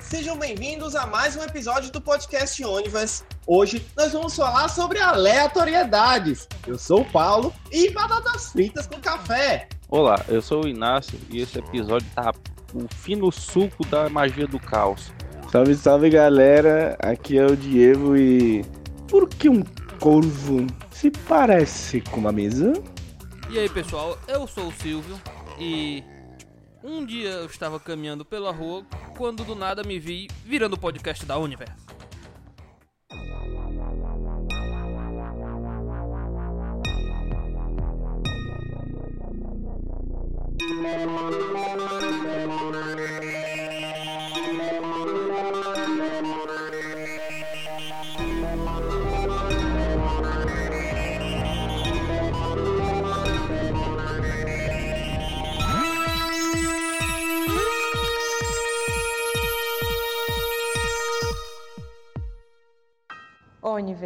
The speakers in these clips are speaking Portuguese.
Sejam bem-vindos a mais um episódio do podcast Onivers. Hoje nós vamos falar sobre aleatoriedades. Eu sou o Paulo e batatas fritas com café. Olá, eu sou o Inácio e esse episódio tá o fino suco da magia do caos. Salve, salve galera, aqui é o Diego e. Por que um corvo se parece com uma mesa? E aí pessoal, eu sou o Silvio e um dia eu estava caminhando pela rua quando do nada me vi virando o podcast da Universo.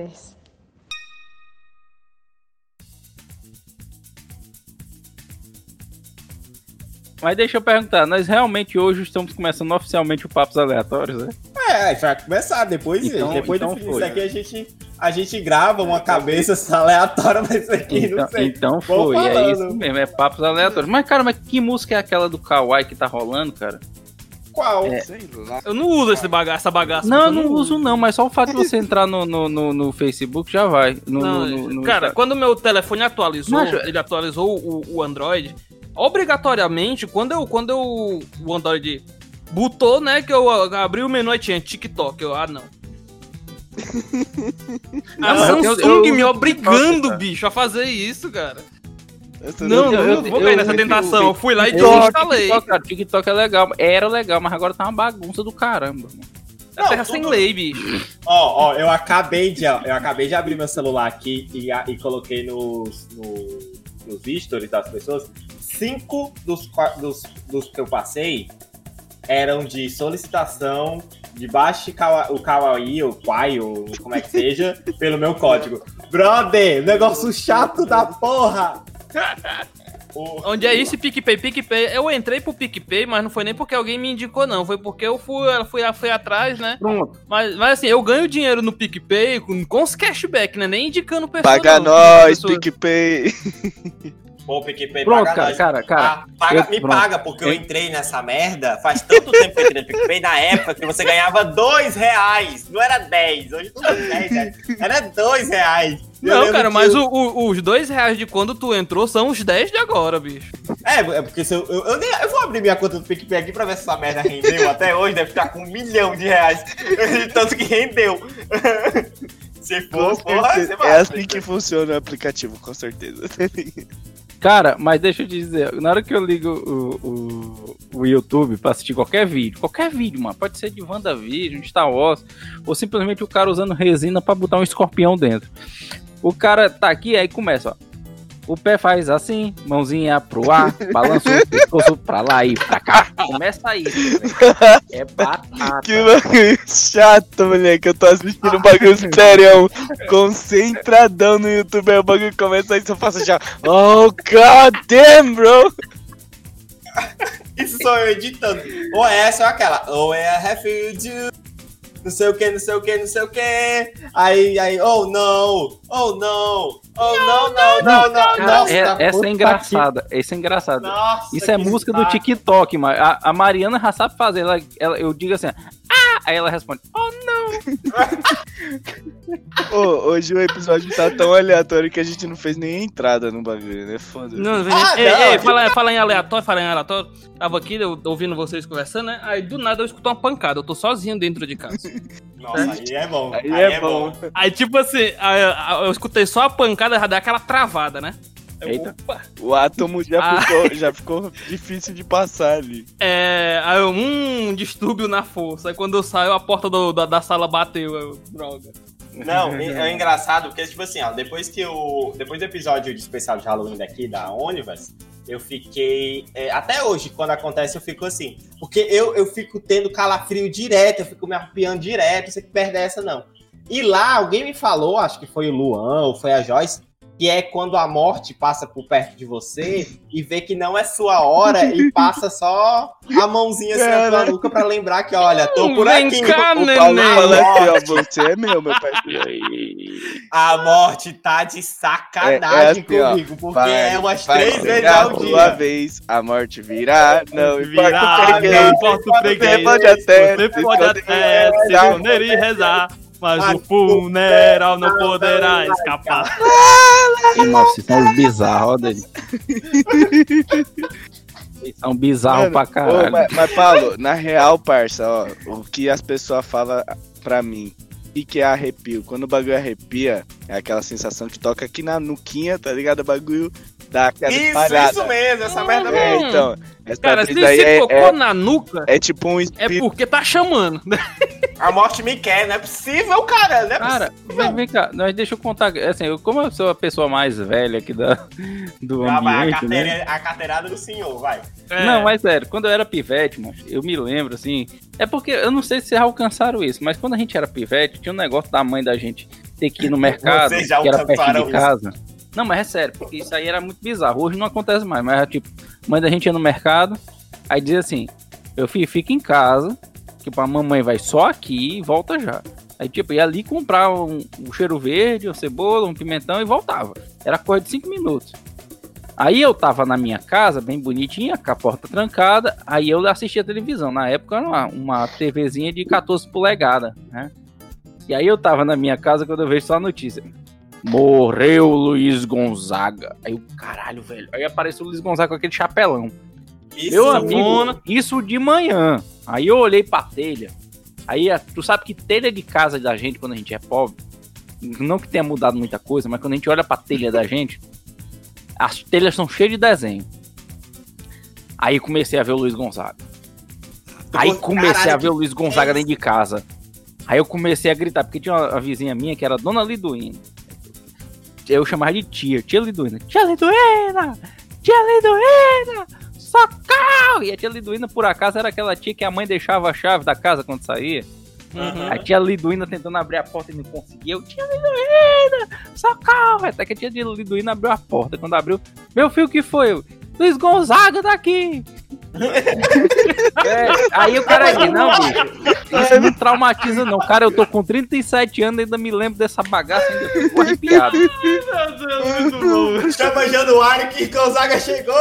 Onivers. Mas deixa eu perguntar, nós realmente hoje estamos começando oficialmente o Papos Aleatórios, né? É, vai começar. Depois, Então- depois então do foi. isso aqui a gente, a gente grava uma cabeça aleatória, mas isso aqui Então, não sei. então foi, é isso mesmo, é Papos Aleatórios. Mas cara, mas que música é aquela do Kawaii que tá rolando, cara? Qual? É. Eu não uso esse baga essa bagaça. Não, eu eu não uso não, mas só o fato de você entrar no, no, no, no Facebook já vai. No, Não, no- no- cara, quando o meu telefone atualizou, Macho, ele atualizou o, o Android, obrigatoriamente, quando eu, quando eu, o Android botou, né, que eu abri o menu e tinha TikTok, eu, ah, não. A Não, eu- Samsung eu- me obrigando, bicho, a fazer isso, cara. Não, eu- não, eu- vou cair nessa tentação. Eu fui lá e Eu- desinstalei. TikTok, cara, TikTok é legal. Era legal, mas agora tá uma bagunça do caramba. mano. É terra Não, sem tudo- lei, bicho. Ó, ó, eu acabei de, eu acabei de abrir meu celular aqui e, e coloquei nos, no- nos stories das pessoas. Cinco dos, dos, dos que eu passei eram de solicitação de baixe kawa- o Kawaii, ou Kwai, ou como é que seja, pelo meu código. Brother, negócio chato da porra! O- Onde é isso, PicPay? PicPay. Eu entrei pro PicPay, mas não foi nem porque alguém me indicou, não. Foi porque eu fui, fui, fui atrás, né? Pronto. Mas, mas assim, eu ganho dinheiro no PicPay com, com os cashback, né? Nem indicando pessoa. Paga não. nós, Pessoa- PicPay. Pô, PicPay Pronto, paga cara, nós. cara, cara. Ah, paga- eu- me pronto. paga, porque eu entrei nessa merda faz tanto tempo que eu entrei no PicPay, na época que você ganhava dois reais. Não era 10, hoje não é 10 reais. Era dois reais. Não, cara, mas eu- o- o- os dois reais de quando tu entrou são os 10 de agora, bicho. É, é porque se eu, eu, eu nem- eu vou abrir minha conta do PicPay aqui pra ver se essa merda rendeu. Até hoje deve ficar com um milhão de reais. Tanto que rendeu. Se for, porra, você vai. É assim que funciona o aplicativo, com certeza. Cara, mas deixa eu te dizer, na hora que eu ligo o, o, o YouTube pra assistir qualquer vídeo, qualquer vídeo, mano, pode ser de WandaVision, de Star Wars, ou simplesmente o cara usando resina pra botar um escorpião dentro. O cara tá aqui, aí começa, ó. O pé faz assim, mãozinha pro ar, balança o pescoço pra lá e pra cá. Começa aí. É batata. que bagulho chato, moleque. Eu tô assistindo um bagulho sério, concentradão no YouTube. Aí o bagulho começa aí, você passa já. Oh, god damn, bro. Isso sou eu editando. Ou é essa ou aquela. Ou é a Refuge. Não sei o que, não sei o que, não sei o que. Aí, aí, oh não, oh não, oh não, não, não, não. Cara, Nossa, é- essa puta é engraçada. Essa é engraçada. que- Nossa, Isso é que música do. TikTok, mas a, a Mariana já sabe fazer. Ela, ela- eu digo assim, ah! Aí ela responde, oh não! Ô, hoje o episódio tá tão aleatório que a gente não fez nem entrada no bagulho, né? Foda-se. Não, vem, Ah, ei, não, ei, fala, fala em aleatório, fala em aleatório. Tava aqui eu, ouvindo vocês conversando, né? Aí do nada eu escuto uma pancada. Eu tô sozinho dentro de casa. Nossa, aí é bom. Aí é bom. Aí, tipo assim, aí, aí eu escutei só a pancada, já dá aquela travada, né? Eu, Eita. opa. O átomo já, Ah. ficou, já ficou difícil de passar ali. É. Aí eu, hum, distúrbio na força. Aí quando eu saio, a porta do- da, da sala bateu. Eu, droga. Não, é é engraçado porque, tipo assim, ó, depois que o. Depois do episódio de especial de Halloween daqui, da Onivas, eu fiquei. é, até hoje, quando acontece, eu fico assim. Porque eu, eu fico tendo calafrio direto, eu fico me arrepiando direto, você que perde essa, não. E lá alguém me falou, acho que foi o Luan ou foi a Joyce, que é quando a morte passa por perto de você e vê que não é sua hora e passa só a mãozinha assim na tua nuca pra lembrar que, olha, tô por Vem aqui. cá, O. Paulo fala assim, ó, você é meu, meu parceiro. A morte tá de sacanagem É, é assim, ó, comigo, porque Vai, é umas vai três vezes ao dia. sua vez, a morte virá, não Virá, importa o não freguês. importa o freguês. Você pode até, Você pode até se rezar. esconder e rezar, mas Mas o funeral não poderá escapar. E, nossa, vocês são os bizarros, ó, dele. Vocês são bizarros Mano, pra Ô, caralho. mas, mas, Paulo, na real, parça, ó, o que as pessoas falam pra mim e que é arrepio. Quando o bagulho arrepia, é aquela sensação que toca aqui na nuquinha, tá ligado? O bagulho dá aquela Isso, espalhada. isso mesmo, essa merda É, mesmo. então, essa Cara, se você é, tocou é, na nuca, é tipo um é porque tá chamando. A morte me quer, não é possível, cara. Não é Cara, vem, vem cá, nós deixa eu contar. Assim, eu, como eu sou a pessoa mais velha aqui da, do Ah, vai, a, ambiente, né? carteira, a carteirada do senhor, vai. É. Não, mas sério, quando eu era pivete, mano, eu me lembro, assim. É porque eu não sei se vocês alcançaram isso, mas quando a gente era pivete, tinha um negócio da mãe da gente ter que ir no mercado, Vocês já que era perto alcançaram de isso. casa. Não, mas é sério, porque isso aí era muito bizarro. Hoje não acontece mais, mas era tipo, mãe da gente ia no mercado, aí dizia assim: filho, fica em casa, que a mamãe vai só aqui e volta já. Aí, tipo, ia ali comprar um, um cheiro verde, uma cebola, um pimentão e voltava. Era coisa de 5 minutos. Aí eu tava na minha casa, bem bonitinha, com a porta trancada, aí eu assistia televisão. Na época era uma, uma TVzinha de 14 polegadas, né? E aí eu tava na minha casa quando eu vejo só a notícia. Morreu Luiz Gonzaga. Aí o caralho, velho. Aí apareceu o Luiz Gonzaga com aquele chapelão. Isso, Meu amigo, isso de manhã. Aí eu olhei pra telha. Aí a- tu sabe que telha de casa da gente, quando a gente é pobre, não que tenha mudado muita coisa, mas quando a gente olha pra telha da gente, as telhas são cheias de desenho. Aí comecei a ver o Luiz Gonzaga. Aí comecei a ver o Luiz Gonzaga é dentro de casa. Aí eu comecei a gritar, porque tinha uma, uma vizinha minha que era Dona Liduína. Eu chamava de tia, tia Liduína. Tia Liduína! Tia Liduína! Socorro! E a tia Liduína, por acaso, era aquela tia que a mãe deixava a chave da casa quando saía. Uhum. A tia Liduína tentando abrir a porta e não conseguia. Eu, tia Liduína! Socorro! Até que a tia Liduína abriu a porta. Quando abriu, meu filho, o que foi? Eu, Luiz Gonzaga tá aqui! É, aí o cara diz, não, bicho, isso não traumatiza não. Cara, eu tô com 37 anos e ainda me lembro dessa bagaça, ainda fico arrepiado. Chama Januário que Gonzaga chegou!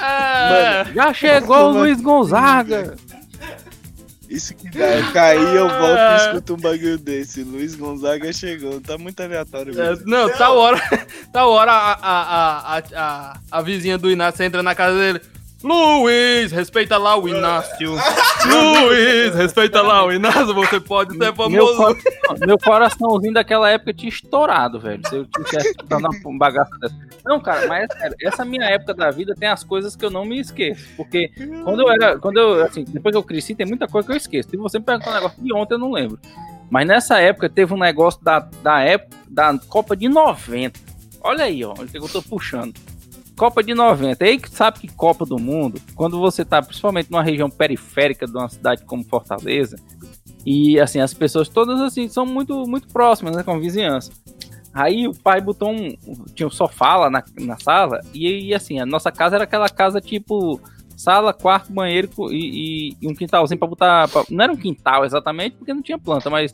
É. Já chegou o Luiz Gonzaga! Isso que dá, eu caí, eu volto e escuto um bagulho desse. Luiz Gonzaga chegou, tá muito aleatório É, mesmo. não, tal hora, tal hora a, a, a, a vizinha do Inácio entra na casa dele. Luiz, respeita lá o Inácio. Luiz, respeita lá o Inácio, você pode ser Meu, famoso. cor- meu coraçãozinho daquela época tinha estourado, velho. Se eu tivesse escutado uma bagaça dessa. Não, cara, mas sério, essa minha época da vida tem as coisas que eu não me esqueço. Porque quando eu era. Quando eu, assim, depois que eu cresci, tem muita coisa que eu esqueço. Se você me perguntar um negócio de ontem, eu não lembro. Mas nessa época teve um negócio da, da época da Copa de 90. Olha aí, ó. O que eu tô puxando. Copa de 90. Aí que sabe que Copa do Mundo, quando você tá principalmente numa região periférica de uma cidade como Fortaleza, e assim, as pessoas todas assim são muito muito próximas, né, com vizinhança. Aí o pai botou um. Tinha um sofá lá na, na sala, e, e, assim, a nossa casa era aquela casa tipo sala, quarto, banheiro e, e- e um quintalzinho pra botar. pra- não era um quintal exatamente, porque não tinha planta, mas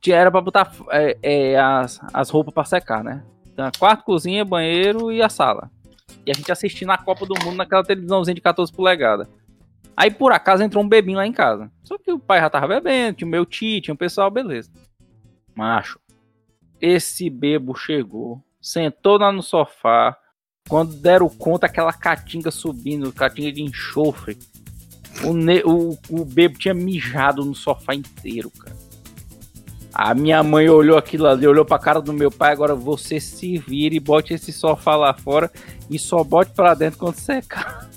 tinha, era pra botar é, é, as, as roupas pra secar, né? Então, quarto, cozinha, banheiro e a sala. E a gente assistindo a Copa do Mundo naquela televisãozinha de 14 polegadas. Aí por acaso entrou um bebinho lá em casa. Só que o pai já tava bebendo, tinha o meu tio, tinha o pessoal, beleza. Macho, esse bebo chegou, sentou lá no sofá. Quando deram conta, aquela catinga subindo, catinga de enxofre. O, ne- o, o bebo tinha mijado no sofá inteiro, cara. A minha mãe olhou aquilo ali, olhou pra cara do meu pai. Agora você se vira e bote esse sofá lá fora e só bote pra dentro quando secar.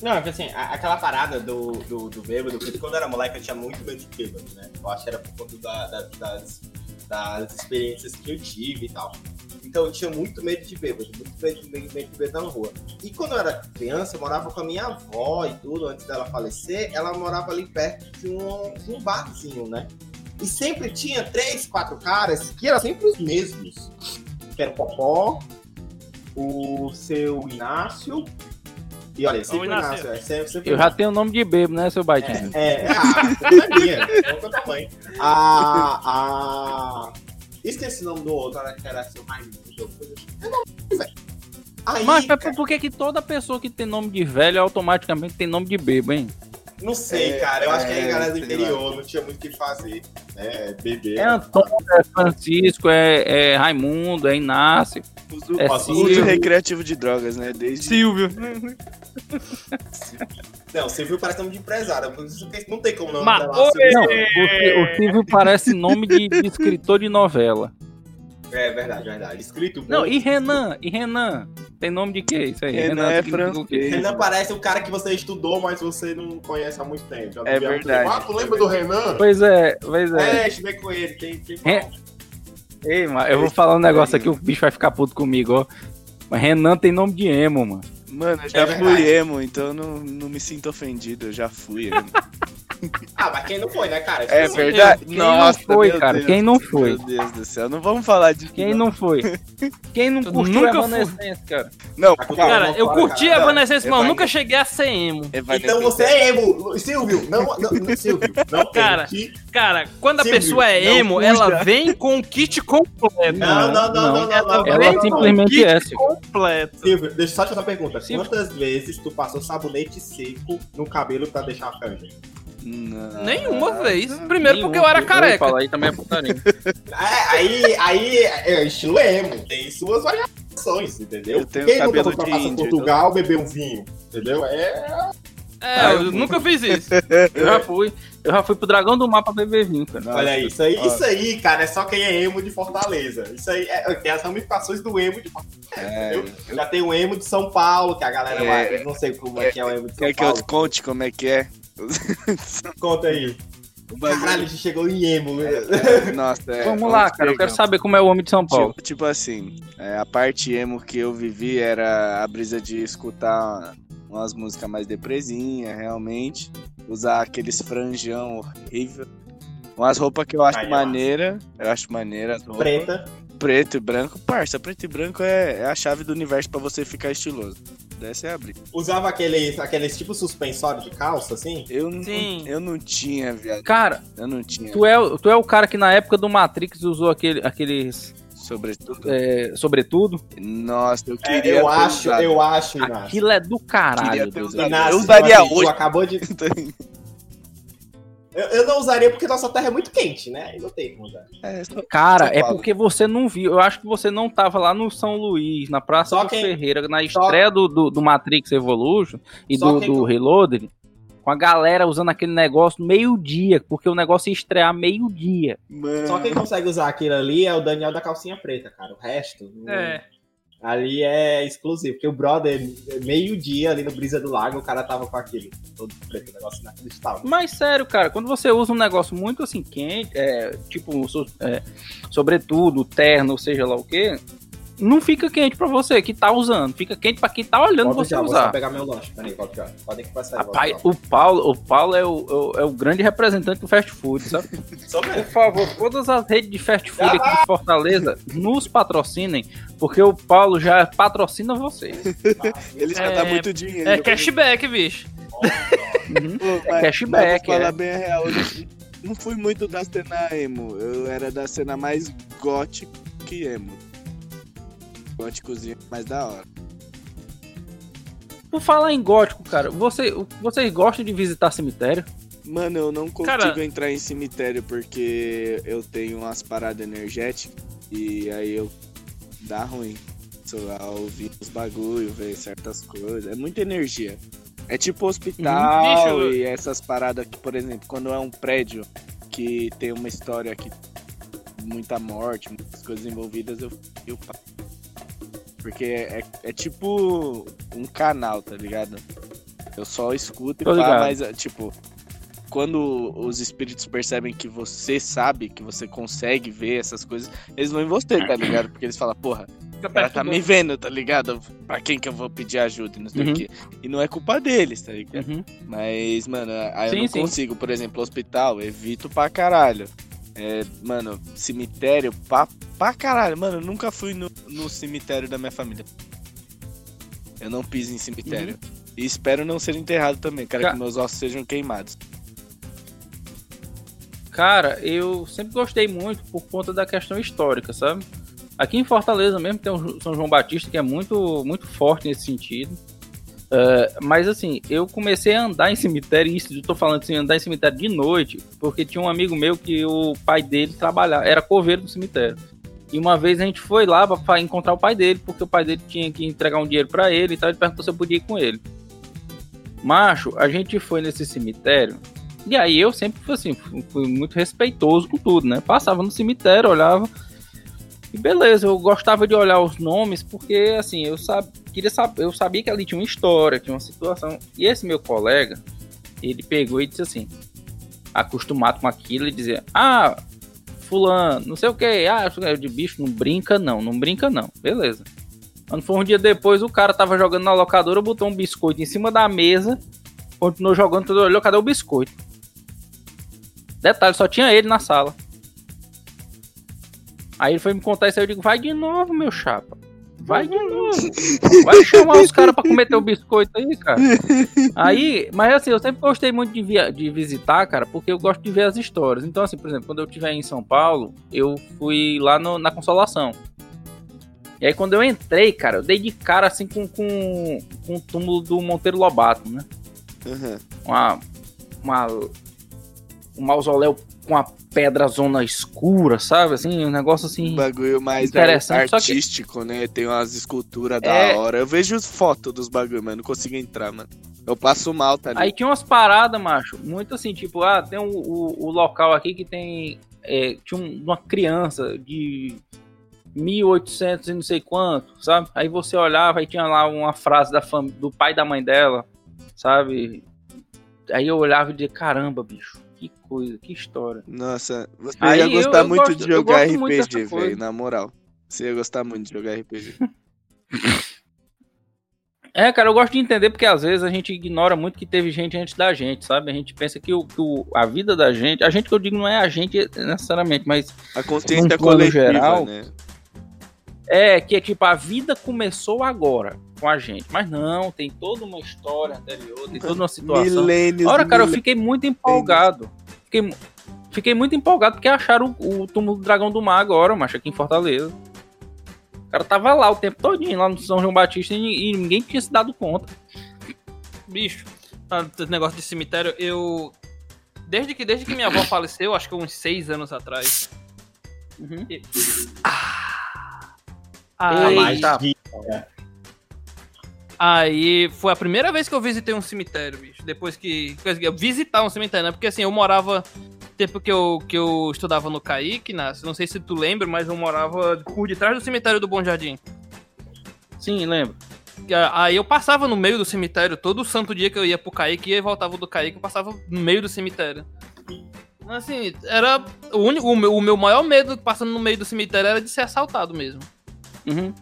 Não, é assim, aquela parada do, do, do bêbado, porque quando eu era moleque eu tinha muito medo de bêbado, né? Eu acho que era por conta da- da- das, das experiências que eu tive e tal. Então eu tinha muito medo de bêbado, muito medo medo, medo de bêbado na rua. E quando eu era criança, eu morava com a minha avó e tudo, antes dela falecer, ela morava ali perto de um, de um barzinho, né? E sempre tinha três, quatro caras que eram sempre os mesmos. Que era o Popó, o seu Inácio. E olha, sempre o Inácio. Inácio. É, sempre, sempre Eu já tenho o nome de bebo, né, seu Baitinho? É, é, ah, é minha. É tamanho. A. A. Esqueci o nome do outro, era que era seu assim. Eu não lembro, velho. Aí, Mas cara, por que, que toda pessoa que tem nome de velho automaticamente tem nome de bebo, hein? Não sei, É, cara. Eu acho que é, a galera do interior não tinha muito o que fazer. É, bebê. É Antônio, é Francisco, é, é Raimundo, é Inácio. Uso, É Silvio. uso recreativo de drogas, né? Desde. Silvio. Não, você viu parece nome de empresário. Não tem como não. Mas, oi! Não, o, o Silvio parece nome de, de escritor de novela. É verdade, verdade. Escrito Não, e Renan? E Renan? Tem nome de quê? Isso aí? Renan é o quê? francês. Renan parece o cara que você estudou, mas você não conhece há muito tempo. Já É verdade. Ah, tu lembra do Renan? Pois é, pois é. É, estudei com ele. Tem, tem É. Ei, mano, eu vou falar um negócio aqui, o bicho vai ficar puto comigo, ó. Mas Renan tem nome de emo, mano. Mano, eu já É fui emo, então eu não, não me sinto ofendido, eu já fui emo. Ah, mas quem não foi, né, cara? É verdade? Quem não foi, cara? Deus. Quem não foi? Meu Deus do céu, não vamos falar de Quem não foi? Quem não curtiu nunca Evanescence, cara? Não, Cara, calma. Cara, eu fala, curti cara. a Evanescence, mas eu nunca cheguei a ser emo. Então você é emo, Silvio. Não, não, não Silvio. Não Cara, que- Cara, quando a Silvio, pessoa é emo, ela vem com o kit completo. Não, não, não, não, não. Ela vem Ela simplesmente kit é, completo. Silvio, deixa eu só te fazer uma pergunta. Silvio. Quantas vezes tu passou sabonete seco no cabelo pra deixar a franja? Não. Nenhuma vez. Primeiro porque eu Nenhum, era eu careca. falo aí também é putaria. É, aí, aí, é estilo emo. Tem suas variações, entendeu? Eu tenho Quem nunca cabelo foi pra de índio, Portugal beber um vinho? Entendeu? É. É, eu nunca fiz isso. Eu já fui. Eu já fui pro Dragão do Mar pra beber vinho, cara. Nossa, Olha aí, isso aí, isso aí, cara, é só quem é emo de Fortaleza. Isso aí é, tem as ramificações do emo de Fortaleza. É, entendeu? Já tem o emo de São Paulo, que a galera É. vai. Eu não sei como é, que é o emo de São quer que eu Paulo. conte como é que é? Conta aí. Caralho, a gente chegou em emo, né? Nossa, é, Vamos lá, cara. Eu quero saber como é o homem de São Paulo. Tipo, tipo assim, é, a parte emo que eu vivi era a brisa de escutar umas músicas mais depresinha, realmente. Usar aqueles franjão horrível. Umas roupas que eu acho é maneira. Eu acho maneira. Preta. Preto e branco. Parça, preto e branco é, é a chave do universo pra você ficar estiloso. Dessa é abrir. Usava aqueles, aqueles tipo suspensório de calça, assim. Eu não, Sim. eu não tinha, viado. Cara, Eu não tinha. tu é, o- tu é o cara que na época do Matrix usou aquele, aqueles. Sobretudo. É, sobretudo. Nossa, eu É, queria. eu ter acho, usado. eu acho, Inácio. Aquilo é do caralho. Inácio, Eu usaria hoje. Tu acabou de. Eu, eu não usaria porque nossa terra é muito quente, né? Aí não tem como usar. É, só- Cara, é porque você não viu. Eu acho que você não tava lá no São Luís, na Praça Só do quem- Ferreira, na estreia do, do, do Matrix Evolution e Só do, quem- do Reloaded, com a galera usando aquele negócio meio-dia, porque o negócio ia estrear meio-dia. Só quem consegue usar aquilo ali é o Daniel da calcinha preta, cara. O resto. não- É. Ali é exclusivo. Porque o brother, meio-dia ali no Brisa do Lago, o cara tava com aquele todo preto, negócio inacreditável. Mas sério, cara, quando você usa um negócio muito assim quente, é, tipo, so- é, sobretudo, terno, seja lá o que, não fica quente pra você que tá usando. Fica quente pra quem tá olhando Volta você já, vou usar. pegar meu lanche. Peraí, volta já. Pode que vai sair. Rapaz, o Paulo, o Paulo é, o, é o- é o grande representante do fast food, sabe? Por favor, todas as redes de fast food aqui de Fortaleza nos patrocinem, porque o Paulo já patrocina vocês. Ele já É- dá muito dinheiro. É cashback, bicho. Uhum. Pô, mas- cashback, mas vou falar é. bem a real, não- fui muito da cena emo. Eu era da cena mais gótico que emo. Góticozinho mais da hora. Por falar em gótico, cara, você, vocês gostam de visitar cemitério? Mano, eu não consigo Cara- entrar em cemitério porque eu tenho umas paradas energéticas e aí eu dá ruim. Sei lá, ouvir os bagulho, ver certas coisas. É muita energia. É tipo hospital Bicho. e essas paradas que, por exemplo, quando é um prédio que tem uma história que muita morte, muitas coisas envolvidas, eu, eu porque é, é tipo um canal, tá ligado? Eu só escuto e Tô pá, mas é, tipo, quando os espíritos percebem que você sabe, que você consegue ver essas coisas, eles vão em você, tá ligado? Porque eles falam, porra, o cara tá me vendo, tá ligado? Pra quem que eu vou pedir ajuda e não sei Uhum. o quê. E não é culpa deles, tá ligado? Uhum. Mas, mano, aí eu Sim, não sim. consigo, por exemplo, hospital, evito pra caralho. É, mano, cemitério, pra, pra caralho. Mano, eu nunca fui no, no cemitério da minha família. Eu não piso em cemitério. E espero não ser enterrado também. Quero Ca- que meus ossos sejam queimados. Cara, eu sempre gostei muito por conta da questão histórica, sabe? Aqui em Fortaleza mesmo tem o São João Batista que é muito, muito forte nesse sentido. É, mas assim, eu comecei a andar em cemitério, isso eu tô falando assim, andar em cemitério de noite, porque tinha um amigo meu que o pai dele trabalhava, era coveiro do cemitério. E uma vez a gente foi lá pra encontrar o pai dele, porque o pai dele tinha que entregar um dinheiro pra ele e tal, ele perguntou se eu podia ir com ele. Macho, a gente foi nesse cemitério, e aí eu sempre fui assim, fui muito respeitoso com tudo, né? Passava no cemitério, olhava. E beleza, eu gostava de olhar os nomes, porque assim, eu sab... queria saber, eu sabia que ali tinha uma história, tinha uma situação. E esse meu colega, ele pegou e disse assim, acostumado com aquilo, ele dizia: "Ah, fulano, não sei o que, ah, de bicho, não brinca não, não brinca não". Beleza. Quando foi um dia depois, o cara tava jogando na locadora, botou um biscoito em cima da mesa, continuou jogando, todo olhou, cadê o biscoito? Detalhe, só tinha ele na sala. Aí ele foi me contar isso aí, eu digo, vai de novo, meu chapa. Vai de novo. Vai chamar os caras pra comer teu biscoito aí, cara. Aí, mas assim, eu sempre gostei muito de, via- de visitar, cara, porque eu gosto de ver as histórias. Então, assim, por exemplo, quando eu estiver em São Paulo, eu fui lá no- na Consolação. E aí, quando eu entrei, cara, eu dei de cara, assim, com, com, com o túmulo do Monteiro Lobato, né? Uhum. uma, uma um mausoléu com a pedra zona escura, sabe? Assim, um negócio Um assim. bagulho mais Interessante, só que- artístico, né? Tem umas esculturas É. da hora. Eu vejo fotos dos bagulhos, mas não consigo entrar, mano. Eu passo mal, tá Aí ligado? tinha umas paradas, macho, muito assim, tipo, ah, tem o, o, o local aqui que tem. é, tinha um- uma criança de 1800 e não sei quanto, sabe? Aí você olhava e tinha lá uma frase da fam... do pai e da mãe dela, sabe? Aí eu olhava e dizia, caramba, bicho, que coisa, que história. Nossa, você Aí ia eu- gostar eu muito gosto- de eu jogar RPG, velho, na moral. Você ia gostar muito de jogar RPG. É, cara, eu gosto de entender porque às vezes a gente ignora muito que teve gente antes da gente, sabe? A gente pensa que, o, que o- a vida da gente, a gente que eu digo não é a gente necessariamente, mas A consciência plano coletiva, geral, né? é que é tipo a vida começou agora com a gente, mas não, tem toda uma história anterior, tem toda uma situação. Milênios. Ora, cara, eu fiquei muito empolgado. Fiquei, fiquei muito empolgado porque acharam o, o túmulo do Dragão do Mar agora, macho, aqui em Fortaleza. O cara tava lá o tempo todinho, lá no São João Batista, e, e ninguém tinha se dado conta. Bicho, esse negócio de cemitério, eu. Desde que, desde que minha avó faleceu, acho que uns seis anos atrás. Uhum. Mais tá. Aí foi a primeira vez que eu visitei um cemitério, bicho. Depois que. quer dizer, Visitar um cemitério, né? Porque assim, eu morava. Tempo que eu, que eu estudava no Caíque, Nácio, não sei se tu lembra, mas eu morava por detrás do cemitério do Bom Jardim. Sim, lembro. Ah, Aí eu passava no meio do cemitério, todo santo dia que eu ia pro Kaique e voltava do Kaique, eu passava no meio do cemitério. Assim, era. O, único, o, meu, o meu maior medo passando no meio do cemitério era de ser assaltado mesmo. Uhum.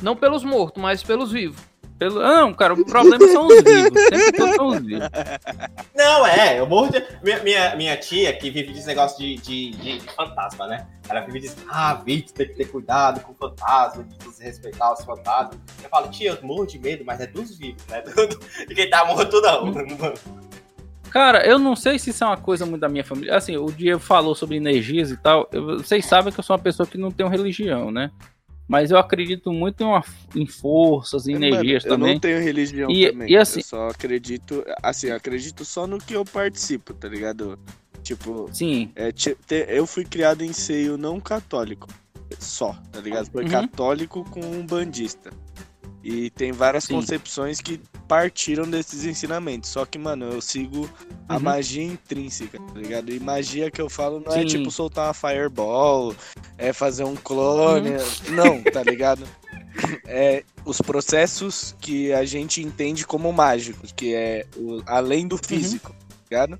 Não pelos mortos, mas pelos vivos. Pelo... Ah, não, cara, o problema são os vivos. Sempre são os vivos. Não, é, eu morro de... minha, minha, minha tia, que vive desse negócio de, de, de fantasma, né? Ela vive dizendo, ah, Vitor, tem que ter cuidado com o fantasma, de você respeitar os fantasmas. Eu falo, tia, eu morro de medo, mas é dos vivos, né? De quem tá morto, não. Cara, eu não sei se isso é uma coisa muito da minha família. Assim, o Diego falou sobre energias e tal. eu- vocês sabem que eu sou uma pessoa que não tem religião, né? Mas eu acredito muito em, uma- em forças, em Mano, energias eu também. não tenho religião E- também. e assim- Eu só acredito. Assim, eu acredito só no que eu participo, tá ligado? Tipo, Sim, é, te- eu fui criado em seio não católico. Só, tá ligado? Foi Uhum. católico com um bandista. E tem várias Sim. concepções que partiram desses ensinamentos. Só que, mano, eu sigo a Uhum. magia intrínseca, tá ligado? E magia que eu falo não é Sim. tipo soltar uma fireball, é fazer um clone. Uhum. Não, tá ligado? É os processos que a gente entende como mágicos, que é o- além Uhum. do físico, tá ligado?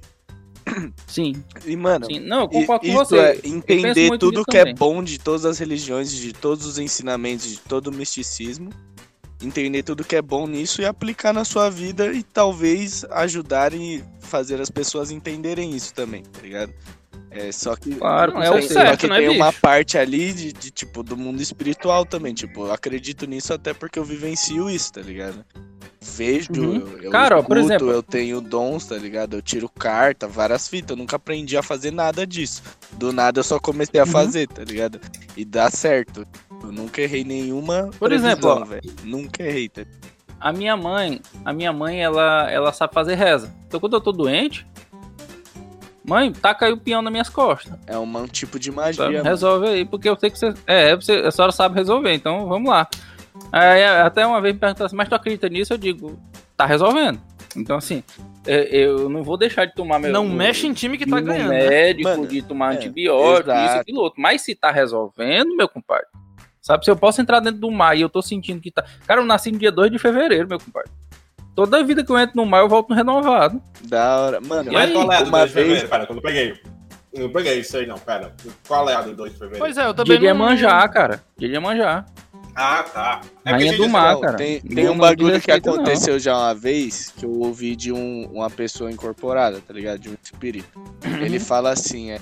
sim, E, mano, sim. Não, concordo com você. é entender tudo que é também. bom de todas as religiões, de todos os ensinamentos, de todo o misticismo. Entender tudo que é bom nisso e aplicar na sua vida e talvez ajudar e fazer as pessoas entenderem isso também, tá ligado? É, só que. Claro, Não, é o Tem- certeza. só certo, que né, tem uma bicho? parte ali de, de, tipo, do mundo espiritual também. Tipo, eu acredito nisso até porque eu vivencio isso, tá ligado? Vejo, Uhum. eu, eu Cara, ó, por escuto, exemplo- eu tenho dons, tá ligado? Eu tiro carta, várias fitas. Eu nunca aprendi a fazer nada disso. Do nada eu só comecei a Uhum. fazer, tá ligado? E dá certo. Eu nunca errei nenhuma. Por previsão, exemplo, velho. Nunca errei, tá? A minha mãe, a minha mãe, ela, ela sabe fazer reza. Então quando eu tô doente, mãe, taca aí o peão nas minhas costas. É um, tipo de magia. Resolve aí, porque eu sei que você. É, você, a senhora sabe resolver, então vamos lá. Aí, até uma vez me perguntaram assim, mas tu acredita nisso? Eu digo, tá resolvendo. Então, assim, é, eu não vou deixar de tomar meu. Não meu- mexe em time que tá ganhando. né? médico, Mano, de tomar é, antibiótico, isso, aquilo outro. Mas se tá resolvendo, meu compadre. Sabe, se eu posso entrar dentro do mar e eu tô sentindo que tá. Cara, eu nasci no dia 2 de fevereiro, meu compadre. Toda vida que eu entro no mar, eu volto renovado. Da hora. Mano, E Mas aí, qual é a do uma 2 de fevereiro? vez. Pera, que eu não peguei. Eu não peguei isso aí, não, pera. Qual é a do 2 de fevereiro? Pois é, eu também Dia de não... Iemanjá, cara. Dia de Iemanjá. Ah, tá. É Rainha do mar, Não, cara. Tem, tem um bagulho que desrespeita, não. aconteceu já uma vez que eu ouvi de um- uma pessoa incorporada, tá ligado? De um espírito. Uhum. Ele fala assim, é,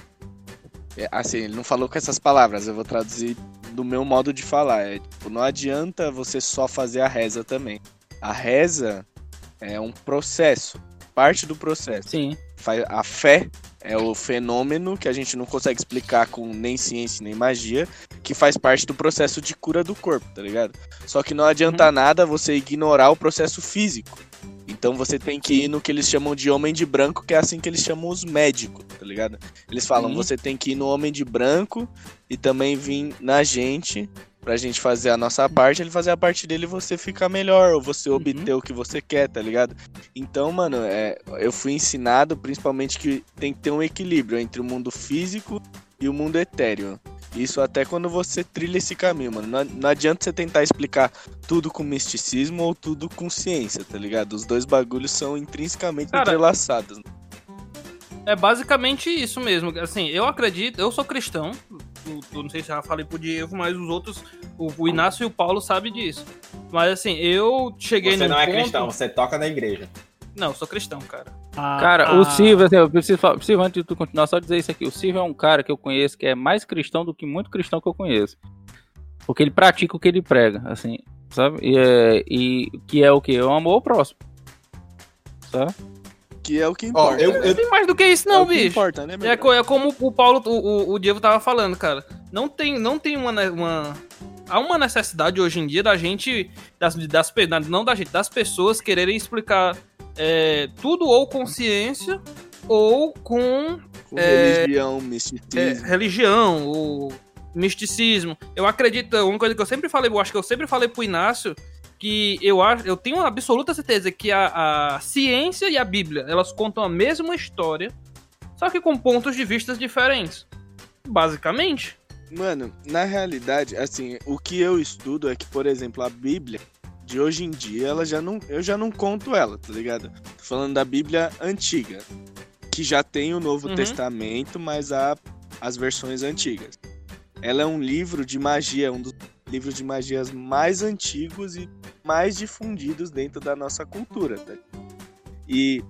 é, Assim, ele não falou com essas palavras, eu vou traduzir do meu modo de falar. É tipo, não adianta você só fazer a reza também. A reza é um processo, parte do processo. Sim. A fé é o fenômeno que a gente não consegue explicar com nem ciência nem magia, que faz parte do processo de cura do corpo, tá ligado? Só que não adianta Uhum. nada você ignorar o processo físico. Então você tem que ir no que eles chamam de homem de branco, que é assim que eles chamam os médicos, tá ligado? Eles falam, Sim. você tem que ir no homem de branco e também vir na gente pra gente fazer a nossa parte, ele fazer a parte dele e você ficar melhor, ou você obter o que você quer, tá ligado? Então, mano, é, eu fui ensinado principalmente que tem que ter um equilíbrio entre o mundo físico e o mundo etéreo. Isso até quando você trilha esse caminho, mano. Não, não adianta você tentar explicar tudo com misticismo ou tudo com ciência, tá ligado? Os dois bagulhos são intrinsecamente Cara, entrelaçados. É basicamente isso mesmo. Assim, eu acredito, eu sou cristão. Eu, eu não sei se já falei pro Diego, mas os outros, o, o Inácio e o Paulo sabem disso. Mas assim, eu cheguei Você num não é ponto... cristão, você toca na igreja. Não, eu sou cristão, cara. Cara, Ah, o Silvio, assim, eu preciso, falar- preciso, antes de tu continuar, só dizer isso aqui. O Silvio é um cara que eu conheço que é mais cristão do que muito cristão que eu conheço. Porque ele pratica o que ele prega, assim, sabe? E, é, e que é o que? É o amor ao próximo. Sabe? Que é o que Ó, importa. eu, Não eu, tem mais do que isso, é não, o que bicho. importa, né, É, é como o Paulo, o, o, o Diego tava falando, cara. Não tem, não tem uma, ne- uma. Há uma necessidade hoje em dia da gente. Das, das, não da gente, das pessoas quererem explicar é, tudo ou com ciência ou com Com é, religião, é, misticismo. religião ou misticismo. Eu acredito, uma coisa que eu sempre falei, eu acho que eu sempre falei pro Inácio, que eu acho, eu tenho absoluta certeza que a, a ciência e a Bíblia, elas contam a mesma história, só que com pontos de vistas diferentes. Basicamente. Mano, na realidade, assim, o que eu estudo é que, por exemplo, a Bíblia de hoje em dia, ela já não, eu já não conto ela, tá ligado? Tô falando da Bíblia antiga, que já tem o Novo Uhum. Testamento, mas há as versões antigas. Ela é um livro de magia, um dos livros de magias mais antigos e mais difundidos dentro da nossa cultura, tá? E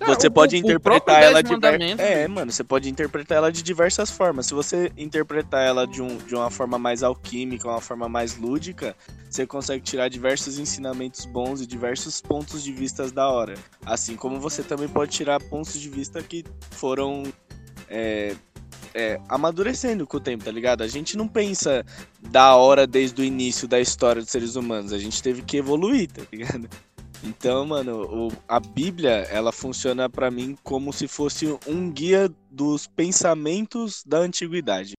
Cara, você o- pode o interpretar ela de É, bicho. mano, você pode interpretar ela de diversas formas. Se você interpretar ela de, um, de uma forma mais alquímica, uma forma mais lúdica, você consegue tirar diversos ensinamentos bons e diversos pontos de vista da hora. Assim como você também pode tirar pontos de vista que foram é, é, amadurecendo com o tempo, tá ligado? A gente não pensa da hora desde o início da história dos seres humanos. A gente teve que evoluir, tá ligado? Então, mano, o- a Bíblia, ela funciona pra mim como se fosse um guia dos pensamentos da antiguidade.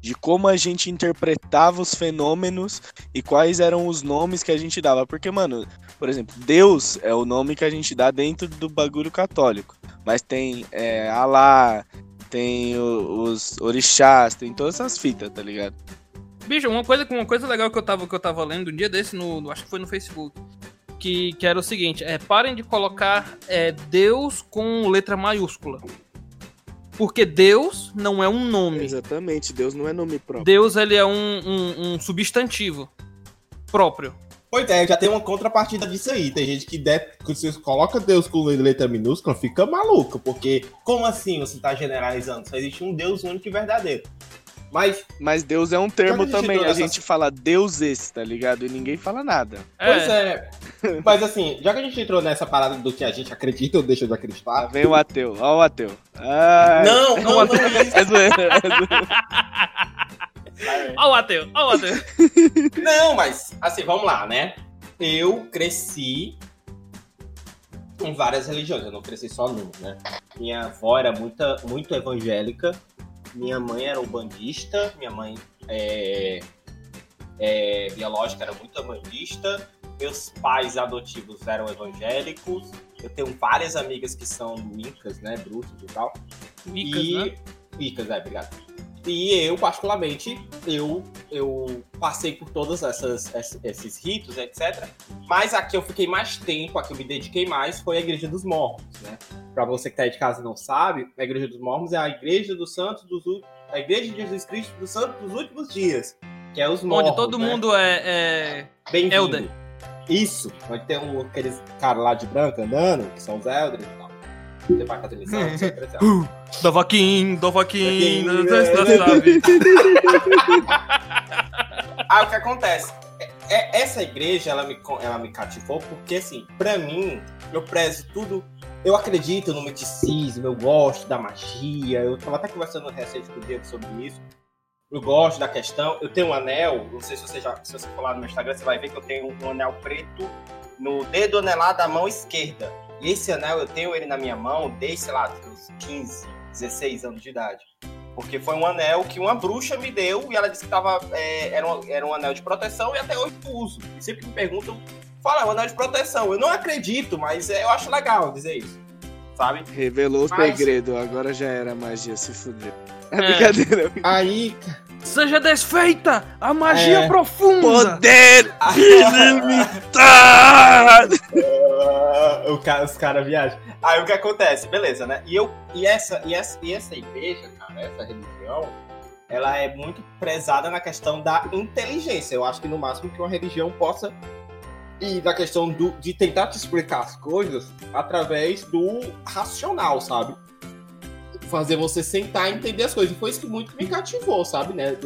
De como a gente interpretava os fenômenos e quais eram os nomes que a gente dava. Porque, mano, por exemplo, Deus é o nome que a gente dá dentro do bagulho católico. Mas tem é, Alá, tem o- os orixás, tem todas essas fitas, tá ligado? Bicho, uma coisa, uma coisa legal que eu tava, que eu tava lendo um dia desse, no- acho que foi no Facebook, que, que era o seguinte, é, parem de colocar é, Deus com letra maiúscula. Porque Deus não é um nome. Exatamente, Deus não é nome próprio. Deus, ele é um, um- um substantivo próprio. Pois é, já tem uma contrapartida disso aí. Tem gente que, der, que você coloca Deus com letra minúscula, fica maluco. Porque como assim você tá generalizando? Só existe um Deus único e verdadeiro. Mas, Mas Deus é um termo a gente também. A nessa- gente fala deuses, tá ligado? E ninguém fala nada. pois é. Mas assim, já que a gente entrou nessa parada do que a gente acredita ou deixa de Lá acreditar. vem o ateu. Ó o ateu. Ai, Não, não, não, é isso. É zoeira, é zoeira. Ó o ateu, ó o ateu. Não, mas assim, vamos lá, né? Eu cresci com várias religiões, eu não cresci só numa, né? Minha avó era muita, muito evangélica, minha mãe era umbandista, minha mãe é, é, biológica era muito umbandista, meus pais adotivos eram evangélicos, eu tenho várias amigas que são micas, né? Bruxas e tal. Micas, e... né? Micas, é, obrigado. E eu, particularmente, eu, eu passei por todos essas, esses, ritos, etc. Mas a que eu fiquei mais tempo, a que eu me dediquei mais, foi a Igreja dos Mormons, né? Pra você que tá aí de casa e não sabe, a Igreja dos Mormons é a Igreja dos Santos dos a Igreja de Jesus Cristo dos Santos dos Últimos Dias, que é os Mormons, Onde todo né? mundo é. é... Elder. Isso, onde tem um, aqueles caras lá de branco andando, que são os Elders e tal. Você vai fazer missão, você vai crescer. Do vaquim, do vaquim, Vaquim, da- é. da- sabe? Aí o que acontece? É- é- essa igreja, ela me, ela me cativou porque, assim, pra mim, eu prezo tudo. Eu acredito no misticismo, eu gosto da magia. Eu tava até conversando recente com o Diego sobre isso. Eu gosto da questão. Eu tenho um anel, não sei se você já. Se você for lá no meu Instagram, você vai ver que eu tenho um anel preto no dedo anelar da mão esquerda. E esse anel, eu tenho ele na minha mão desde, sei lá, dos 15, 16 anos de idade. Porque foi um anel que uma bruxa me deu e ela disse que tava, é, era, um, era um anel de proteção e até hoje eu uso. E sempre me perguntam, fala, é um anel de proteção. Eu não acredito, mas é, eu acho legal dizer isso. Sabe? Revelou o Mas- segredo, agora já era magia, se fudeu. É É. brincadeira. Aí. Seja desfeita a magia É. profunda. Poder ilimitado! o cara, os caras viajam. Aí o que acontece? Beleza, né? E, eu, e, essa, e, essa, e essa igreja, cara, essa religião, ela é muito prezada na questão da inteligência. Eu acho que no máximo que uma religião possa ir na questão do, de tentar te explicar as coisas através do racional, sabe? Fazer você sentar e entender as coisas. E foi isso que muito me cativou, sabe, né?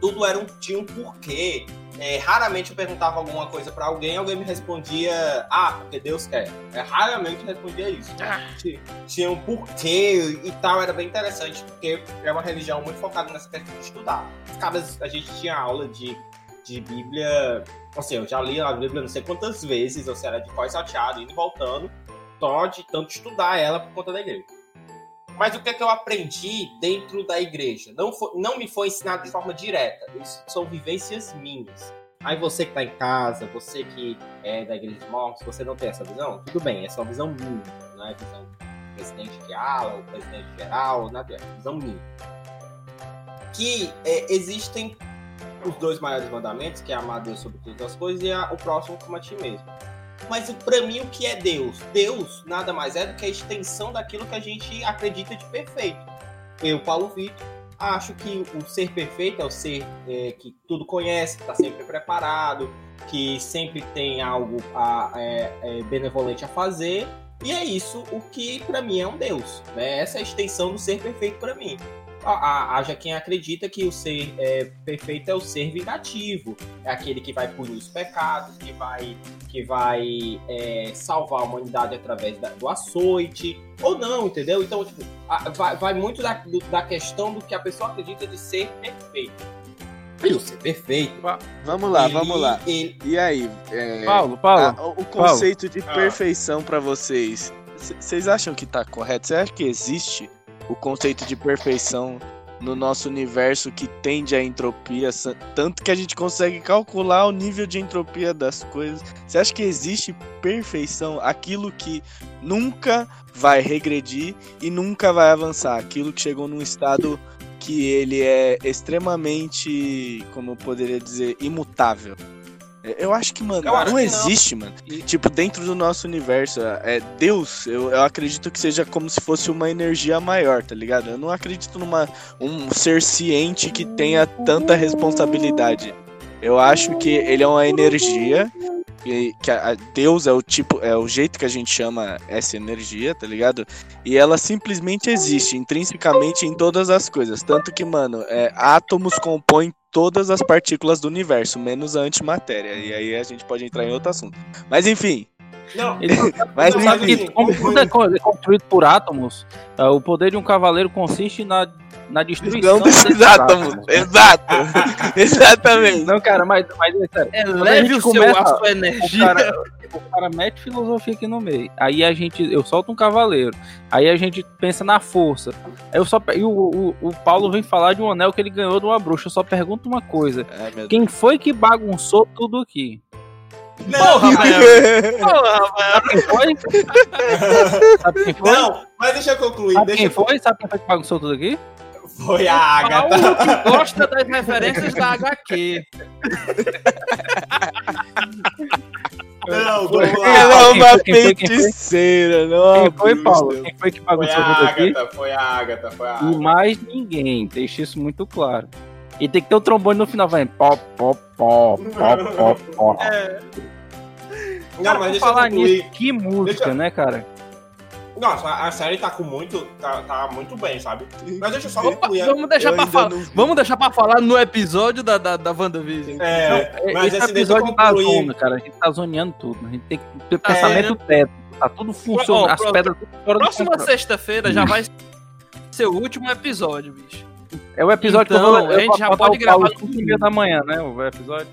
Tudo era um, tinha um porquê. É, raramente eu perguntava alguma coisa pra alguém, alguém me respondia, ah, porque Deus quer. É, raramente respondia isso. Ti- Tinha um porquê e tal, era bem interessante, porque é uma religião muito focada nessa questão de estudar. Os caras, a gente tinha aula de, de Bíblia, assim, eu já li a Bíblia não sei quantas vezes, ou seja, de pós salteado, indo e voltando, só de tanto estudar ela por conta da igreja. Mas o que é que eu aprendi dentro da igreja? Não, foi- não me foi ensinado de forma direta. Isso são vivências minhas. Aí você que tá em casa, você que é da igreja de mortos, você não tem essa visão? Tudo bem, essa é uma visão minha, não é visão do presidente que ala, o presidente geral, nada, é visão minha. Que é, existem os dois maiores mandamentos, que é amar Deus sobre todas as coisas e a- o próximo como a ti mesmo. Mas para mim, o que é Deus? Deus nada mais é do que a extensão daquilo que a gente acredita de perfeito. Eu, Paulo Vitor, acho que o ser perfeito é o ser é, que tudo conhece, que está sempre preparado, que sempre tem algo a- é, é, benevolente a fazer. E é isso o que para mim é um Deus. Né? Essa é a extensão do ser perfeito para mim. A- a- Haja quem acredita que o ser é, perfeito é o ser vingativo, é aquele que vai punir os pecados, que vai que vai é, salvar a humanidade através da- do açoite, ou não, entendeu? Então, tipo, a- vai, vai muito da, do- da questão do que a pessoa acredita de ser perfeito. E o ser perfeito. Vamos lá, ele- vamos lá. ele- E aí? é, Paulo, Paulo. a- o conceito de Ah. perfeição pra vocês, c- vocês acham que tá correto? Você acha que existe o conceito de perfeição no nosso universo que tende à entropia, tanto que a gente consegue calcular o nível de entropia das coisas? Você acha que existe perfeição, aquilo que nunca vai regredir e nunca vai avançar, aquilo que chegou num estado que ele é extremamente, como eu poderia dizer, imutável? Eu acho que, mano, Eu não que não. existe, mano. E, tipo, dentro do nosso universo, é Deus, eu, eu acredito que seja como se fosse uma energia maior, tá ligado? Eu não acredito numa um ser ciente que tenha tanta responsabilidade. Eu acho que ele é uma energia. Que, que a, a Deus é o tipo, é o jeito que a gente chama essa energia, tá ligado? E ela simplesmente existe intrinsecamente em todas as coisas. Tanto que, mano, é, átomos compõem todas as partículas do universo, menos a antimatéria. E aí a gente pode entrar em outro assunto. Mas enfim. Não, Ele Mas Não, sabe que como tudo é é construído por átomos, ah, o poder de um cavaleiro consiste na, na destruição desses desses átomos. Exato. Exatamente. Não, cara, mas, mas é sério. Eleve gente o seu, começa- a sua O energia. cara, o cara mete filosofia aqui no meio. Aí a gente, eu solto um cavaleiro. Aí a gente pensa na força. Aí eu só e o, o, o Paulo vem falar de um anel que ele ganhou de uma bruxa. Eu só pergunto uma coisa: meu quem foi que bagunçou tudo aqui? Porra, velho. Porra, velho. Sabe quem foi? Sabe quem foi? não, mas deixa eu concluir. Sabe Deixa quem eu... foi? Sabe quem foi que bagunçou tudo aqui? Foi a Agatha. Paulo que gosta das referências da HQ. Não, vamos Ela é Quem uma foi, foi, foi? feiticeira, não. Quem foi, Paulo? Quem foi que Foi bagunçou a tudo aqui? Foi a Agatha, foi a E Agatha. mais ninguém. Deixa isso muito claro. E tem que ter o trombone no final, vai. Pó, pó, pó, pó, pó, pó. Não, Cara, mas por deixa eu falar nisso, que música, Deixa- né, cara? Nossa, a série tá com muito. Tá, tá muito bem, sabe? Mas deixa eu só Opa, concluir. vamos deixar Eu pra falar. não. Vamos deixar pra falar no episódio da, da, da WandaVision. É, mas Esse eu episódio concluir. zona, cara. A gente tá zoneando tudo. A gente tem que ter pensamento teto. Tá tudo funcionando. As pedras tudo fora Próxima sexta-feira já vai ser o último episódio, bicho. É o episódio que eu Então, vou a gente já pode gravar às 5 h da manhã, né? O episódio.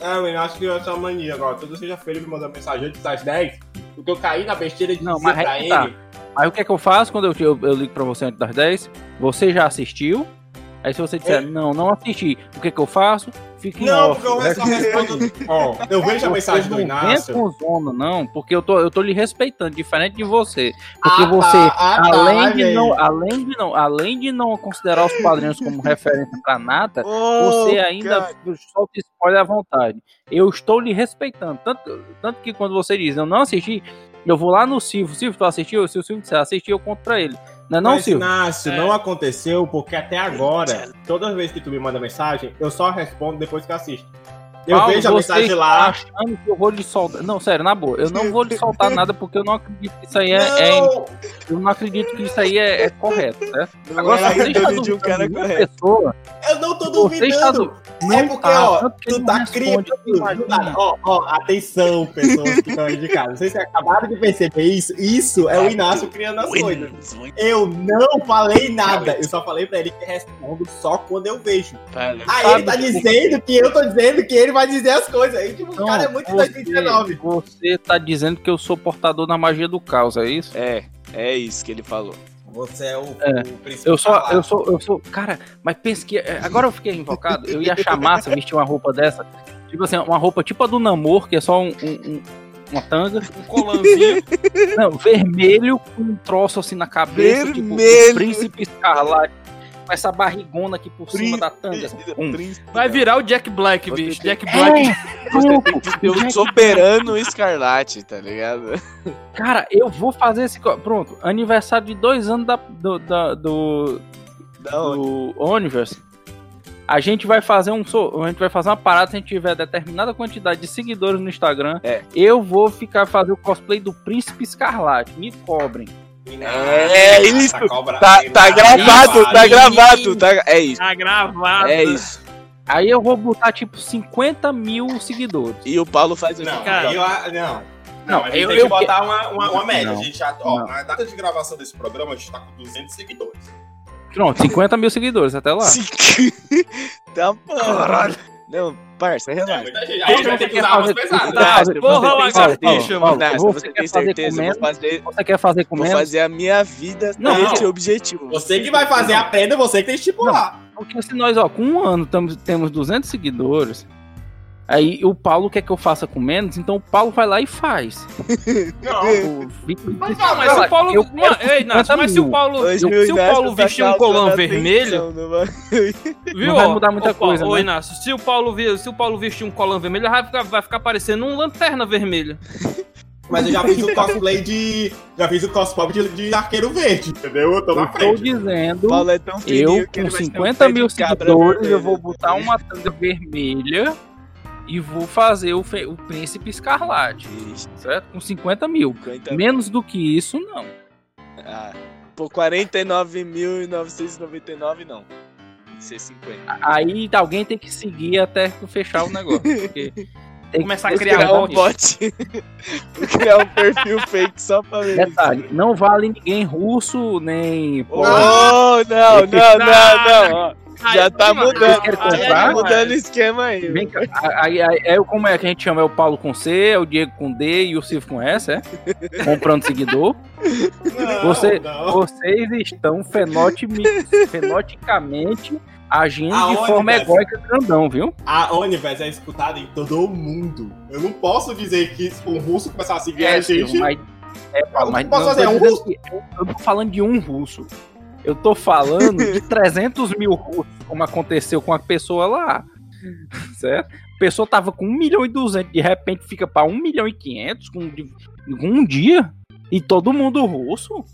É, eu acho que essa mania agora. Toda sexta-feira ele manda mensagem antes das 10. Porque eu caí na besteira de Não, dizer mas pra aí ele. tá. Aí o que é que eu faço quando eu, eu, eu ligo pra você antes das 10? Você já assistiu? Aí se você disser, não, não assisti, o que é que eu faço? Fica em Não, off. porque eu só respondo. Ó, eu vejo a mensagem do não Inácio. com zona, não, porque eu tô, eu tô lhe respeitando, diferente de você. Porque Ah, você, tá, ah, tá, além, de velho. não, além, de não, além de não considerar os padrinhos como referência pra nada, você ainda solta spoiler à vontade. Eu estou lhe respeitando. Tanto, tanto que quando você diz, eu não assisti, eu vou lá no Silvio. Silvio, tu assistiu? Se o Silvio disser, assisti, eu conto pra ele. Não é não, Mas, Silvio? Inácio, É. não aconteceu porque até agora, todas as vezes que tu me manda mensagem, eu só respondo depois que assisto. Eu Paulo, vejo a mensagem lá. achando que eu vou lhe soltar. Não, sério, na boa, eu não vou lhe soltar nada porque eu não acredito que isso aí é. é- Não, eu não acredito que isso aí é, é correto, certo? Não Agora, é se você está de um duvidando cara de uma correto. pessoa, eu não tô está duvidando. du- É não porque, tá, ó, ele tu não tá criando. Ó, ó, atenção, pessoas que estão aí de casa. Vocês acabaram de perceber isso? Isso é o Inácio criando as coisas. Eu não falei nada. Eu só falei pra ele que respondo só quando eu vejo. Aí ele tá dizendo que eu tô dizendo que ele vai dizer as coisas. Aí, tipo, o cara é muito você, 2019. você tá dizendo que eu sou portador da magia do caos, é isso? É, é isso que ele falou. Você é o, É. o principal. Eu sou, eu sou, eu sou. Cara, mas pensa que. é, Agora eu fiquei invocado. Eu ia achar massa vestir uma roupa dessa. Tipo assim, uma roupa tipo a do namoro, que é só um, um- um- uma tanga. Um colanzinho. Não, vermelho com um troço assim na cabeça. Tipo, Vermelho. o príncipe escarlate. Com essa barrigona aqui por cima da tanga. pum. Vai virar o Jack Black, Você bicho. tem- Jack Black. É, Você tem que um soberano escarlate, tá ligado? Cara, eu vou fazer esse. Pronto, aniversário de dois anos da, do, da- do, do Universe. A gente vai fazer um so- a gente vai fazer uma parada se a gente tiver determinada quantidade de seguidores no Instagram. É. Eu vou ficar fazer o cosplay do Príncipe Escarlate. Me cobrem. É isso. Tá, tá gravado, tá gravado. Tá... É isso, Tá gravado. é isso. Aí eu vou botar tipo 50 mil seguidores. E o Paulo faz assim. Não, Cara. eu, não. Não, Não, a gente eu- tem que botar uma, uma, uma média. Não. A gente já, ó, Não. na data de gravação desse programa, a gente tá com 200 seguidores. Pronto, 50 mil seguidores até lá. Tá Caralho. Não, parça, É relaxa. Aí a gente vai ter que usar armas fazer- pesadas. Porra, você- lagartixa, mano. Você quer tem fazer com certeza? Vou fazer, Você quer fazer com vou fazer a minha vida Não, com esse não. objetivo. Você que vai fazer a prenda, você que tem que estipular. Porque se nós, ó, com um ano tamo, temos 200 seguidores, aí o Paulo quer que eu faça com menos, então o Paulo vai lá e faz. Não. O Mas, Não, mas se o Paulo. Eu quero Mano, ei, 50 mas se o. Paulo. Se o Paulo vestir um colã vermelho. bagulho. Viu? Não vai mudar muita coisa, Ô, né? Inácio, se o Paulo, se o Paulo vestir um colã vermelho, vai ficar, vai ficar parecendo um lanterna vermelha. Mas eu já fiz o cosplay de. Já fiz o cosplay de, de arqueiro verde, entendeu? Eu tô na Estou frente. dizendo, Paulo é tão eu com vai ter um 50 pé de mil seguidores, eu vou botar uma tanga vermelha e vou fazer o, fe- o Príncipe Escarlate, Ixi, certo? Com 50 mil. 50 Menos do que isso, não. Ah, por 49.999 não. Tem que ser 50. Aí alguém tem que seguir até fechar o negócio. Porque tem Começar que a criar Criar um bot. criar um perfil fake só pra ver isso. Detalhe, não vale ninguém russo, nem. Oh, não, não, não, não, ó. Já Aí, tá mudando. Já tá mudando o esquema aí. Vem cá, aí, aí, aí, como é que a gente chama? É o Paulo com C, é o Diego com D e o Silvio com S, é? Comprando seguidor. Não, Você- não. Vocês estão fenoticamente agindo de Aonde, forma velho? egóica grandão, viu? A Onivers é escutada em todo o mundo. Eu não posso dizer que se um russo começar a seguir a Silvio, gente. mas, é, Eu mas não posso não fazer, é um russo. eu tô falando de um russo. Eu tô falando de 300 mil russos, como aconteceu com a pessoa lá. Certo? A pessoa tava com 1 milhão e 200, de repente fica pra 1 milhão e 500 com, com um dia. E todo mundo russo.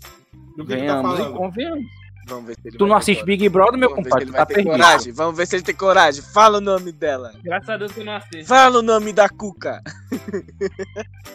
Do que tá e convenhamos. Vamos ver se ele Tu não assiste. Big Brother, meu Vamos ver se compadre? ele Tu tá perdido. coragem. Vamos ver se ele tem coragem. Fala o nome dela. Graças a Deus que eu não assisto. Fala o nome da Cuca.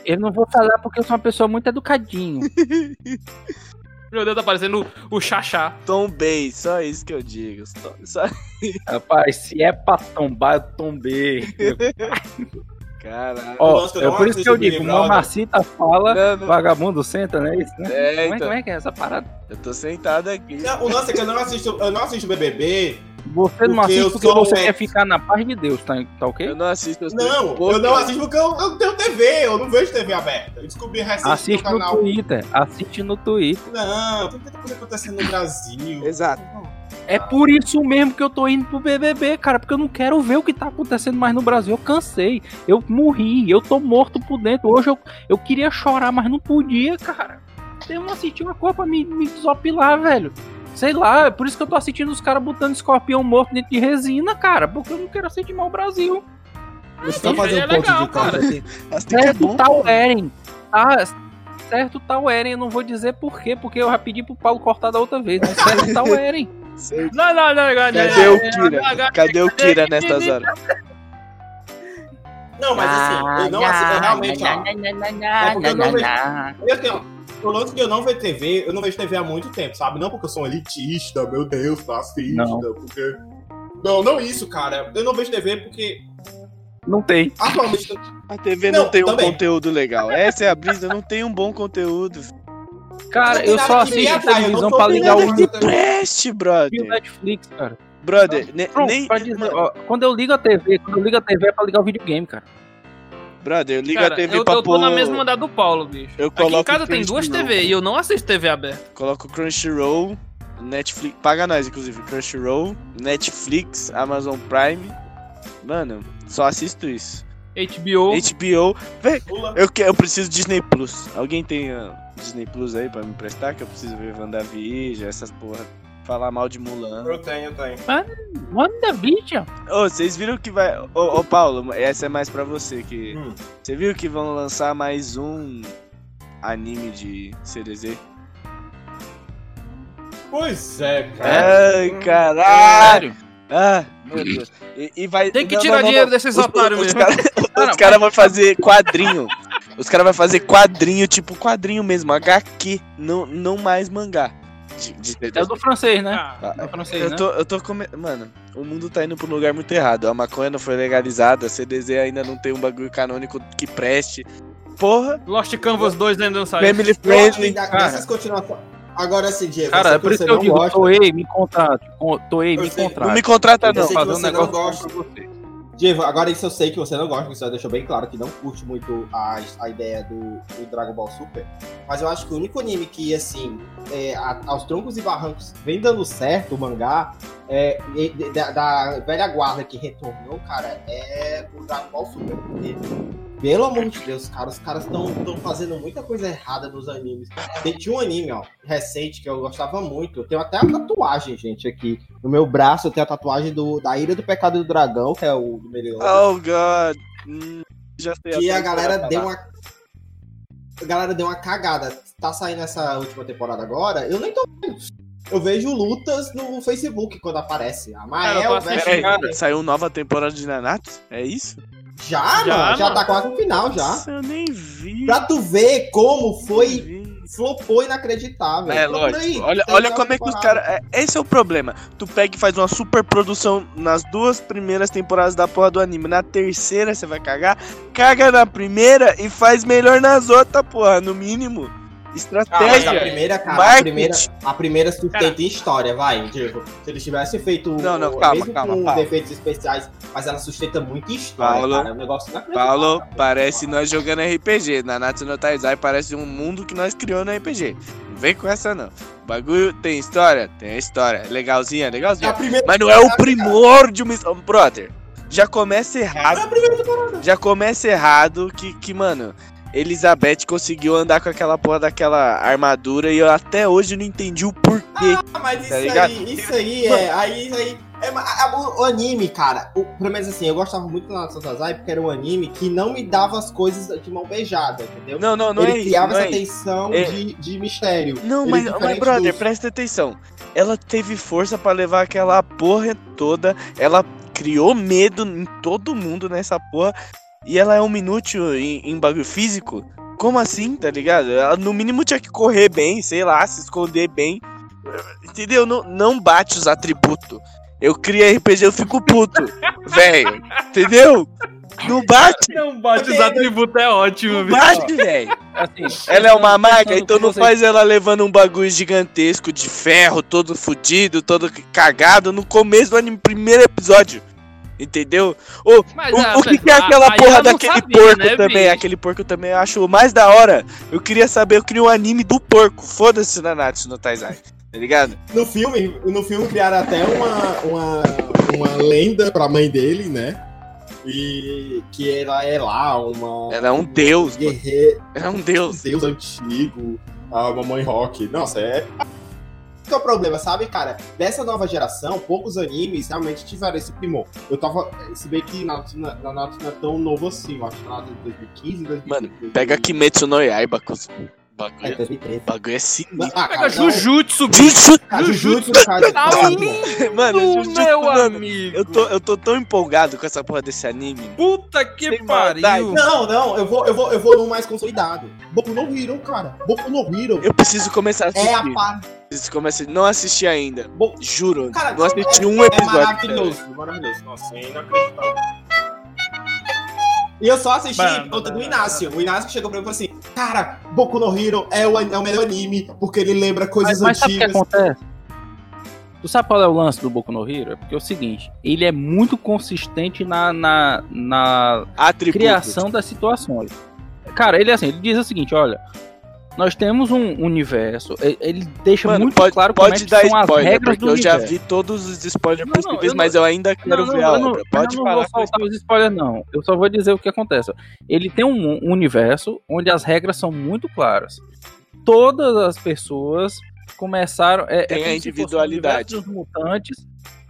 Eu não vou falar porque eu sou uma pessoa muito educadinho. Meu Deus, tá parecendo o, Xaxá. Tom Bay, só isso que eu digo. Só, só- Rapaz, se é pra tombar, eu tombei. Caralho. Ó, Nossa, é por isso que eu digo, Brother. mamacita fala, Não, não. vagabundo senta, né? Isso, né? É, como, é, então. como é que é essa parada? Eu tô sentado aqui. Não, o lance é que eu não assisto, eu não assisto BBB. Você não Porque assiste porque você ex. quer ficar na paz de Deus, tá, tá ok? Eu não assisto. Eu Não, Pô, eu não assisto porque eu, eu não tenho TV, eu não vejo TV aberta. Eu descobri recente Assiste no no canal. Twitter, assiste no Twitter. Não, tem tanta coisa acontecendo no Brasil. Exato. É por isso mesmo que eu tô indo pro BBB, cara, porque eu não quero ver o que tá acontecendo mais no Brasil. Eu cansei, eu morri, eu tô morto por dentro. Hoje eu, eu queria chorar, mas não podia, cara. Eu não assisti uma coisa pra me, me desopilar, velho. Sei lá, é por isso que eu tô assistindo os caras botando escorpião morto dentro de resina, cara, porque eu não quero assistir mal o Brasil. Você Isso aí é legal, cara. Assim que é Certo bom. tá o Eren. Tá, certo tá o Eren, eu não vou dizer por quê, porque eu já pedi pro Paulo cortar da outra vez, mas certo tá o Eren. Sei. Não, não, não, não. Cadê o Kira? Cadê o Kira nessas horas? Não, mas assim, eu não assisto, eu realmente, ó. É porque eu não vejo. O lance que eu não vejo TV, eu não vejo TV há muito tempo, sabe? Não porque eu sou um elitista, meu Deus, fascista, Não. porque. Não, não isso, cara. Eu não vejo TV porque Não tem. atualmente. A TV não, Não, tem um também. conteúdo legal. Essa é a brisa, não tem um bom conteúdo. Cara, Não eu só assisto televisão não pra ligar o que YouTube. preste, e o brother. Netflix, cara. Brother, Pronto, nem. pra dizer, ó, quando eu ligo a TV, quando eu ligo a TV é pra ligar o videogame, cara. Brother, eu ligo Cara, a TV eu, pra eu tô pôr. na mesma da do Paulo, bicho. Eu Aqui em casa tem duas. TV e eu não assisto TV aberta. Coloco Crunchyroll, Netflix. Paga nós, inclusive. Crunchyroll, Netflix, Amazon Prime. Mano, só assisto isso. HBO. HBO. Véi, eu, eu preciso de Disney Plus. Alguém tem ah, Disney Plus aí pra me emprestar? Que eu preciso ver WandaVision, essas porra. Falar mal de Mulan. Eu tenho, eu tenho. WandaVision. Ô, vocês viram que vai. Ô, ô, Paulo, essa é mais pra você. que Hum. Você viu que vão lançar mais um anime de CDZ? Pois é, cara. Ai, caralho! Sério? Ah, meu Deus. E, e vai. Tem que não, tirar não, não, dinheiro não. desses Os- otários os mesmo. Os caras vão fazer quadrinho. Os caras vão fazer quadrinho, tipo quadrinho mesmo, HQ, não, não mais mangá. De, de É o do francês, né? Ah, É o francês, eu né? tô, eu tô come... Mano, o mundo tá indo pra um lugar muito errado. A maconha não foi legalizada, a CDZ ainda não tem um bagulho canônico que preste. Porra, Lost Canvas 2 ainda não saiu. family friendly. dessas continuações. Agora sim, Diego. Cara, é por isso que eu digo, gosta. Toei, me contrate. con- Toei, me sei. contrate. Não me contrata, não. fazer um negócio pra você. Diego, agora isso eu sei que você não gosta, você já deixou bem claro que não curte muito a, a ideia do, do Dragon Ball Super. Mas eu acho que o único anime que, assim, é, a- aos troncos e barrancos vem dando certo, o mangá, é, e- da, da velha guarda que retornou, cara, é o Dragon Ball Super. Pelo amor de Deus, cara, os caras estão fazendo muita coisa errada nos animes. Tem, tinha um anime, ó, recente, que eu gostava muito. Eu tenho até a tatuagem, gente, aqui. No meu braço eu tenho a tatuagem do, da Ira do Pecado do Dragão, que é o do Meliodas. Oh, God. Hum, já sei que a galera deu uma. a galera deu uma cagada. Tá saindo essa última temporada agora, eu nem tô vendo. Eu vejo lutas no Facebook quando aparece. A Cara, eu Mael Peraí, saiu nova temporada de Nanatsu? É isso? Já, Já, mano, já tá quase no final já. Nossa, eu nem vi. Pra tu ver como foi, flopou inacreditável. É, lógico. aí, olha olha como é que os caras. é, esse é o problema. Tu pega e faz uma super produção nas duas primeiras temporadas da porra do anime. Na terceira você vai cagar. Caga na primeira e faz melhor nas outras, porra. No mínimo. Ah, Estratégia. a primeira, cara, a primeira, a primeira sustenta em história, vai, Diego. Se eles tivessem feito Não, não, calma, mesmo calma, com Paulo. defeitos especiais, mas ela sustenta muito em história, Paulo, cara. É um negócio inacreditável. Paulo, parece nós jogando RPG. Nanatsu no Taizai parece um mundo que nós criamos no RPG. Não vem com essa, não. O bagulho tem história? Tem história. Legalzinha, É legalzinha. primeira, Mas não é o primor de uma história. Brother, já começa é errado. a primeira temporada. Já começa errado que, que, mano, Elizabeth conseguiu andar com aquela porra daquela armadura e eu até hoje não entendi o porquê. Ah, mas isso Tá aí, isso aí é. Aí, isso aí. É, a- o, o anime, cara, o, pelo menos assim, eu gostava muito do Natsu Tazai porque era um anime que não me dava as coisas de mão beijada, entendeu? Não, não, não Ele é isso. criava Não, é essa isso. tensão É. de, de mistério. não Ele mas, é mas, brother, dos- presta atenção. Ela teve força pra levar aquela porra toda. Ela criou medo em todo mundo nessa porra. E ela é um inútil em, em bagulho físico. Como assim, tá ligado? Ela no mínimo tinha que correr bem, sei lá, se esconder bem. Entendeu? Não, não bate os atributos. Eu crio RPG, eu fico puto. velho. Entendeu? Não bate, Não bate os atributos, é ótimo, não viu? bate, velho. Assim, Ela é uma maga, então não você- faz ela levando um bagulho gigantesco de ferro, todo fudido, todo cagado no começo do anime, primeiro episódio. Entendeu? Ô, Mas, o, ah, o que, que é aquela porra daquele sabia, porco né, também? bicho? Aquele porco também eu acho o mais da hora. Eu queria saber, eu queria um anime do porco. Foda-se Nanatsu no Taizai. Tá ligado? No filme, no filme criaram até uma, uma, uma lenda pra mãe dele, né? E que ela é lá uma. Ela é um deus, mano. guerreira, Ela é um deus. Deus antigo, a mamãe rock. Nossa, é. Esse é o problema, sabe, cara? Dessa nova geração, poucos animes realmente tiveram esse primor. Eu tava. Se bem que Naruto não é- Naruto não é tão novo assim, eu acho que Naruto é de 2015, 2015. Mano, Pega Kimetsu no Yaiba, cuzão. É, Bagulho, 2013. bagulho é sinistro. Ah, Pega cara. Jujutsu, bicho. Jujutsu, Cara, cara, Tá tá mano, Jujutsu, meu mano. amigo. Eu tô, eu tô tão empolgado com essa porra desse anime. Puta que Sem maldade. pariu. Não, não, eu vou, eu vou, eu vou no mais consolidado. Boku no Hero, cara. Boku no Hero Eu preciso começar a assistir. é a par. Preciso começar. Não assisti ainda. Bo- Juro. Cara, não assisti é, um É episódio. maravilhoso, maravilhoso. Nossa, é inacreditável. E eu só assisti por conta do Inácio. O Inácio chegou pra mim e falou assim: Cara, Boku no Hero é o, é o melhor anime porque ele lembra coisas Mas, mas sabe o que antigas. acontece? Tu sabe qual é o lance do Boku no Hero? É porque é o seguinte, ele é muito consistente na, na, na Atributos. criação das situações. Cara, ele é assim, ele diz o seguinte, olha, nós temos um universo, ele deixa Mano, muito pode, claro como pode é que dar são as spoiler, regras porque do eu já universo. vi todos os spoilers Não, não, possíveis, mas eu ainda quero Não, ver não, a não- obra. Pode eu não falar. vou soltar os spoilers, não. Eu só vou dizer o que acontece. Ele tem um, universo onde as regras são muito claras. Todas as pessoas começaram. É, Tem é a como individualidade. dos mutantes.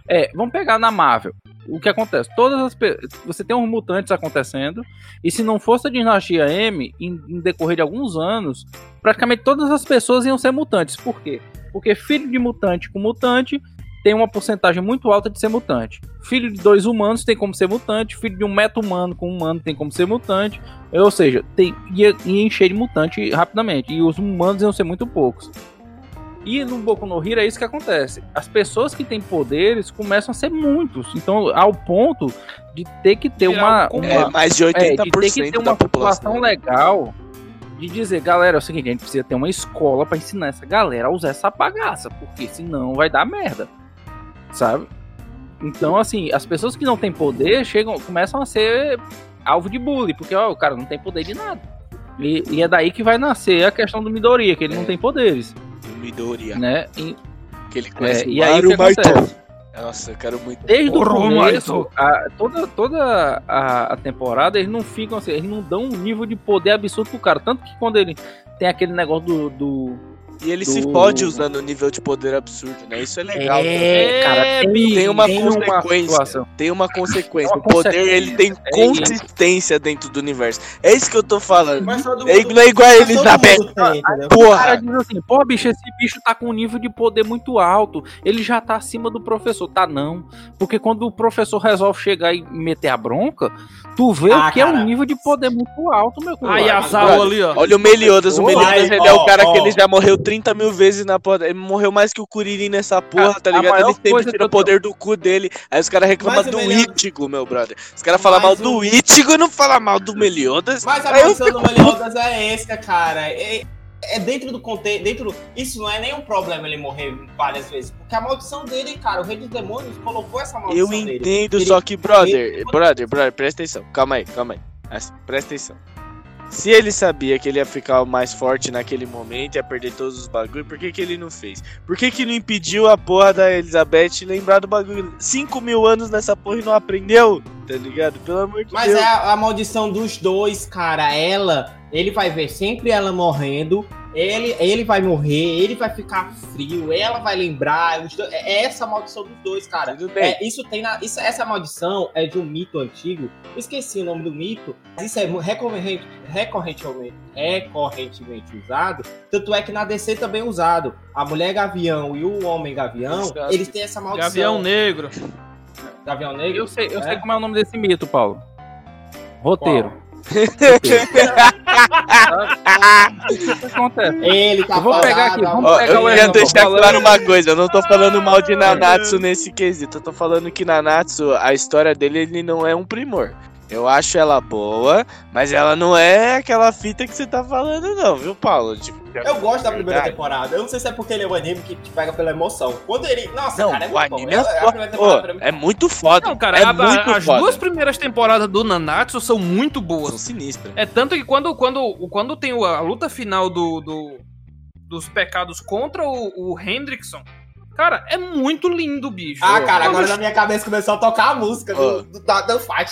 É, vamos pegar na Marvel. O que acontece? Todas as você tem uns mutantes acontecendo e se não fosse a dinastia M, em, em decorrer de alguns anos, praticamente todas as pessoas iam ser mutantes. Por quê? Porque filho de mutante com mutante tem uma porcentagem muito alta de ser mutante. Filho de dois humanos tem como ser mutante, filho de um meta humano com humano tem como ser mutante. Ou seja, tem, ia, ia encher de mutante rapidamente. E os humanos iam ser muito poucos. E no Boku no Hero é isso que acontece. As pessoas que têm poderes começam a ser muitos. Então, ao ponto de ter que ter uma, um uma, É mais de é, 80% de ter que ter uma população. população legal de dizer, galera, é o seguinte, a gente precisa ter uma escola pra ensinar essa galera a usar essa bagaça, porque senão vai dar merda. Sabe? Então, assim, as pessoas que não têm poder chegam, começam a ser alvo de bullying, porque ó, o cara não tem poder de nada. E, e é daí que vai nascer a questão do Midoriya, que ele É. não tem poderes, O Midoriya, né? E, que ele é, conhece e aí o que Maru Maito. acontece? Nossa, eu quero muito. Desde o começo, a- toda, toda a, a temporada, eles não ficam assim, eles não dão um nível de poder absurdo pro cara. Tanto que quando ele tem aquele negócio do, do, E ele se Do- fode usando o nível de poder absurdo, né? Isso é legal. É, cara, É, tem, Tem uma tem consequência. situação. Tem uma consequência. Tem O uma poder, ele tem consequência, é consistência dentro do universo. É isso que eu tô falando. É, mundo- não é igual a Elizabeth. tem, entendeu? O cara Porra! diz assim, pô, bicho, esse bicho tá com um nível de poder muito alto. Ele já tá acima do professor. Tá, não. Porque quando o professor resolve chegar e meter a bronca, tu vê Ah, o que é cara. um nível de poder muito alto, meu Aí a ali, ó. Olha o Meliodas. O Meliodas, ele é o cara que ele já morreu 30 mil vezes na porra. Ele morreu mais que o Kuririn nessa porra, A- tá ligado? Ele sempre tira o poder do cu dele. Aí os caras reclamam do Ichigo, meu brother. Os caras falam mal Mas do o- Ichigo e não falam mal do Meliodas. Mas a eu maldição do Meliodas é essa, cara. É, é dentro do contexto. Dentro, isso não é nenhum problema ele morrer várias vezes. Porque a maldição dele, cara, o rei dos demônios colocou essa maldição Eu dele. entendo, Ele- só que, brother, brother, brother, presta atenção. Calma aí, calma aí. Presta atenção. Se ele sabia que ele ia ficar mais forte naquele momento, ia perder todos os bagulho, por que, que ele não fez? Por que, que não impediu a porra da Elizabeth lembrar do bagulho? 5 mil anos nessa porra e não aprendeu? Tá ligado? Pelo amor de Mas Deus. é a, a maldição dos dois, cara. Ela, ele vai ver sempre ela morrendo. Ele, ele vai morrer, ele vai ficar frio, ela vai lembrar. dois- é essa a maldição dos dois, cara. Tudo bem. É, isso tem na, isso, essa maldição é de um mito antigo. Eu esqueci o nome do mito. Mas isso é recorrente, recorrentemente, recorrentemente usado. Tanto é que na DC também é usado. A mulher gavião e o homem gavião, Exato. eles têm essa maldição. Gavião Negro. Gavião negro. Eu sei, eu É? sei como é o nome desse mito, Paulo. Roteiro. O que acontece? Ele tá Eu vou pegar aqui, vamos pegar eu o deixar falando- claro uma coisa, eu não tô falando mal de Nanatsu nesse quesito, eu tô falando que Nanatsu, a história dele, ele não é um primor. Eu acho ela boa, mas ela não é aquela fita que você tá falando não, viu, Paulo? Tipo, Eu gosto da primeira Verdade. temporada. Eu não sei se é porque ele é um anime que te pega pela emoção. Quando ele. Nossa, Não, cara, é o muito anime bom. é a primeira pra mim é muito foda. Não, cara, é a- muito as foda. duas primeiras temporadas do Nanatsu são muito São boas. sinistras. É tanto que quando, quando, quando tem a luta final do, do- dos pecados contra o, o Hendrickson, cara, é muito lindo, bicho. Ah, cara, Quando agora na minha cabeça começou a tocar a música do, do, Fight.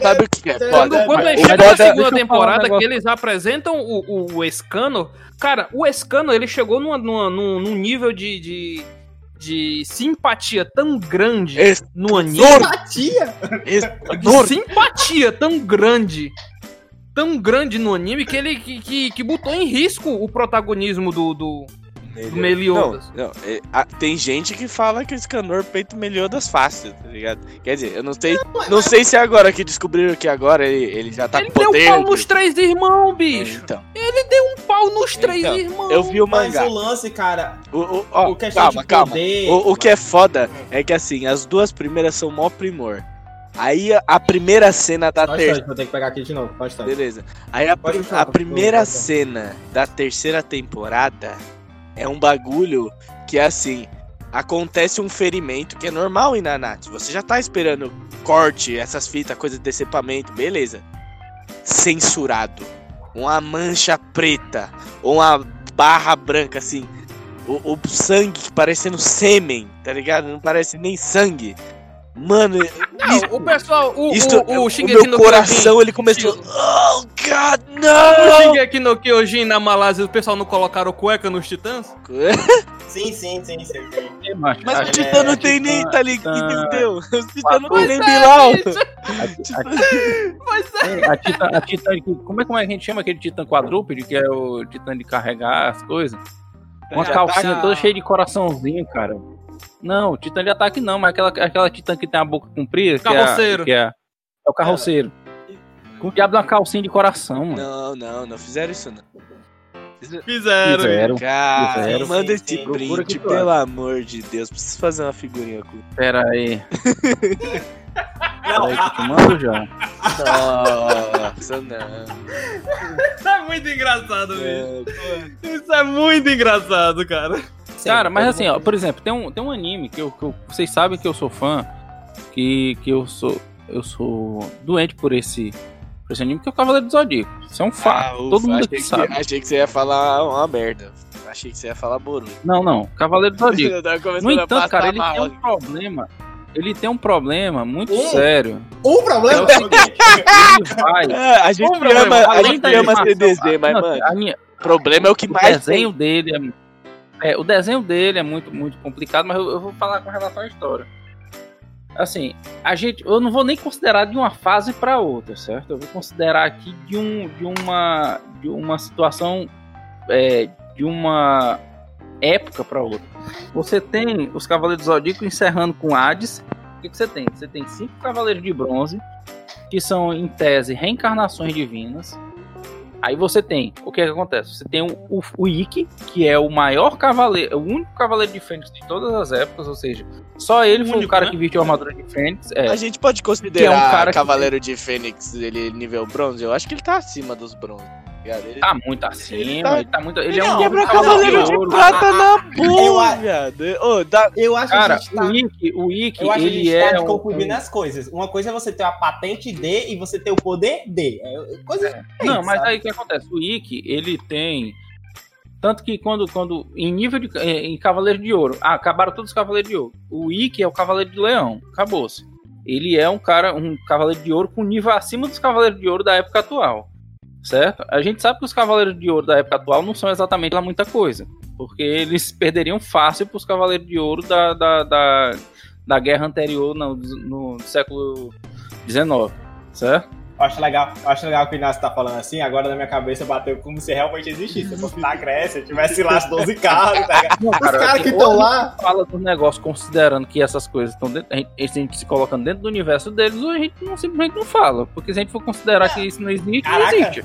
Sabe o que é Quando, foda? quando Mas ele o chega na segunda um temporada, que eles apresentam o, Escano, cara, o Escano, ele chegou numa, numa- num, num nível de, de, de simpatia tão grande Esse- no anime. Simpatia! De simpatia tão grande. Tão grande no anime que ele que, que, que botou em risco o protagonismo do, do Meliodas. Não, não, é, a- tem gente que fala que o Scanor peita o Meliodas fácil, tá ligado? Quer dizer, eu não sei, não sei se é agora que descobriram que agora ele, ele já tá ele com deu poder. pau nos três irmãos, bicho. Então, Um pau nos três Então, irmãos. eu vi o Mas mangá. o lance, cara, O, o, ó, o questão calma, de calma. poder... O, o que é foda é que assim, as duas primeiras são mó primor. Aí a, primeira cena da um terceira. vou ter que pegar aqui de novo. Só um instante. Beleza. Aí a, falar, a primeira cena da terceira temporada é um bagulho que é assim. Acontece um ferimento que é normal em Nanatsu. Você já tá esperando corte, essas fitas, coisa de decepamento, beleza. Censurado. Uma mancha preta. Ou uma barra branca, assim. O, o sangue parecendo sêmen, tá ligado? Não parece nem sangue. Mano, Não, o pessoal, o, isso, o, o o Shingeki meu no coração ele começou. Oh, God, O não! Shingeki no Kyojin na Malásia, o pessoal não colocaram cueca nos titãs? Sim, sim, sim, sim. sim. É, Mas a- o é, Titã não a tem nem, tá ligado? Titã- Entendeu? O Titã não tem Pois nem é, Bilal. bicho. a- a- Titã, a Titã como é como é que a gente chama aquele Titã quadrúpede, que é o Titã de carregar as coisas? Uma Já calcinha tá- toda cheia de coraçãozinho, cara. Não, Titã de ataque não, mas aquela, aquela Titã que tem a boca comprida. que é Carroceiro. Que é, é o carroceiro. Com o diabo da calcinha de coração, mano. Não, não, não fizeram isso não. Fizeram. Fizeram. Cara, Fizeram. manda esse sim. Print, pelo amor de Deus. Preciso fazer uma figurinha com. Pera aí. Não, Pera aí que eu te mando já. Nossa, não. Isso é muito engraçado, bicho. É, Isso é muito engraçado, cara. Cara, mas assim, ó, por exemplo, tem um, tem um anime que, eu, que eu- vocês sabem que eu sou fã, que, que eu sou eu sou doente por esse, por esse anime, que é o Cavaleiro do Zodíaco. Isso é um fato, Ah, ufa, todo mundo achei aqui que, sabe. Achei que você ia falar uma merda. Achei que você ia falar Boruto. Não, não, Cavaleiro do Zodíaco. No a entanto, cara, ele mal. tem um problema. Ele tem um problema muito Hum. sério. O problema É o seguinte, ele vai. É, a gente o problema? ama, a gente ama CDZ, mas, mano. A, ani- problema é o que o mais desenho dele é, é, o desenho dele é muito muito complicado, mas eu, eu vou falar com relação à história. Assim, a gente, eu não vou nem considerar de uma fase para outra, certo? Eu vou considerar aqui de um de uma de uma situação é, de uma época para outra. Você tem os Cavaleiros do Zodíaco encerrando com Hades. O que, que você tem? Você tem cinco Cavaleiros de Bronze, que são, em tese, reencarnações divinas. Aí você tem, o que, que acontece? Você tem o, o, o Ikki, que é o maior cavaleiro, o único cavaleiro de Fênix de todas as épocas, ou seja, só ele foi o Único, cara né? que vestiu a armadura de Fênix. É, A gente pode Que é um considerar cara que- Cavaleiro de Fênix ele nível bronze? Eu acho que ele tá acima dos bronze. Tá ligado? Ele tá muito acima, Ele ele tá- tá, muito. Ele é Não, um quebra cavaleiro Cavaleiro de ouro. Prata na Eu boa, viado. Ô, dá... Eu acho que Cara, a gente tá. o Ikki, o Ikki, Eu acho que a ele gente é tá um- confundindo as coisas. Uma coisa é você ter a patente D e você ter o poder D. É coisa Não, mas sabe? aí o que acontece? O Ikki, ele tem. Tanto que quando, quando em nível de. eh, Em Cavaleiro de Ouro. Ah, acabaram todos os Cavaleiros de Ouro. O Ikki é o Cavaleiro de Leão. Acabou-se. Ele é um cara, um Cavaleiro de Ouro com nível acima dos Cavaleiros de Ouro da época atual. Certo? A gente sabe que os Cavaleiros de Ouro da época atual não são exatamente lá muita coisa. Porque eles perderiam fácil para os Cavaleiros de Ouro da, da, da, da guerra anterior, no, no século XIX. Certo? Eu acho legal, eu acho legal que o Inácio tá falando assim, agora na minha cabeça bateu como se realmente existisse. Se fosse na Grécia, tivesse lá as 12 carros, tá ligado? Não, Os caras que estão lá. fala dos negócios considerando que essas coisas estão dentro, a gente, a gente se colocando dentro do universo deles, ou a gente não, simplesmente não fala. Porque se a gente for considerar que isso não existe, Caraca, não existe.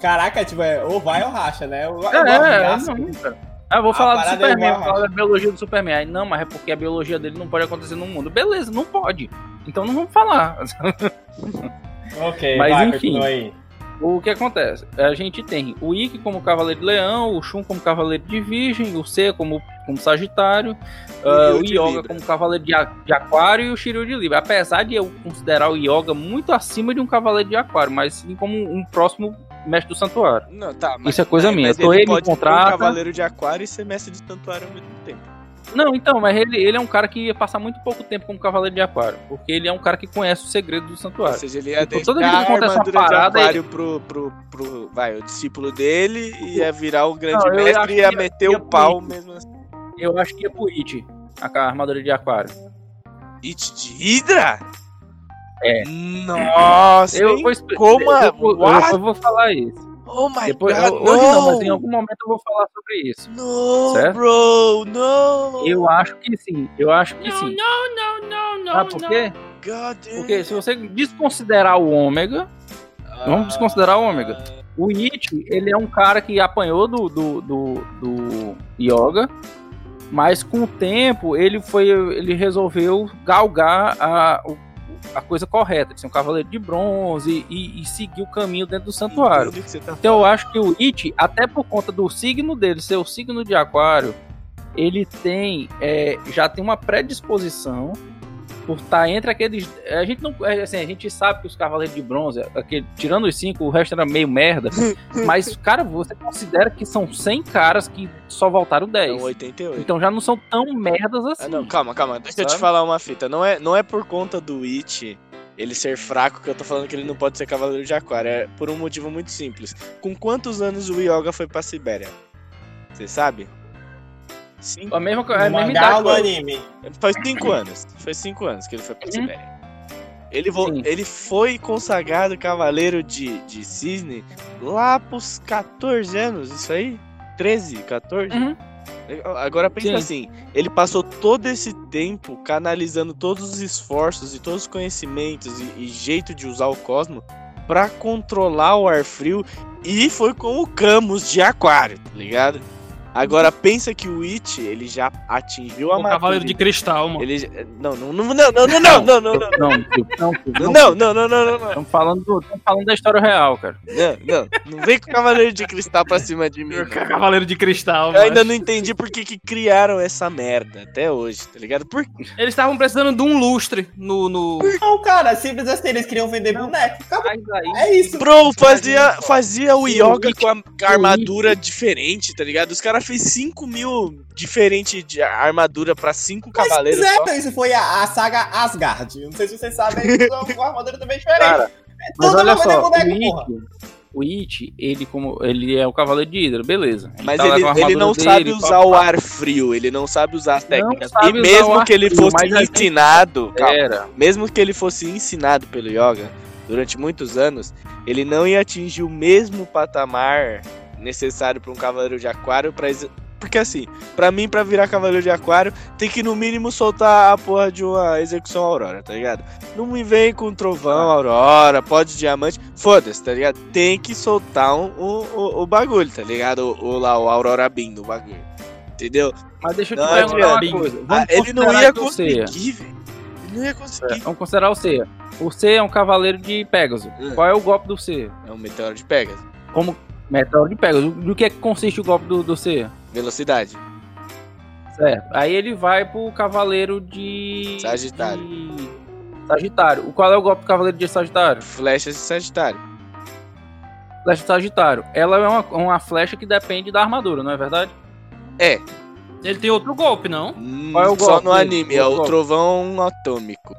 Caraca, tipo, é, ou vai ou racha, né? É, de é, graça. não, cara. Ah, eu vou falar do é Superman, vou falar da biologia do Superman. Aí, não, mas é porque a biologia dele não pode acontecer no mundo. Beleza, não pode. Então não vamos falar. Ok, Mas vai, enfim. O que acontece? A gente tem o Ikki como Cavaleiro de Leão, o Shun como Cavaleiro de Virgem, o C como, como Sagitário, ah, Ryu o Yoga Libra. como Cavaleiro de, de Aquário e o Shiryu de Libra. Apesar de eu considerar o Yoga muito acima de um Cavaleiro de Aquário, mas sim como um próximo mestre do Santuário. Não, tá, Isso é coisa minha. Mas Eu tô ele pode ser contrato. um Cavaleiro de Aquário e ser mestre de santuário ao mesmo tempo. Não, então, mas ele, ele é um cara que ia passar muito pouco tempo como Cavaleiro de Aquário, porque ele é um cara que conhece os segredos do Ou Santuário. seja, ele ia Então, toda vez que acontece uma armadura de parada, aquário pro, pro, pro, vai, o discípulo dele e ia virar o grande Não, eu mestre e ia ia- meter ia o pau mesmo assim. Eu acho que ia pro It, a armadura de Aquário. It de Hydra? É. Nossa, Eu hein? vou, como eu, eu- what? eu vou falar isso. Oh my Depois, god, hoje não, mas em algum momento eu vou falar sobre isso. No, Certo? bro, no! Eu acho que sim, eu acho que sim. não, não, não, não. Sabe por quê? Porque se você desconsiderar o Ômega, vamos desconsiderar o Ômega. O It, ele é um cara que apanhou do, do, do, do Yoga, mas com o tempo ele foi ele resolveu galgar a, o- a coisa correta, de ser um cavaleiro de bronze e, e seguir o caminho dentro do santuário. Tá Então eu acho que o It, até por conta do signo dele ser o signo de aquário, ele tem é, já tem uma predisposição por estar entre aqueles. A gente não. é, Assim, a gente sabe que os Cavaleiros de Bronze, aquele, tirando os cinco, o resto era meio merda. mas, cara, você considera que são 100 caras que só voltaram 10. Então, 88. Então já não são tão merdas assim. Ah, não, calma, calma. Deixa eu te Sabe? falar uma fita. Não é, não é por conta do It ele ser fraco que eu tô falando que ele não pode ser cavaleiro de aquário. É por um motivo muito simples. Com quantos anos o Yoga foi pra Sibéria? Você sabe? Cinco. A mesma, co- a No mesma mangá ou anime? Faz cinco anos. Foi cinco anos que ele foi pra Uhum. Sibéria. Ele, vo- ele foi consagrado cavaleiro de, de cisne lá pros 14 anos, isso aí? 13, 14? Uhum. Agora pensa Sim. assim, ele passou todo esse tempo canalizando todos os esforços e todos os conhecimentos e, e jeito de usar o cosmo pra controlar o ar frio e foi com o Camus de aquário, tá ligado? Agora pensa que o It, ele já atingiu a O cavaleiro de cristal, mano. Ele não, não, não, não, não, não, não, não, não, não, Não, não, não, não. não, não, não, não, não, Estamos falando, falando da história real, cara. não, não, não vem com o Cavaleiro de Cristal pra cima de mim. Cavaleiro de cristal, Eu ainda não entendi por que, que criaram essa merda até hoje, tá ligado? Por Eles estavam precisando de um lustre no. no... Não, cara, simples assim, eles queriam vender boneco. É isso. Bro, fazia, fazia o yoga o com a, com a armadura diferente, tá ligado? Os caras fez 5 mil diferente de armadura pra 5 Mas cavaleiros só. fizeram, isso foi a, a saga Asgard. Não sei se vocês sabem, a armadura também é diferente. Cara, Mas Todo olha mundo vai só, boneco, o It, ele como ele é o cavaleiro de Hydra, beleza. Mas tá ele, ele não dele, sabe pá, usar o ar frio, ele não sabe usar as técnicas. E mesmo que ele frio, fosse mas a gente- ensinado, calma, Era. mesmo que ele fosse ensinado pelo Yoga durante muitos anos, ele não ia atingir o mesmo patamar necessário para um cavaleiro de aquário para porque assim, pra mim, pra virar cavaleiro de aquário, tem que no mínimo soltar a porra de uma execução aurora, tá ligado? Não me vem com trovão, aurora, pó de diamante, foda-se, tá ligado? Tem que soltar um, um- o, o bagulho, tá ligado? O, o lá, o aurora beam do bagulho. Entendeu? Mas deixa eu te Não perguntar adianta. uma coisa. Ah, ele não ia conseguir, velho. Ele não ia conseguir. Vamos considerar o Seiya. O Seiya é um cavaleiro de Pegasus. Hum. Qual é o golpe do Seiya? É um meteoro de Pegasus. Como meteoro de Pegasus. Do que é que consiste o golpe do, do Seiya? Velocidade. Certo. Aí ele vai pro cavaleiro de. Sagitário. de Sagitário. O Qual é o golpe do cavaleiro de Sagitário? Flechas de Sagitário. Flecha de Sagitário. Ela é uma, uma flecha que depende da armadura, não é verdade? É. Ele tem outro golpe, não? hum, Qual é o Só golpe no dele? anime, é é o o golpe? trovão atômico.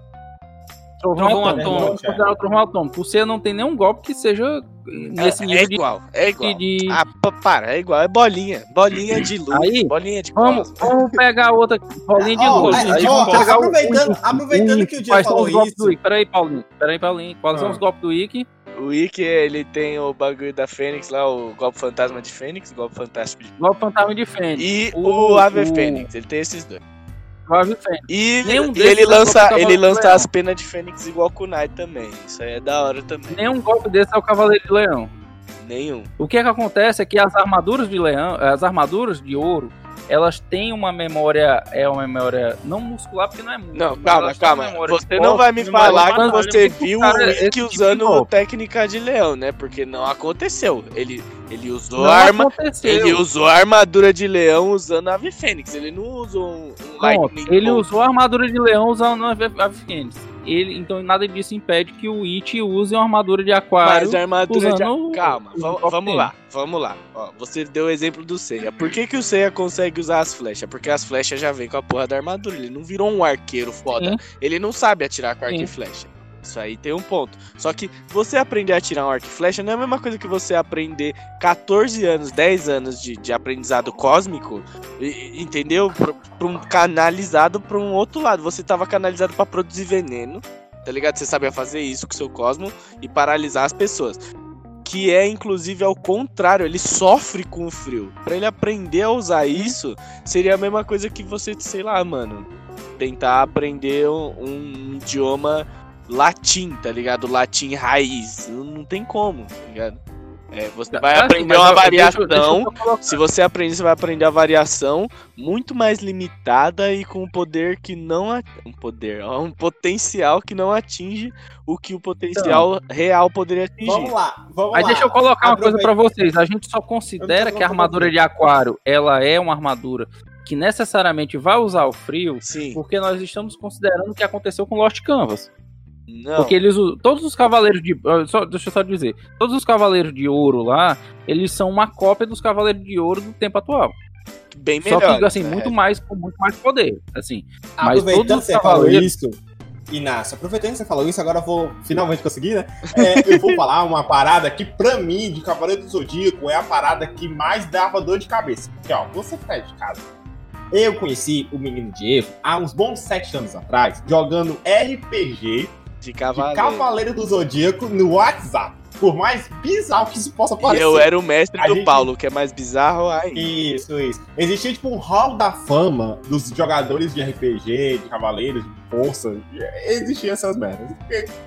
Trovão, Trovão atômico. atômico. Vamos considerar o trovão atômico. Não tem nenhum golpe que seja nesse é, nível é igual, é de, igual. de- Ah, pa- para, é igual, é bolinha. Bolinha de luz, Aí, bolinha de Vamos, vamos pegar outra bolinha de Ó, luz. aí, Aí ó, vamos pegar o- aproveitando- o aproveitando que o são falou os golpes isso. Peraí, Paulinho. Peraí, Paulinho. Quais são Ah. os golpes do Ikki? O Ikki, ele tem o bagulho da Fênix lá, o golpe fantasma de Fênix, o golpe fantástico de Golpe fantasma de Fênix. E O- o, Ave o- Fênix, ele tem esses dois. Fênix. E, Nenhum e ele lança, ele lança as penas de Fênix igual o Kunai também. Isso aí é da hora também. Nenhum golpe desse é o Cavaleiro de Leão. Nenhum. O que é que acontece é que as armaduras de leão, as armaduras de ouro, elas têm uma memória, é uma memória não muscular porque não é músculo. Não, calma, calma. Você não vai me falar que você Tipo, viu o tipo de usando golpe. técnica de leão, né? Porque não aconteceu. Ele, ele usou Não a arma. aconteceu. Ele usou a armadura de leão usando a Ave Fênix. Ele não usou um, um Pronto, ele Bolt. usou a armadura de leão usando a a Fênix. Ele, então nada disso impede que o It use uma armadura de aquário. Mas a armadura de... usando o- Calma, vamos, lá, vamos lá. Ó, você deu o exemplo do Seiya. Por que, que o Seiya consegue usar as flechas? Porque as flechas já vêm com a porra da armadura. Ele não virou um arqueiro foda. Sim. Ele não sabe atirar com arco e flecha. Isso aí tem um ponto. Só que você aprender a atirar um arco e flecha não é a mesma coisa que você aprender 14 anos, 10 anos de, de aprendizado cósmico, e- entendeu? Pra um canalizado pra um outro lado. Você tava canalizado pra produzir veneno, tá ligado? Você sabia fazer isso com seu cosmo e paralisar as pessoas. Que é, inclusive, ao contrário, ele sofre com o frio. Pra ele aprender a usar isso, seria a mesma coisa que você, sei lá, mano, tentar aprender um, um idioma latim, tá ligado? Latim raiz. Não, tem como, tá ligado? É, você vai Assim, aprender uma eu- deixa eu- variação. deixa eu Se você aprender, você vai aprender a variação muito mais limitada e com um poder que não. Um poder, um potencial que não atinge o que o potencial real poderia atingir. Vamos lá, vamos Mas lá. deixa eu colocar uma coisa pra vocês. A gente só considera que a armadura de aquário ela é uma armadura que necessariamente vai usar o frio, Sim. porque nós estamos considerando o que aconteceu com Lost Canvas. Não. Porque eles usam- todos os cavaleiros de só, deixa eu só dizer, todos os cavaleiros de ouro lá, eles são uma cópia dos cavaleiros de ouro do tempo atual. bem Só melhor. que assim, né? muito mais com muito mais poder, assim. Mas Aproveitando todos que você os falou cavaleiros- isso, Inácio, aproveitando que você falou isso, agora eu vou finalmente conseguir, né? É, eu vou falar uma parada que, pra mim, de Cavaleiro do Zodíaco, é a parada que mais dava dor de cabeça. Porque, ó, você que tá de casa. Eu conheci o menino Diego há uns bons sete anos atrás, jogando RPG De de cavaleiro. Cavaleiro do Zodíaco no WhatsApp. Por mais bizarro que isso possa parecer. eu era o mestre A do gente- Paulo, que é mais bizarro ainda. Isso, isso. Existia tipo um hall da fama dos jogadores de RPG, de cavaleiros, de força. Existiam essas merdas.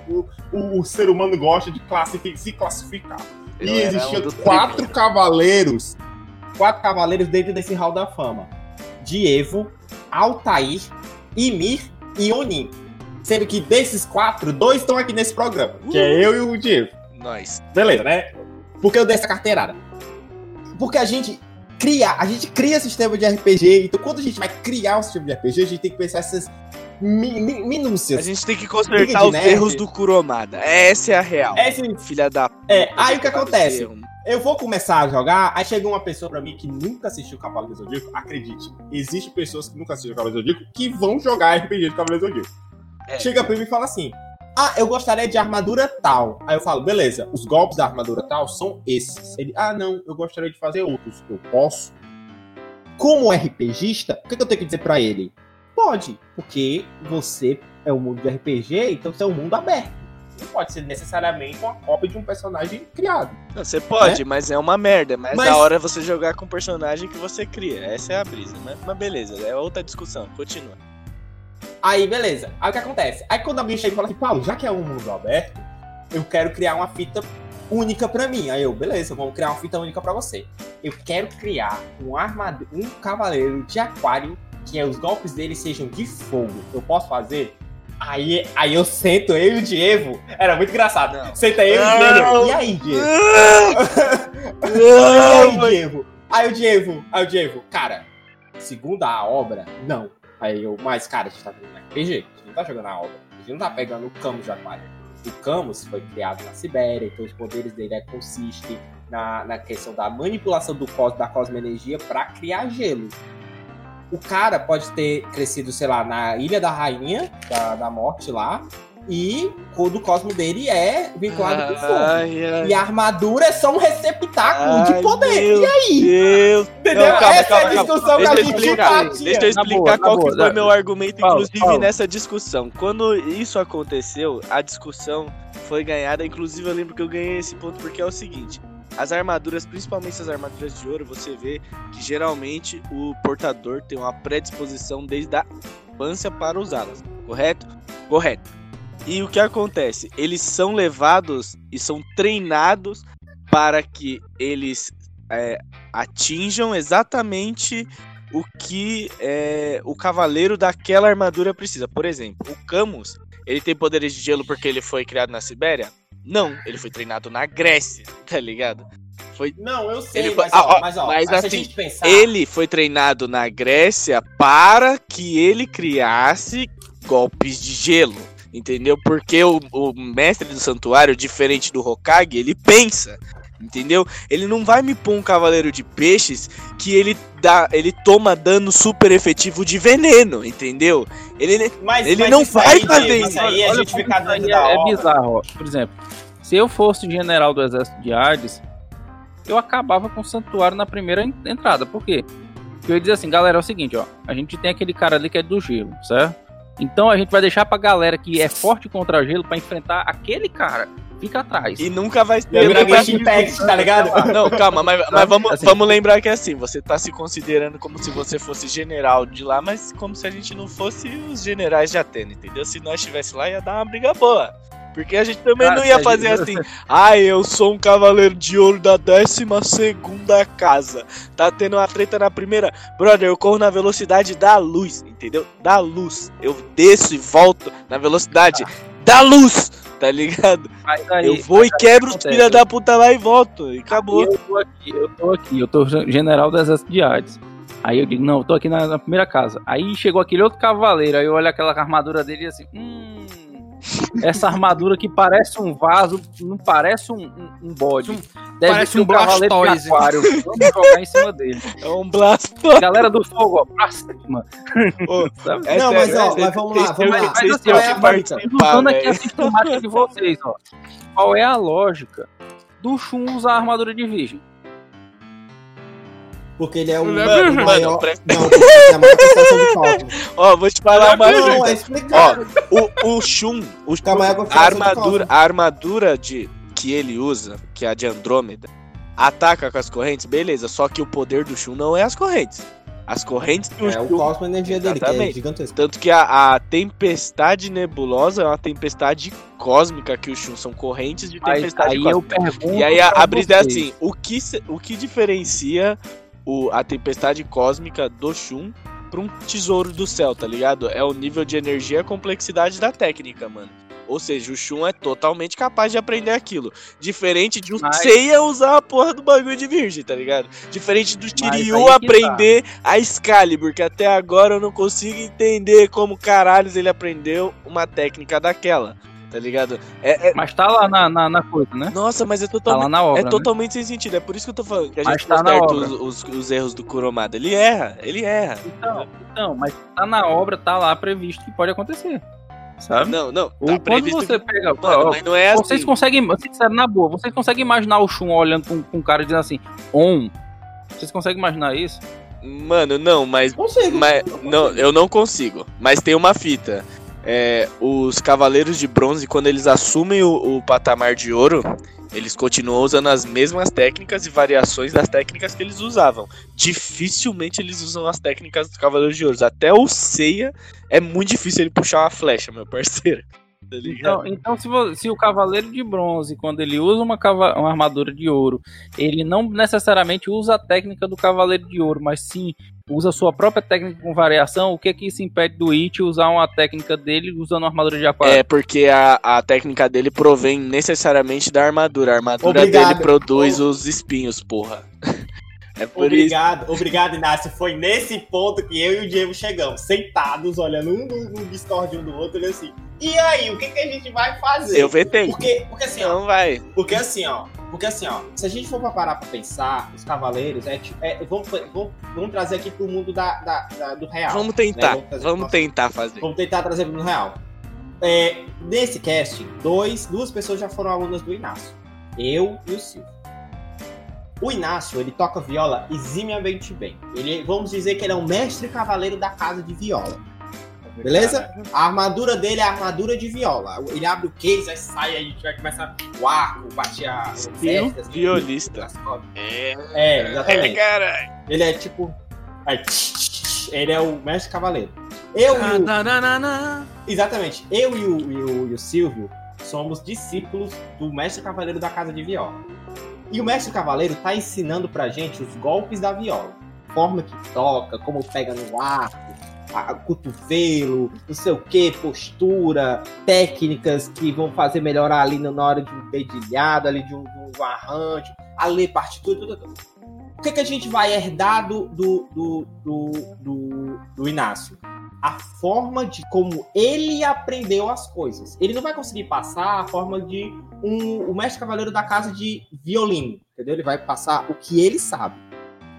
O, o- o ser humano gosta de classifi- se classificar. Eu E existiam um quatro cavaleiros. Quatro cavaleiros dentro desse hall da fama. Dievo, Altair, Ymir e Onin. Sendo que desses quatro, dois estão aqui nesse programa. Que é eu e o Diego. Nós. Beleza, né? Por que eu dei essa carteirada? Porque a gente cria, a gente cria sistema de RPG, então quando a gente vai criar um sistema de RPG, a gente tem que pensar essas mi- mi- A minúcias. gente tem que consertar os nerd. erros do Kuromada. Essa é a real. Esse- Filha da é, aí o que acontece? Eu vou começar a jogar, aí chega uma pessoa pra mim que nunca assistiu Cavaleiro do Zodíaco, acredite, existe pessoas que nunca assistiram Cavaleiro do Zodíaco que vão jogar RPG de Cavaleiro do Zodíaco. É. Chega pra mim e fala assim, Ah, eu gostaria de armadura tal. Aí eu falo, beleza, os golpes da armadura tal são esses. Ele, ah, não, eu gostaria de fazer outros. Eu posso. Como RPGista, o que, que eu tenho que dizer pra ele? Pode, porque você é um mundo de RPG, então você é um mundo aberto. Não pode ser necessariamente uma cópia de um personagem criado. Não, Você pode, mas é uma merda. Mas, Mas- da hora é você jogar com o personagem que você cria. Essa é a brisa. Mas, mas beleza, é outra discussão. Continua. Aí, beleza. Aí o que acontece? Aí quando alguém chega e fala assim, Paulo, já que é um mundo aberto, eu quero criar uma fita única pra mim. Aí eu, beleza, vamos criar uma fita única pra você. Eu quero criar um armadura, um cavaleiro de aquário que os golpes dele sejam de fogo. Eu posso fazer? Aí, aí eu sento, eu e o Diego. Era muito engraçado. Não. Senta eu e o Não. Diego. E aí, Diego? E aí, Diego? Aí o Diego, aí o Diego, cara, segundo a obra, não. Aí eu, mas cara, a gente tá jogando RPG, a gente não tá jogando a obra, a gente não tá pegando o Camus de Aquário. O Camus foi criado na Sibéria, então os poderes dele é, consistem na, na questão da manipulação do cos, da cosmoenergia pra criar gelo. O cara pode ter crescido, sei lá, na Ilha da Rainha, da, da Morte lá, e o do cosmo dele é vinculado com fogo. Ai, ai, E a armadura é só um receptáculo de Ai, poder. meu E aí? Deus. Entendeu? Não, calma, Essa calma, é a calma. discussão que a Deixa eu gente explicar, tá deixa eu explicar boa, qual boa, foi meu argumento, Fala, inclusive, fala. nessa discussão. Quando isso aconteceu, a discussão foi ganhada. Inclusive, eu lembro que eu ganhei esse ponto porque é o seguinte: as armaduras, principalmente as armaduras de ouro, você vê que geralmente o portador tem uma predisposição desde a infância para usá-las, correto? Correto. E o que acontece? Eles são levados e são treinados para que eles é, atinjam exatamente o que é, o cavaleiro daquela armadura precisa. Por exemplo, o Camus, ele tem poderes de gelo porque ele foi criado na Sibéria? Não, ele foi treinado na Grécia, tá ligado? Não, eu sei, Ele foi- mas, ah, ó, ó, mas, ó, mas se assim, a gente pensar... Ele foi treinado na Grécia para que ele criasse golpes de gelo. Entendeu? Porque o, o mestre do santuário, diferente do Hokage, ele pensa. Entendeu? Ele não vai me pôr um cavaleiro de peixes que ele dá, ele toma dano super efetivo de veneno, entendeu? Ele mas, ele mas não vai aí, fazer isso. Aí é, é obra. bizarro, ó. Por exemplo, se eu fosse general do exército de Hades, eu acabava com o santuário na primeira en- entrada. Por quê? Porque eu ia dizer assim, galera, é o seguinte, ó. A gente tem aquele cara ali que é do gelo, certo? Então a gente vai deixar pra galera que é forte contra gelo pra enfrentar aquele cara. Fica atrás. e nunca vai virar nunca vai- Impact, tá ligado? Não, calma, mas, mas vamos, Assim. vamos lembrar que é assim, você tá se considerando como se você fosse general de lá, mas como se a gente não fosse os generais de Atena, entendeu? Se nós estivesse lá, ia dar uma briga boa. Porque a gente também Cara, não ia fazer gente- assim, ai, eu sou um cavaleiro de ouro da 12 segunda casa. Tá tendo uma treta na primeira. Brother, eu corro na velocidade da luz, entendeu? Da luz. Eu desço e volto na velocidade da luz, tá ligado? Aí, eu vou e quebro os filha da puta lá e volto. E acabou. Eu tô aqui, eu tô aqui, eu tô general do exército de Hades. Aí eu digo, não, eu tô aqui na, na primeira casa. Aí chegou aquele outro cavaleiro, aí eu olho aquela armadura dele e assim, hum, essa armadura que parece um vaso, não parece um, um, um bode. Deve parece ser um um cavaleiro de Blastoise. aquário. Vamos jogar em cima dele. É um blasto. Galera do fogo, ó, pra cima. Ô? É Não, sério, mas, ó, é- mas vamos lá, vamos lá. Mas é a participar, Usando aqui a velho. sistemática de vocês, ó. Qual é a lógica do Shun usar a armadura de virgem? Porque ele é o é mano, maior... Mano, presta- Não, ele é a maior prestação de. Ó, vou te falar uma Não, é coisa. explicado. O, o Shun, o Shun, aí, eu falar a armadura, a armadura de, que ele usa, que é a de Andrômeda, ataca com as correntes, beleza. Só que o poder do Shun não é as correntes. As correntes que o É o Shun cosmo energia dele, que é gigantesco. Tanto que a, a tempestade nebulosa é uma tempestade cósmica que o Shun são correntes de Mas tempestade aí eu cósmica. pergunto. E aí a, a brisa é assim, o que, o que diferencia o, a tempestade cósmica do Shun pra um tesouro do céu, tá ligado? É o nível de energia e a complexidade da técnica, mano. Ou seja, o Shun é totalmente capaz de aprender aquilo. Diferente de um Mas- Seiya usar a porra do bagulho de virgem, tá ligado? Diferente do Shiryu tá. aprender a Excalibur, que até agora eu não consigo entender como caralhos ele aprendeu uma técnica daquela, tá ligado? É, é- Mas tá lá na, na, na coisa, né? Nossa, mas é Tá totalmente lá na obra. é né? totalmente sem sentido. É por isso que eu tô falando que a Mas gente tá conserta os, os, os erros do Kuromada. Ele erra, ele erra. Então, então, mas tá na obra, tá lá previsto que pode acontecer. sabe? Não, não. Ou Tá quando previsto você que- pega. Mano, ó, mas não é assim. Vocês conseguem, sincero, na boa, vocês conseguem imaginar o Shun olhando com, com um cara dizendo assim, on? Vocês conseguem imaginar isso? Mano, não, mas Consigo. Mas Eu consigo. não, eu não consigo. Mas tem uma fita. É, os Cavaleiros de Bronze, quando eles assumem o, o patamar de ouro, eles continuam usando as mesmas técnicas e variações das técnicas que eles usavam. Dificilmente eles usam as técnicas dos Cavaleiros de Ouro. Até o Seiya é muito difícil ele puxar uma flecha, meu parceiro. Tá? Então, então se, se o Cavaleiro de Bronze, quando ele usa uma, uma armadura de ouro, ele não necessariamente usa a técnica do Cavaleiro de Ouro, mas sim usa sua própria técnica com variação, o que que isso impede do It usar uma técnica dele usando uma armadura de aquário? É porque a, a técnica dele provém necessariamente da armadura. A armadura Obrigado. dele produz os espinhos, porra. É por isso. Obrigado, obrigado, Inácio. Foi nesse ponto que eu e o Diego chegamos, sentados, olhando um no, Discord um do outro, e assim, e aí, o que, que a gente vai fazer? Eu vetei. Porque, porque assim, ó, Não vai. porque assim, ó, porque assim, ó, se a gente for pra parar pra pensar, os cavaleiros, é, é, vamos, vamos, vamos trazer aqui pro mundo da, da- da- do real. Vamos tentar. Vamos fazer Vamos nossa- tentar fazer. Vamos tentar trazer pro mundo real. É, nesse cast, dois, duas pessoas já foram alunas do Inácio. Eu e o Silvio. O Inácio, ele toca viola eximiamente bem. Ele, vamos dizer que ele é um mestre cavaleiro da casa de viola. Beleza? A armadura dele é a armadura de viola. Ele abre o case, aí sai, aí a gente vai começar o arco, bate a Viu? festas, Violista. as cordas. É. É, exatamente. caralho. Ele é tipo. aí, ele é o mestre cavaleiro. Eu e o. Exatamente. Eu e o, e o- e o Silvio somos discípulos do mestre cavaleiro da casa de viola. E o mestre cavaleiro tá ensinando pra gente os golpes da viola. Forma que toca, como pega no arco, a, cotovelo, não sei o que, postura, técnicas que vão fazer melhorar ali na hora de um dedilhado, ali de um, de um arranjo, a ler partitura, tudo, tudo. O que, que a gente vai herdar do, do, do, do, do Inácio? A forma de como ele aprendeu as coisas. Ele não vai conseguir passar a forma de um, mestre cavaleiro da casa de violino, entendeu? Ele vai passar o que ele sabe.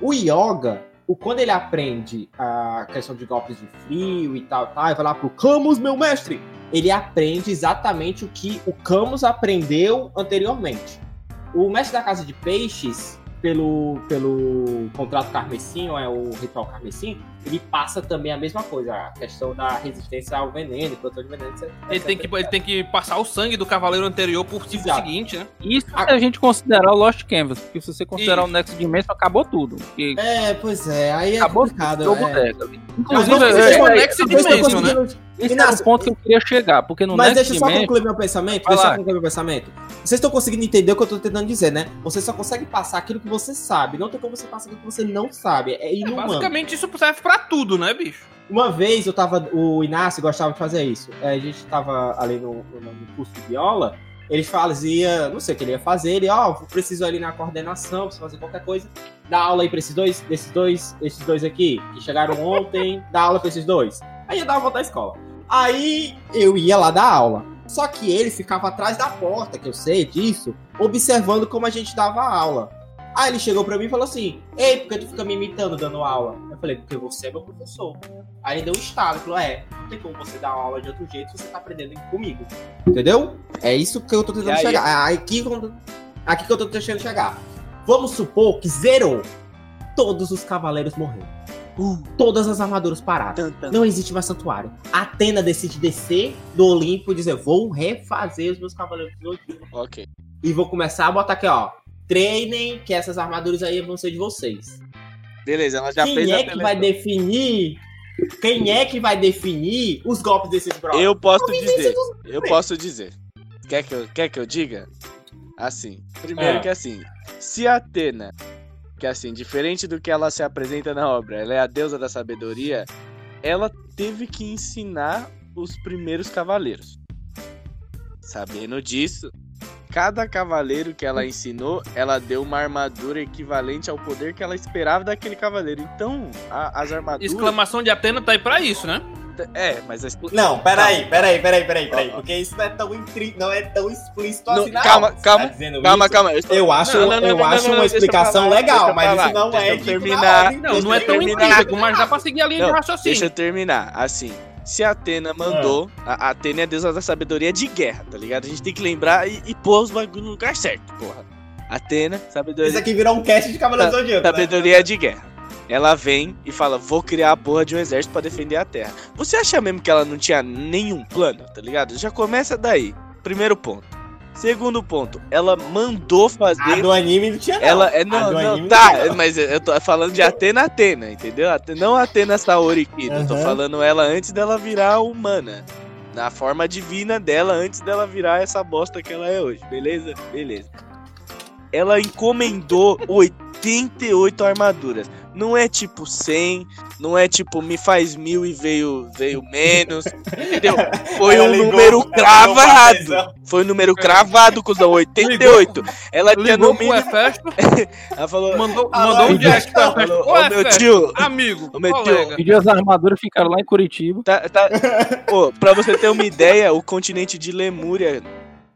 O yoga, o, quando ele aprende a questão de golpes de frio e tal, tal, e vai lá pro Camus, meu mestre, ele aprende exatamente o que o Camus aprendeu anteriormente. O mestre da casa de peixes, pelo, pelo contrato carmesim, ou é o ritual carmesim, ele passa também a mesma coisa, a questão da resistência ao veneno, plantão de veneno, etc. Ele tem, que, ele tem que passar o sangue do cavaleiro anterior por tipo Exato. seguinte, né? Isso se a gente considerar o Lost Canvas, porque se você considerar Isso. o Nexo de Dimensão, acabou tudo. Porque É, pois é, aí é acabou complicado. o jogo é. Mas Inclusive, é, é, Next eu tô Dimension, né? Esse era o Inácio, ponto que eu queria chegar, porque no Mas Next deixa eu só concluir meu pensamento. Vai Deixa eu lá. concluir meu pensamento. Vocês estão conseguindo entender o que eu tô tentando dizer, né? Você só consegue passar aquilo que você sabe. Não tem como você passar aquilo que você não sabe. É inumano. Basicamente, isso serve pra tudo, né, bicho? Uma vez eu tava. O Inácio gostava de fazer isso. É, A gente tava ali no, no- curso de viola. Ele fazia, não sei o que ele ia fazer. Ele, ó, preciso ali na coordenação, preciso fazer qualquer coisa. Dá aula aí pra esses dois, desses dois, esses dois aqui, que chegaram ontem, dá aula pra esses dois. Aí eu dava volta à escola. Aí eu ia lá dar aula. Só que ele ficava atrás da porta, que eu sei disso, observando como a gente dava aula. Aí ele chegou pra mim e falou assim: Ei, por que tu fica me imitando dando aula? Eu falei: Porque você é meu professor. Aí ele deu um estalo, falou: É, não tem como você dar aula de outro jeito se você tá aprendendo comigo. Entendeu? É isso que eu tô tentando aí? chegar. É Aqui, aqui que eu tô tentando chegar. Vamos supor que zerou. Todos os cavaleiros morreram. Todas as armaduras paradas. Não existe mais santuário. Atena decide descer do Olimpo e dizer: Vou refazer os meus cavaleiros do Zodíaco. Ok. E vou começar a botar aqui, ó. Treinem que essas armaduras aí vão ser de vocês. Beleza, ela já fez Quem a é que vai definir? Quem é que vai definir os golpes desses brothers? Eu posso dizer. Eu posso dizer. Quer que eu, quer que eu diga? Assim. Primeiro É. que assim. Se a Atena, que assim, diferente do que ela se apresenta na obra, ela é a deusa da sabedoria, ela teve que ensinar os primeiros cavaleiros. Sabendo disso, cada cavaleiro que ela ensinou, ela deu uma armadura equivalente ao poder que ela esperava daquele cavaleiro. Então, a- as armaduras. Exclamação de Atena tá aí pra isso, né? É, mas a expl- Não, peraí, peraí, peraí, peraí, peraí. Porque isso não é tão, intri... não é tão explícito Não, assim, não. calma, calma, tá Calma, isso? calma. Eu, estou- Eu acho, Não, não, não, eu não, acho não, não, uma explicação falar, legal, mas isso não deixa é terminar. Não, deixa não é eu tão terminar. intrínseco, mas dá pra seguir a linha de Não, raciocínio. Deixa eu terminar. Assim, se a Atena mandou. A, a Atena é a deusa da sabedoria de guerra, tá ligado? A gente tem que lembrar e, e pôr os bagulho no lugar certo, porra. Atena, sabedoria. Isso aqui virou um cast de Cavaleiro do Zodíaco. né? Sabedoria de guerra. Ela vem e fala: Vou criar a porra de um exército pra defender a Terra. Você acha mesmo que ela não tinha nenhum plano, tá ligado? Já começa daí. Primeiro ponto. Segundo ponto, ela mandou fazer. A do anime não tinha, não. Ela é não, não tá, não mas eu tô falando de Atena Atena, entendeu? Não Atena Saori Kido, eu tô falando ela antes dela virar humana. Na forma divina dela, antes dela virar essa bosta que ela é hoje, beleza? Beleza. Ela encomendou 88 armaduras. Não é tipo 100, não é tipo me faz mil e veio, veio menos, entendeu? Foi Ela um ligou- número ligou pra cravado. Foi um número cravado, cuzão, 88. Ela tinha no Ligou mínimo. Efesto, Ela falou, mandou, Ah, mandou um falou, Efesto. ô, Ô, meu tio. amigo, Ô, meu tio. Pediu as armaduras, ficaram lá em Curitiba. Tá, tá... Pô, pra você ter uma ideia, o continente de Lemúria,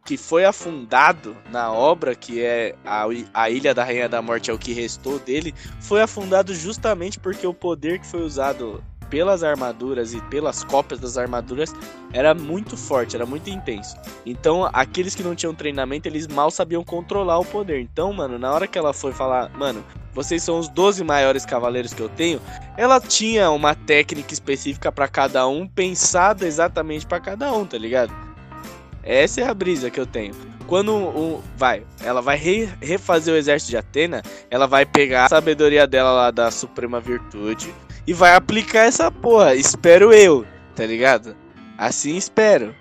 que foi afundado na obra, que é a, a Ilha da Rainha da Morte, é o que restou dele, foi afundado justamente porque o poder que foi usado pelas armaduras e pelas cópias das armaduras era muito forte, era muito intenso. Então, aqueles que não tinham treinamento, eles mal sabiam controlar o poder. Então, mano, na hora que ela foi falar, mano, vocês são os 12 maiores cavaleiros que eu tenho, ela tinha uma técnica específica pra cada um, pensada exatamente pra cada um, tá ligado? Essa é a brisa que eu tenho. Quando um, vai, ela vai re- refazer o exército de Atena, ela vai pegar a sabedoria dela lá da Suprema Virtude e vai aplicar essa porra. Espero eu, tá ligado? Assim espero.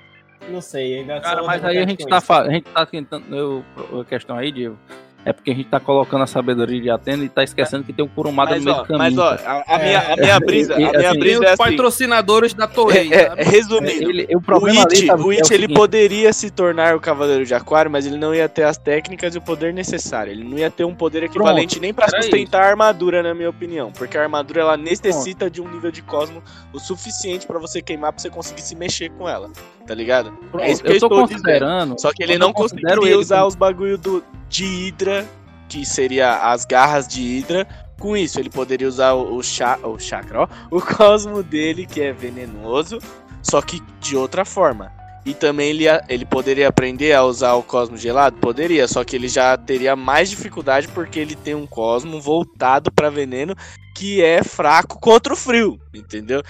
Não sei, ainda Cara, mas aí a gente tá, a gente tá tentando. Eu, a questão aí, Diego, é porque a gente tá colocando a sabedoria de Atena e tá esquecendo que tem um Kurumada Mas no meio ó, do caminho. mas ó, a, a minha, a É. minha brisa, a E- minha assim, brisa é os assim. patrocinadores da Torre. É, é, sabe? resumindo, Ele- o O problema ali, It, sabe, o é It ele seguinte, poderia se tornar o Cavaleiro de Aquário, mas ele não ia ter as técnicas e o poder necessário. Ele não ia ter um poder equivalente nem pra era sustentar a armadura, na minha opinião. Porque a armadura ela necessita de um nível de cosmo o suficiente pra você queimar pra você conseguir se mexer com ela. Tá ligado? pronto, é isso que eu eu tô estou dizendo. considerando. Só que ele não conseguiria ele usar como- os bagulho do, de Hydra, que seria as garras de Hydra. Com isso, ele poderia usar o, o, cha, o chakra, ó, o cosmo dele, que é venenoso, só que de outra forma. E também ele, ele poderia aprender a usar o cosmo gelado? Poderia, só que ele já teria mais dificuldade porque ele tem um cosmo voltado para veneno que é fraco contra o frio, entendeu?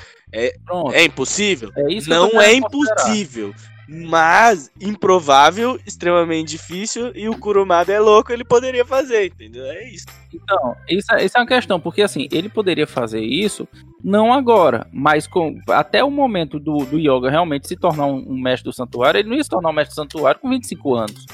Pronto, É impossível? é Não é impossível, mas improvável, extremamente difícil e o Kurumada é louco, ele poderia fazer, entendeu? É isso. Então, isso, é- isso é uma questão, porque assim, ele poderia fazer isso, não agora, mas com, até o momento do, do Yoga realmente se tornar um, um mestre do santuário, ele não ia se tornar um mestre do santuário com 25 anos.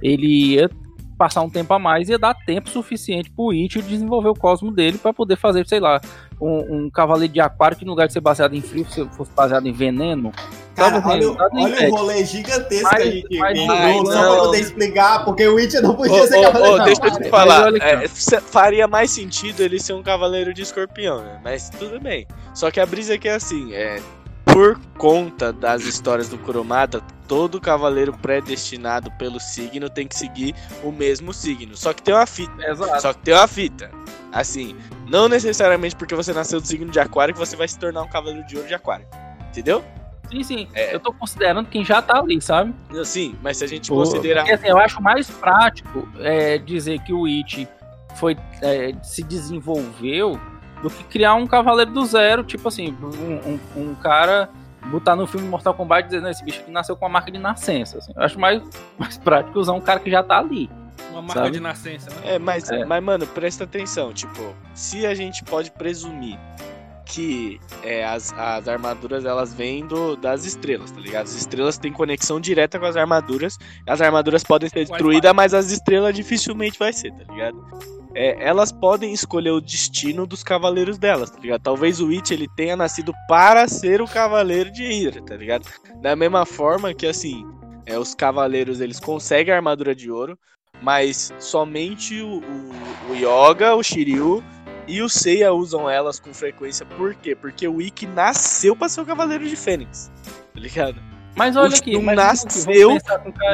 Ele ia passar um tempo a mais e ia dar tempo suficiente pro Ichigo desenvolver o cosmo dele pra poder fazer, sei lá, um, um cavaleiro de aquário que no lugar de ser baseado em frio, se fosse baseado em veneno. Cara, Tava olha, olha o rolê gigantesco Mas- que mas- Ai, só não. pra poder explicar, porque o Witcher não podia ser ô, cavaleiro de deixa eu te falar, aqui, é, faria mais sentido ele ser um cavaleiro de escorpião, né? Mas tudo bem. Só que a brisa é que é assim, é por conta das histórias do Kurumada, todo cavaleiro predestinado pelo signo tem que seguir o mesmo signo. Só que tem uma fita. Exato. Só que tem uma fita. Assim, não necessariamente porque você nasceu do signo de aquário que você vai se tornar um cavaleiro de ouro de aquário. Entendeu? Sim, sim. É. Eu tô considerando quem já tá ali, sabe? Sim, mas se a gente Pô, considerar. Porque, assim, eu acho mais prático é, dizer que o It foi, é, se desenvolveu do que criar um cavaleiro do zero, tipo assim, um, um- um cara botar no filme Mortal Kombat dizendo esse bicho aqui nasceu com a marca de nascença. assim. Eu acho mais, mais prático usar um cara que já tá ali. Uma marca Sabe? de nascença, né? É, mas, É. mas, mano, presta atenção, tipo, se a gente pode presumir que é, as, as armaduras elas vêm do, das estrelas, tá ligado? As estrelas têm conexão direta com as armaduras. As armaduras podem ser destruídas, mas as estrelas dificilmente vai ser, tá ligado? É, elas podem escolher o destino dos cavaleiros delas, tá ligado? Talvez o It ele tenha nascido para ser o cavaleiro de Hydra, tá ligado? Da mesma forma que assim, é, os cavaleiros eles conseguem a armadura de ouro, mas somente o, o, o Yoga, o Shiryu e o Seiya usam elas com frequência. Por quê? Porque o Ikki nasceu pra ser o Cavaleiro de Fênix. Tá ligado? Mas olha O aqui, mas nasceu.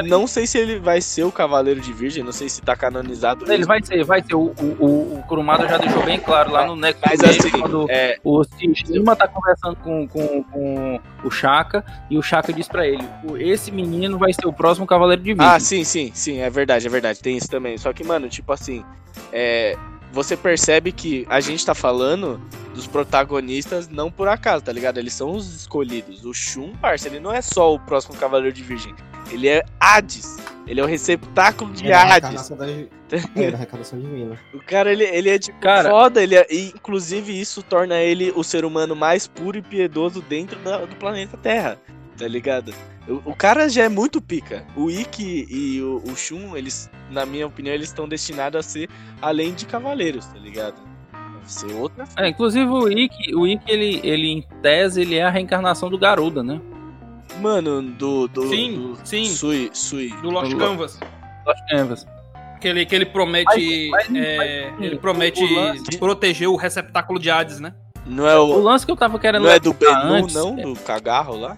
Não sei se ele vai ser o Cavaleiro de Virgem, não sei se tá canonizado. Ele isso. vai ser, vai ser. O, o, o, Kurumada já deixou bem claro lá no Next Mas Game, assim, quando é, o Tsushima tá conversando com, com, com o Shaka e o Shaka diz pra ele: "O- esse menino vai ser o próximo Cavaleiro de Virgem. Ah, sim, sim, sim, é verdade, é verdade. Tem isso também. Só que, mano, tipo assim, é, você percebe que a gente tá falando dos protagonistas não por acaso, tá ligado? Eles são os escolhidos. O Shun, parça, ele não é só o próximo Cavaleiro de Virgem. Ele é Hades. Ele é o receptáculo de É da Hades. da, é, da divina. O cara, ele, ele é tipo Cara- foda. Ele é, e, inclusive, isso torna ele o ser humano mais puro e piedoso dentro da- do planeta Terra. Tá ligado? O, o cara já é muito pica. O Ikki e o, o Shun, eles, na minha opinião, eles estão destinados a ser além de cavaleiros, tá ligado? Deve ser outra. É, inclusive o Ikki, o Ikki ele, ele, em tese, ele é a reencarnação do Garuda, né? Mano, do. do Sim, do sim. Sui, Sui. Do Lost Do- Canvas. Lost Canvas. Que ele, que ele promete. Mas- mas- é, mas, ele o- promete o lance- proteger o receptáculo de Hades, né? Não é O o. lance que eu tava querendo Não é do Benu, antes- não? Do Cagarro lá?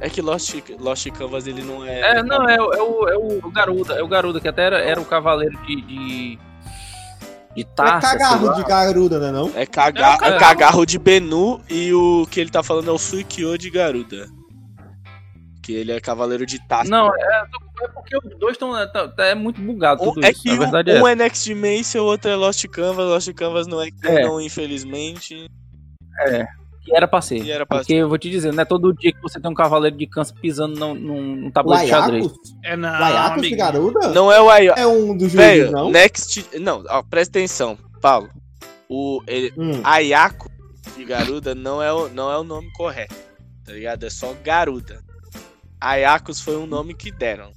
É que Lost, Lost Canvas ele não é. É, não, é, o- é, o, é o Garuda, é o Garuda, que até era, era o cavaleiro de. de, de É taça. sei cagarro de garuda, né não? É, caga É é Cagarro. de Benu e o que ele tá falando é o Suikyo de Garuda. Que ele é cavaleiro de taça. Não, é, é porque os dois estão. É, muito bugado tudo é isso. que um, é um essa. é Next Dimension, o outro é Lost Canvas. Lost Canvas não é canon, infelizmente. Que era pra ser. E era pra porque eu vou te dizer, não é todo dia que você tem um cavaleiro de câncer pisando num, num, num tabuleiro de xadrez. É não, Laiacos de garuda? Não é o Ayo. É um dos juízes, não? Next. Não, ó, presta atenção, Paulo. O ele, Hum. Ayako de Garuda não é, o, não é o nome correto, tá ligado? É só Garuda. Ayakos foi um nome que deram.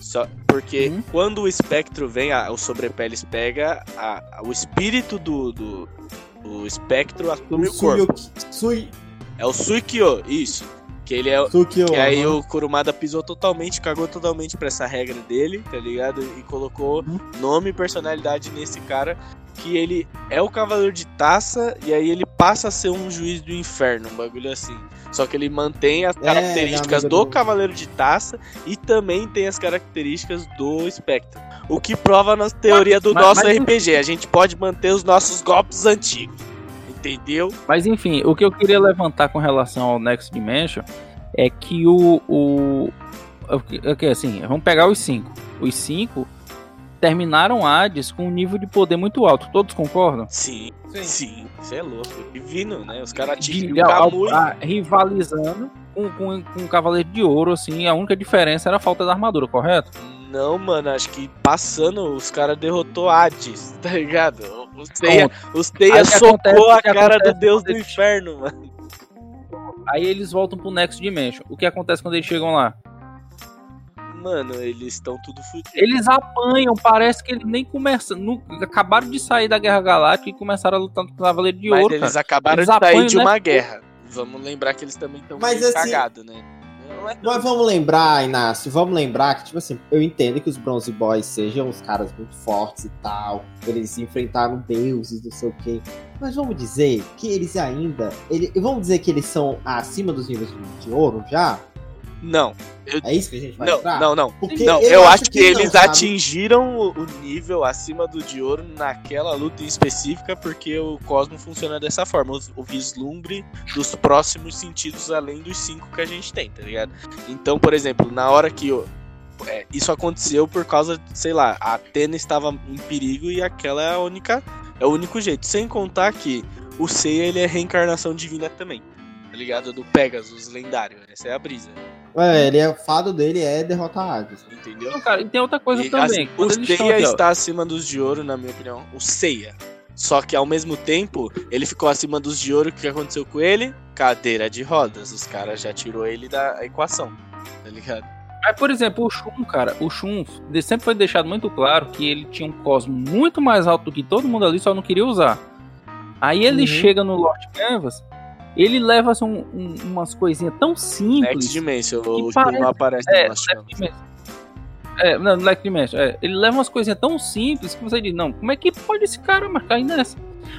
Só porque Uhum. quando o espectro vem, a, o sobrepeles pega, a- a- o espírito do, do, do espectro assume o corpo. Suyo- Sui- É o Suikyo, isso. Que ele é, Sukyo. que aí o Kurumada pisou totalmente, cagou totalmente pra essa regra dele, tá ligado? E colocou nome e personalidade nesse cara, que ele é o Cavaleiro de Taça, e aí ele passa a ser um juiz do inferno, um bagulho assim. Só que ele mantém as É, características já do lembro. Cavaleiro de Taça e também tem as características do Spectre. O que prova na teoria do Mas- nosso mas- RPG. A gente pode manter os nossos golpes antigos. Entendeu? Mas enfim, o que eu queria levantar com relação ao Next Dimension é que o. o o que- é assim, vamos pegar os cinco. Os cinco terminaram Hades com um nível de poder muito alto. Todos concordam? Sim, Sim. sim. Isso é louco. Divino, né? Os caras a- rivalizando com, com, com o Cavaleiro de Ouro, assim. A única diferença era a falta da armadura, correto? Não, mano, acho que passando os caras derrotou Hades, tá ligado? O Seiya, o Seiya Aí o que socou a cara do deus do inferno, mano. Aí eles voltam pro Next Dimension. O que acontece quando eles chegam lá? Mano, eles estão tudo fudidos. Eles apanham, parece que eles nem começam. acabaram de sair da Guerra Galáctica e começaram a lutar com o Cavaleiro de Mas Ouro. eles cara. acabaram Eles de sair apanham, de né? uma guerra. Vamos lembrar que eles também estão Mas assim- cagados, né? Não é Mas vamos lembrar, Inácio, vamos lembrar que, tipo assim, eu entendo que os Bronze Boys sejam uns caras muito fortes e tal, eles enfrentaram deuses, não sei o quê. Mas vamos dizer que eles ainda. Ele, vamos dizer que eles são acima dos níveis de, de ouro já? Não, É isso que a gente vai não, entrar? não, não. Porque Não, eu, acho que, não, eles sabe? atingiram o, o nível acima do de ouro naquela luta em específica, porque o Cosmo funciona dessa forma, o, o vislumbre dos próximos sentidos além dos cinco que a gente tem, tá ligado? Então, por exemplo, na hora que o- é, isso aconteceu por causa, sei lá, a Atena estava em perigo e aquela é a única, é o único jeito. Sem contar que o Seiya ele é reencarnação divina também, tá ligado? Do Pegasus lendário, essa é a brisa, É, ele é, o fado dele é derrotar Hades. entendeu? Não, cara, e tem outra coisa E, também. assim, Quando o Seiya está acima dos de ouro, na minha opinião. O Seiya. Só que ao mesmo tempo, ele ficou acima dos de ouro. O que aconteceu com ele? Cadeira de rodas. Os caras já tirou ele da equação. Tá ligado? Mas, por exemplo, o Shun, cara, o Shun sempre foi deixado muito claro que ele tinha um cosmo muito mais alto do que todo mundo ali, só não queria usar. Aí ele Uhum. chega no Lost Canvas, ele leva assim, um- um- umas coisinhas tão simples. Next Dimension. que O parece- não aparece É. É, não, Black Dimension. É, ele leva umas coisinhas tão simples que você diz, não, como é que pode esse cara mas cair nessa?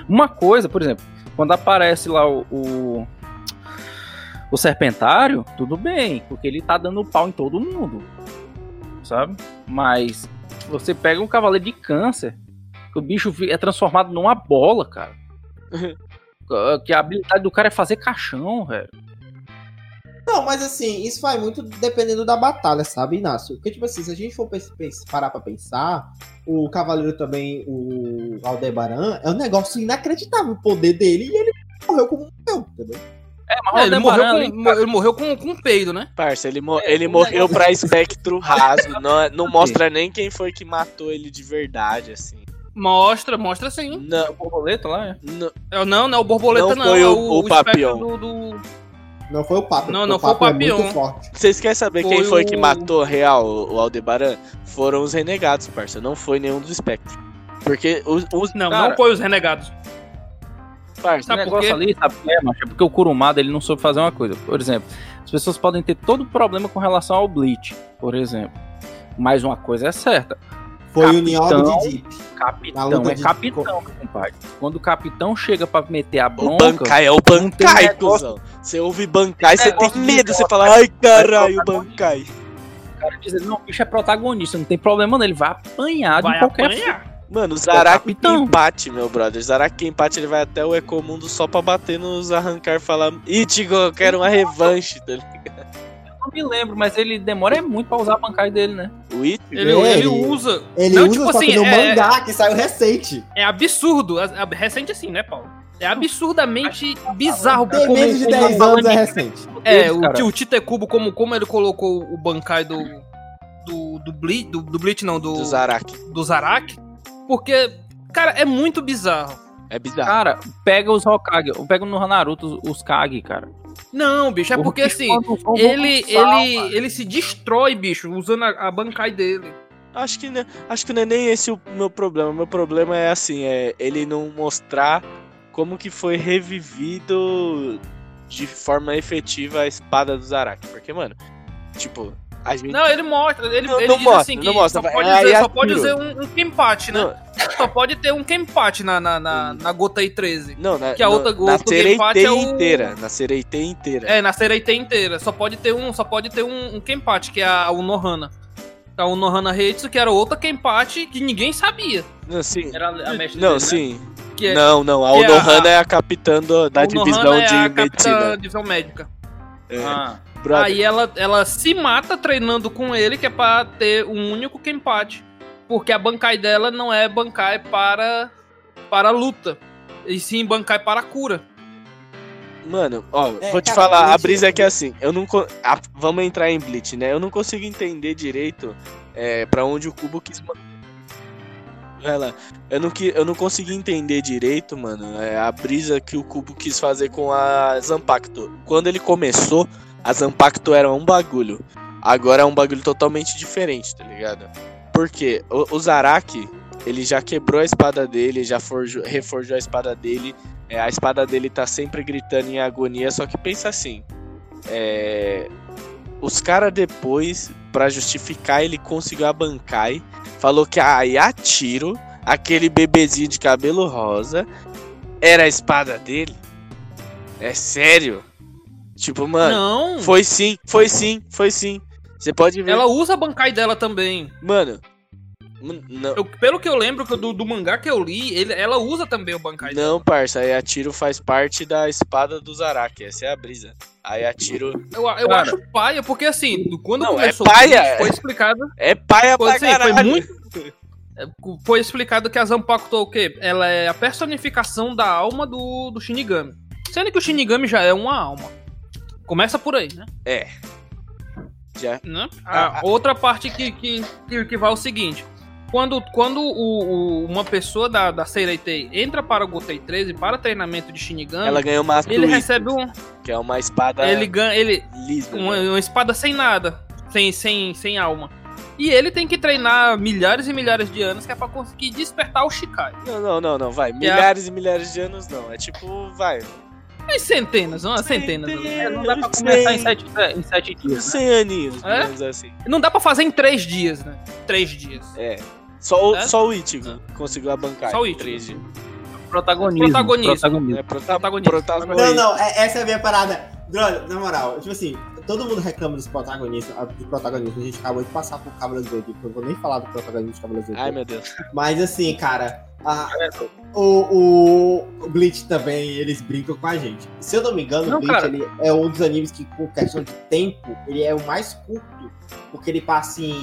Uma coisa, por exemplo, quando aparece lá o. o, O Serpentário, tudo bem, porque ele tá dando pau em todo mundo. Sabe? Mas você pega um cavaleiro de câncer, que o bicho é transformado numa bola, cara. que a habilidade do cara é fazer caixão, velho. Não, mas assim, isso vai muito dependendo da batalha, sabe, Inácio? Porque, tipo assim, se a gente for parar pra pensar, o Cavaleiro também, o Aldebaran, é um negócio inacreditável o poder dele e ele morreu como morreu, entendeu? É, mas É, ele, morreu ali, com, ele morreu com, com um peido, né? Parça, ele, mo- É, ele morreu negócio- pra espectro raso. Não, não mostra nem quem foi que matou ele de verdade, assim. Mostra, mostra sim. Não, o borboleta lá, é. não, É, Não, não é o borboleta, Não não. foi é o- o, o espectro Papião. Do, do- Não foi o Papo. Não, não o foi o é Papião. forte. Vocês querem saber quem Foi foi que o- matou real o o Aldebaran? Foram os renegados, parça. Não foi nenhum dos espectros. Porque os, os Não, Cara, não foi os renegados. parça, Sabe por negócio quê? ali, sabe o que é, macho? É porque o Kurumada ele não soube fazer uma coisa. Por exemplo, as pessoas podem ter todo problema com relação ao Bleach, por exemplo. Mas uma coisa é certa: Foi o Capitão. Niobe de Deep. Capitão é de- capitão, meu compadre. Quando o capitão chega pra meter a o bronca. Bankai é o Bankai, cuzão. Você ouve Bankai, você tem medo, você fala, ai caralho, Bankai. O cara diz, não, o bicho é protagonista, não tem problema não, ele vai apanhar de qualquer apanhar. Mano, o Zaraki capitão. empate, meu brother. Zaraki empate, ele vai até o Ecomundo só pra bater nos arrancar e falar, Itigo, eu quero uma revanche, tá ligado? Eu não me lembro, mas ele demora é muito pra usar a bancada dele, né? O Itigo, Ele, ele ele- usa. Ele Não, usa tipo assim, no é- mangá que saiu recente. É absurdo. recente assim, né, Paulo? É absurdamente bizarro. Tem como- menos de como- 10 anos é recente. É, o, tio Tite Cubo, como, como ele colocou o Bankai do. Do, do, Bleach, do, do Bleach, não, do, do Zaraki. do Zaraki. Porque, cara, é muito bizarro. É bizarro. Cara, pega os Hokage, pega no Naruto os, os Kage, cara. Não, bicho, é O porque assim, ele, ele, ele se destrói, bicho, usando a, a Bankai dele. Acho que, não- acho que não é nem esse o meu problema. O meu problema é assim, é ele não mostrar como que foi revivido de forma efetiva a espada do Zaraki. Porque, mano, tipo, gente. Não, ele mostra, ele, Não, ele não diz mostra, assim que não mostra, só pode é dizer, aí só pode dizer um, um Kenpachi, né? Não, Só pode ter um Kenpachi na, na, na, na Gotei 13. não, na, Que a outra- o na Sereitei é o- inteira. Na Sereitei inteira. É, na Sereitei inteira. Só pode ter um, só pode ter um, um que é a Unohana. A Unohana Heitsu, que era outra Kenpachi que ninguém sabia. Não, sim. Era a mestre Não, dele, né? sim. Que é, Não, não. A é Unohana é a capitã do- da a divisão é de a capitã medicina. divisão médica. É, Ah, brother. Aí ela, ela se mata treinando com ele, que é pra ter um único Kenpachi. Porque a Bankai dela não é Bankai para, para luta. E sim Bankai para cura. Mano, ó, É, vou te cara, falar, a Bleach- brisa é que assim, eu não. a- vamos entrar em Bleach, né? Eu não consigo entender direito é, para onde o Cubo quis. lá. Eu não, que- eu não consegui entender direito, mano, é, a brisa que o Cubo quis fazer com a Zampacto. Quando ele começou, a Zampacto era um bagulho. Agora é um bagulho totalmente diferente, tá ligado? Porque o, o Zaraki, ele já quebrou a espada dele, já forjou- reforjou a espada dele. É, a espada dele tá sempre gritando em agonia, só que pensa assim. é, os caras depois, pra justificar ele conseguiu a Bankai, falou que a Yatiro, aquele bebezinho de cabelo rosa, era a espada dele. É sério? Tipo, mano, não, foi sim, foi sim, foi sim. Você pode ver. ela usa a Bankai dela também. Mano, Eu- pelo que eu lembro do, do mangá que eu li, ele- ela usa também o Bankai dela. não, parça, a Yatiro faz parte da espada do Zaraki, essa é a brisa. A Yatiro Eu, eu Cara. acho paia, porque assim, do- quando Não, começou é paia, foi explicado. é paia Foi, pra assim, foi muito. é, Foi explicado que a Zanpakuto é o quê? Ela é a personificação da alma do, do Shinigami. Sendo que o Shinigami já é uma alma. Começa por aí, né? É. Já. né? Ah, A outra parte que, que, que, vai é o seguinte. Quando, quando o, o- uma pessoa da, da Seireitei entra para o Gotei 13 para treinamento de Shinigami, Ela ganhou uma ele recebe um. que é uma espada Ele ganha. Ele, lisa. uma, né? uma espada sem nada, sem, sem, sem alma. E ele tem que treinar milhares e milhares de anos que é pra conseguir despertar o Shikai. Não, não, não, não, vai. é a- Milhares e milhares de anos não. É tipo, vai. Mas centenas, não, centenas. Centenas. é, não dá pra começar em sete, em sete dias. Né? 100 aninhos, É? assim. Não dá pra fazer em três dias, né? Três dias. É. Só, o- É? só o Ichigo conseguiu abancar. Só o em Ichigo. três dias. Protagonismo. Protagonismo. protagonismo. É prota Protagonista. protagonista. Não, não, é- essa é a minha parada. Brother, na moral, tipo assim, todo mundo reclama dos protagonistas, ah, dos protagonistas. A gente acabou de passar por Cavaleiros do Zodíaco, eu vou nem falar do protagonista de Cavaleiros do Ai, meu Deus. Mas assim, cara, a- o, o, Bleach também, eles brincam com a gente. Se eu não me engano, Não, o Bleach ele é um dos animes que, com questão de tempo, ele é o mais curto. Porque ele passa em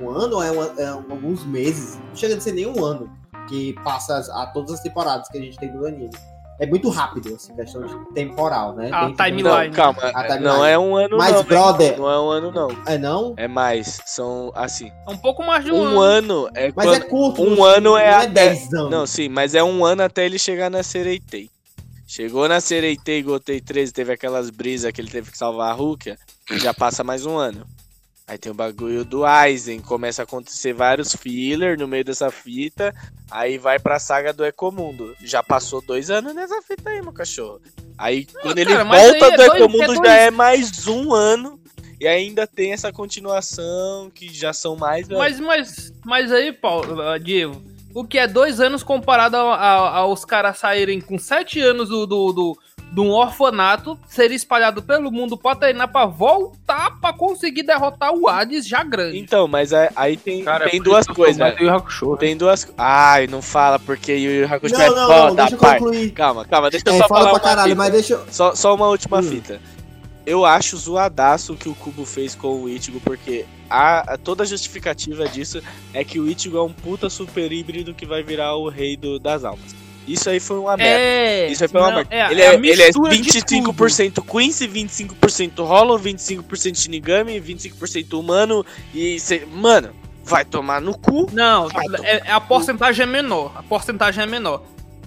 um, ano, é, uma- é alguns meses. Não chega a ser nem um ano. Que passa as- a todas as temporadas que a gente tem do anime. É muito rápido, assim, questão de temporal, né? A do- timeline. Não, calma. A timeline. Não é um ano, Mas, não. brother- Não é um ano, não. É não? É mais. São, assim, É um pouco mais de um, um ano é Mas quando... é curto. um não- ano é não é 10 anos. Não, sim, mas é um ano até ele chegar na Sereitei. Chegou na Sereitei, Gotei 13, teve aquelas brisas que ele teve que salvar a Rukia, já passa mais um ano. Aí tem o bagulho do Aizen, começa a acontecer vários filler no meio dessa fita, aí vai pra saga do Ecomundo. Já passou dois anos nessa fita aí, meu cachorro. Aí quando ele cara, mas volta é do dois- Ecomundo é já é mais um ano, e ainda tem essa continuação que já são mais. Mas, mas, mas aí, Paulo, ah, Diego, o que é dois anos comparado a- a- aos caras saírem com sete anos do, do, do, de um orfanato, ser espalhado pelo mundo pra treinar pra voltar pra conseguir derrotar o Hades já grande. Então, mas aí- aí tem, Cara, tem é duas eu coisas. Yu Hakusho. Tem duas. Ai, não fala porque Yu Yu Hakusho é Não, não, foda, não, deixa eu pai. concluir. Calma, calma, deixa eu É, só fala falar pra uma caralho, fita. mas deixa eu. Só, só uma última Hum. fita. Eu acho zoadaço o que o Kubo fez com o Ichigo, porque a, a- toda a justificativa disso é que o Ichigo é um puta super híbrido que vai virar o rei do- das almas. Isso aí foi uma merda. É, Isso aí foi uma não, merda. é, ele, é é, ele é mistura de 25% Quincy, 25% Hollow, 25% Shinigami, 25% humano e. cê- mano, vai tomar no cu. Não, é, é- a porcentagem é menor. A porcentagem é menor.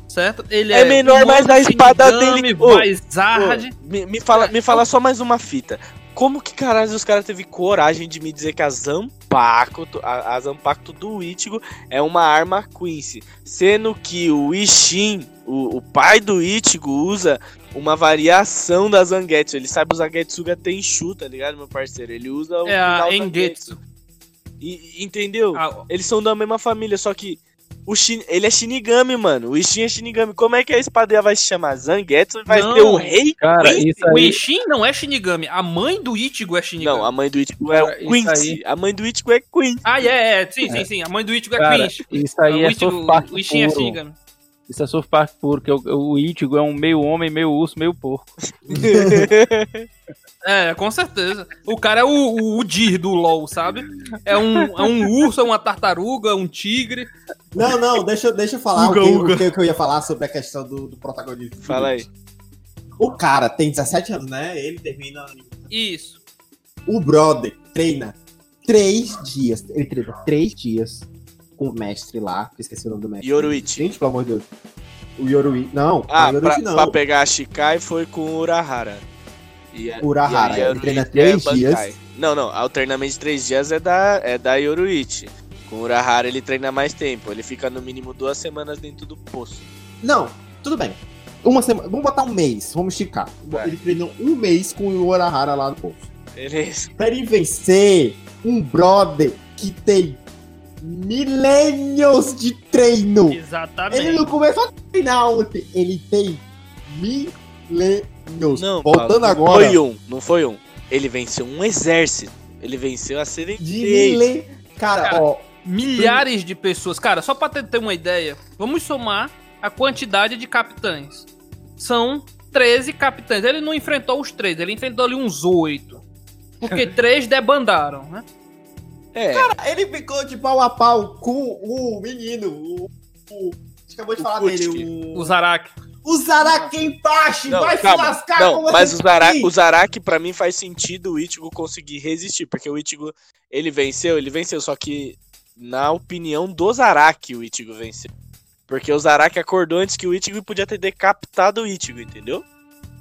Certo? Ele É menor, humano, mas a espada Shinigami, dele- Ô, Vizard. Ô, me, me fala, me fala só mais uma fita. Como que caralho os caras teve coragem de me dizer que a Zanpakuto, a, a do Ichigo é uma arma Quincy, sendo que o Ishin, o, o pai do Ichigo, usa uma variação da Zangetsu. Ele sabe usar Getsuga Tenchu, tá ligado, meu parceiro? Ele usa o É a Engetsu. E- entendeu? Ah, Eles são da mesma família, só que o Shin, ele é Shinigami, mano. O Ishin é Shinigami. Como é que a espada vai se chamar Zangetsu? Vai Não. ter o rei? Cara, Quincy? isso o aí. Ishin não é Shinigami. A mãe do Ichigo é Shinigami. Não, a mãe do Ichigo é Cara, o Quincy. A mãe do Ichigo é Quincy. Ah, é, é. Sim, sim, sim. A mãe do Ichigo é Cara, Quinch. isso aí o é Ichigo, South Park o Ishin é puro. Shinigami. Isso é South Park puro, que o, o Ichigo é um meio homem, meio urso, meio porco. É, com certeza. O cara é o, o, o Dir do LoL, sabe? É um, é um urso, é uma tartaruga, um tigre. Não, não, deixa, eu- deixa eu falar Uga, o, que, o que- o que eu ia falar sobre a questão do, do protagonista. Fala aí. O cara tem 17 anos, né? Ele termina. Isso. O brother treina três dias. Ele treina três dias com o mestre lá. que Esqueci o nome do mestre. Yoruichi. Gente, pelo amor de Deus. O Yoruichi. Não, Ah, o Yoruichi pra, não. pra pegar a Shikai foi com o Urahara. A- Urahara, e ele treina três é dias. Não, não. Alternamente três dias é da, é da Yoruichi. Com o Urahara ele treina mais tempo. Ele fica no mínimo duas semanas dentro do poço. Não, tudo bem. Uma semana. Vamos botar um mês, vamos esticar. Vai. Ele treinou um mês com o Urahara lá no poço. Beleza. Pra ele vencer um brother que tem milênios de treino. Ele Exatamente. não começou a treinar ontem. Ele tem milênios. Não, Voltando Paulo, não agora. foi um. Não foi um. Ele venceu um exército. Ele venceu a De Serentei. milênios. Cara, Cara, ó. Milhares de pessoas. Cara, só pra ter, uma ideia, vamos somar a quantidade de capitães. São 13 capitães. Ele não enfrentou os três, ele enfrentou ali uns oito. Porque três debandaram, né? É. Ele ficou de pau a pau com o menino. O. o acabou de O falar Kutsuki. dele. O, O Zaraki. O Zarakenpachi Não, vai calma. se lascar Não, com mas o aqui. o Zaraki pra mim faz sentido o Ichigo conseguir resistir, porque o Ichigo, ele venceu, ele venceu, só que na opinião do Zaraki o Ichigo venceu. Porque o Zaraki acordou antes que o Ichigo e podia ter decapitado o Ichigo, entendeu?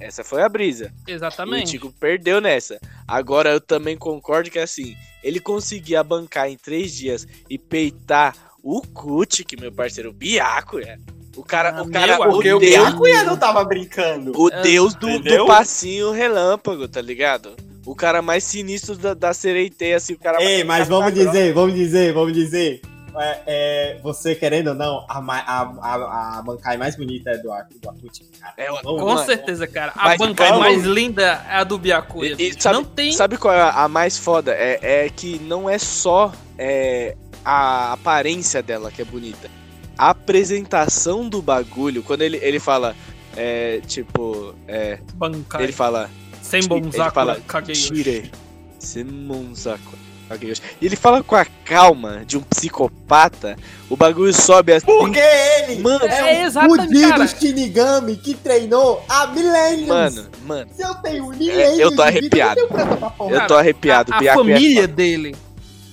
Essa foi a brisa. O Exatamente. Ichigo perdeu nessa. Agora eu também concordo que assim, ele conseguia bancar em três dias e peitar o Kutik, meu parceiro, o Biaco, é. O cara, Ah, o cara, meu o Porque o deus, Byakuya não tava brincando. o deus do, do passinho relâmpago, tá ligado? O cara mais sinistro da, da Sereitei, assim, o cara Ei, mas vamos dizer, vamos dizer, vamos dizer. é, é, você querendo ou não, a, a, a, a Bankai mais bonita é do, do Akut, cara. É, Vamos Com certeza, cara. A Mas bancada calma. mais linda é a do Byakuya. E- e sabe- Não tem. Sabe qual é a a mais foda? É, é que não é só é, a aparência dela que é bonita. A apresentação do bagulho, quando ele, ele fala, é, tipo, é, Bankai. ele fala, Sem ele bonzaku, fala, tire, Semonzaku. Kageyoshi. E ele fala com a calma de um psicopata, o bagulho sobe assim. Porque ele Mano, É, é um exatamente, fudido cara. Shinigami que treinou há milênios. Mano, mano, Se eu tenho milênios É, eu tô vida, arrepiado. eu eu tô arrepiado. A, a é família foda. dele,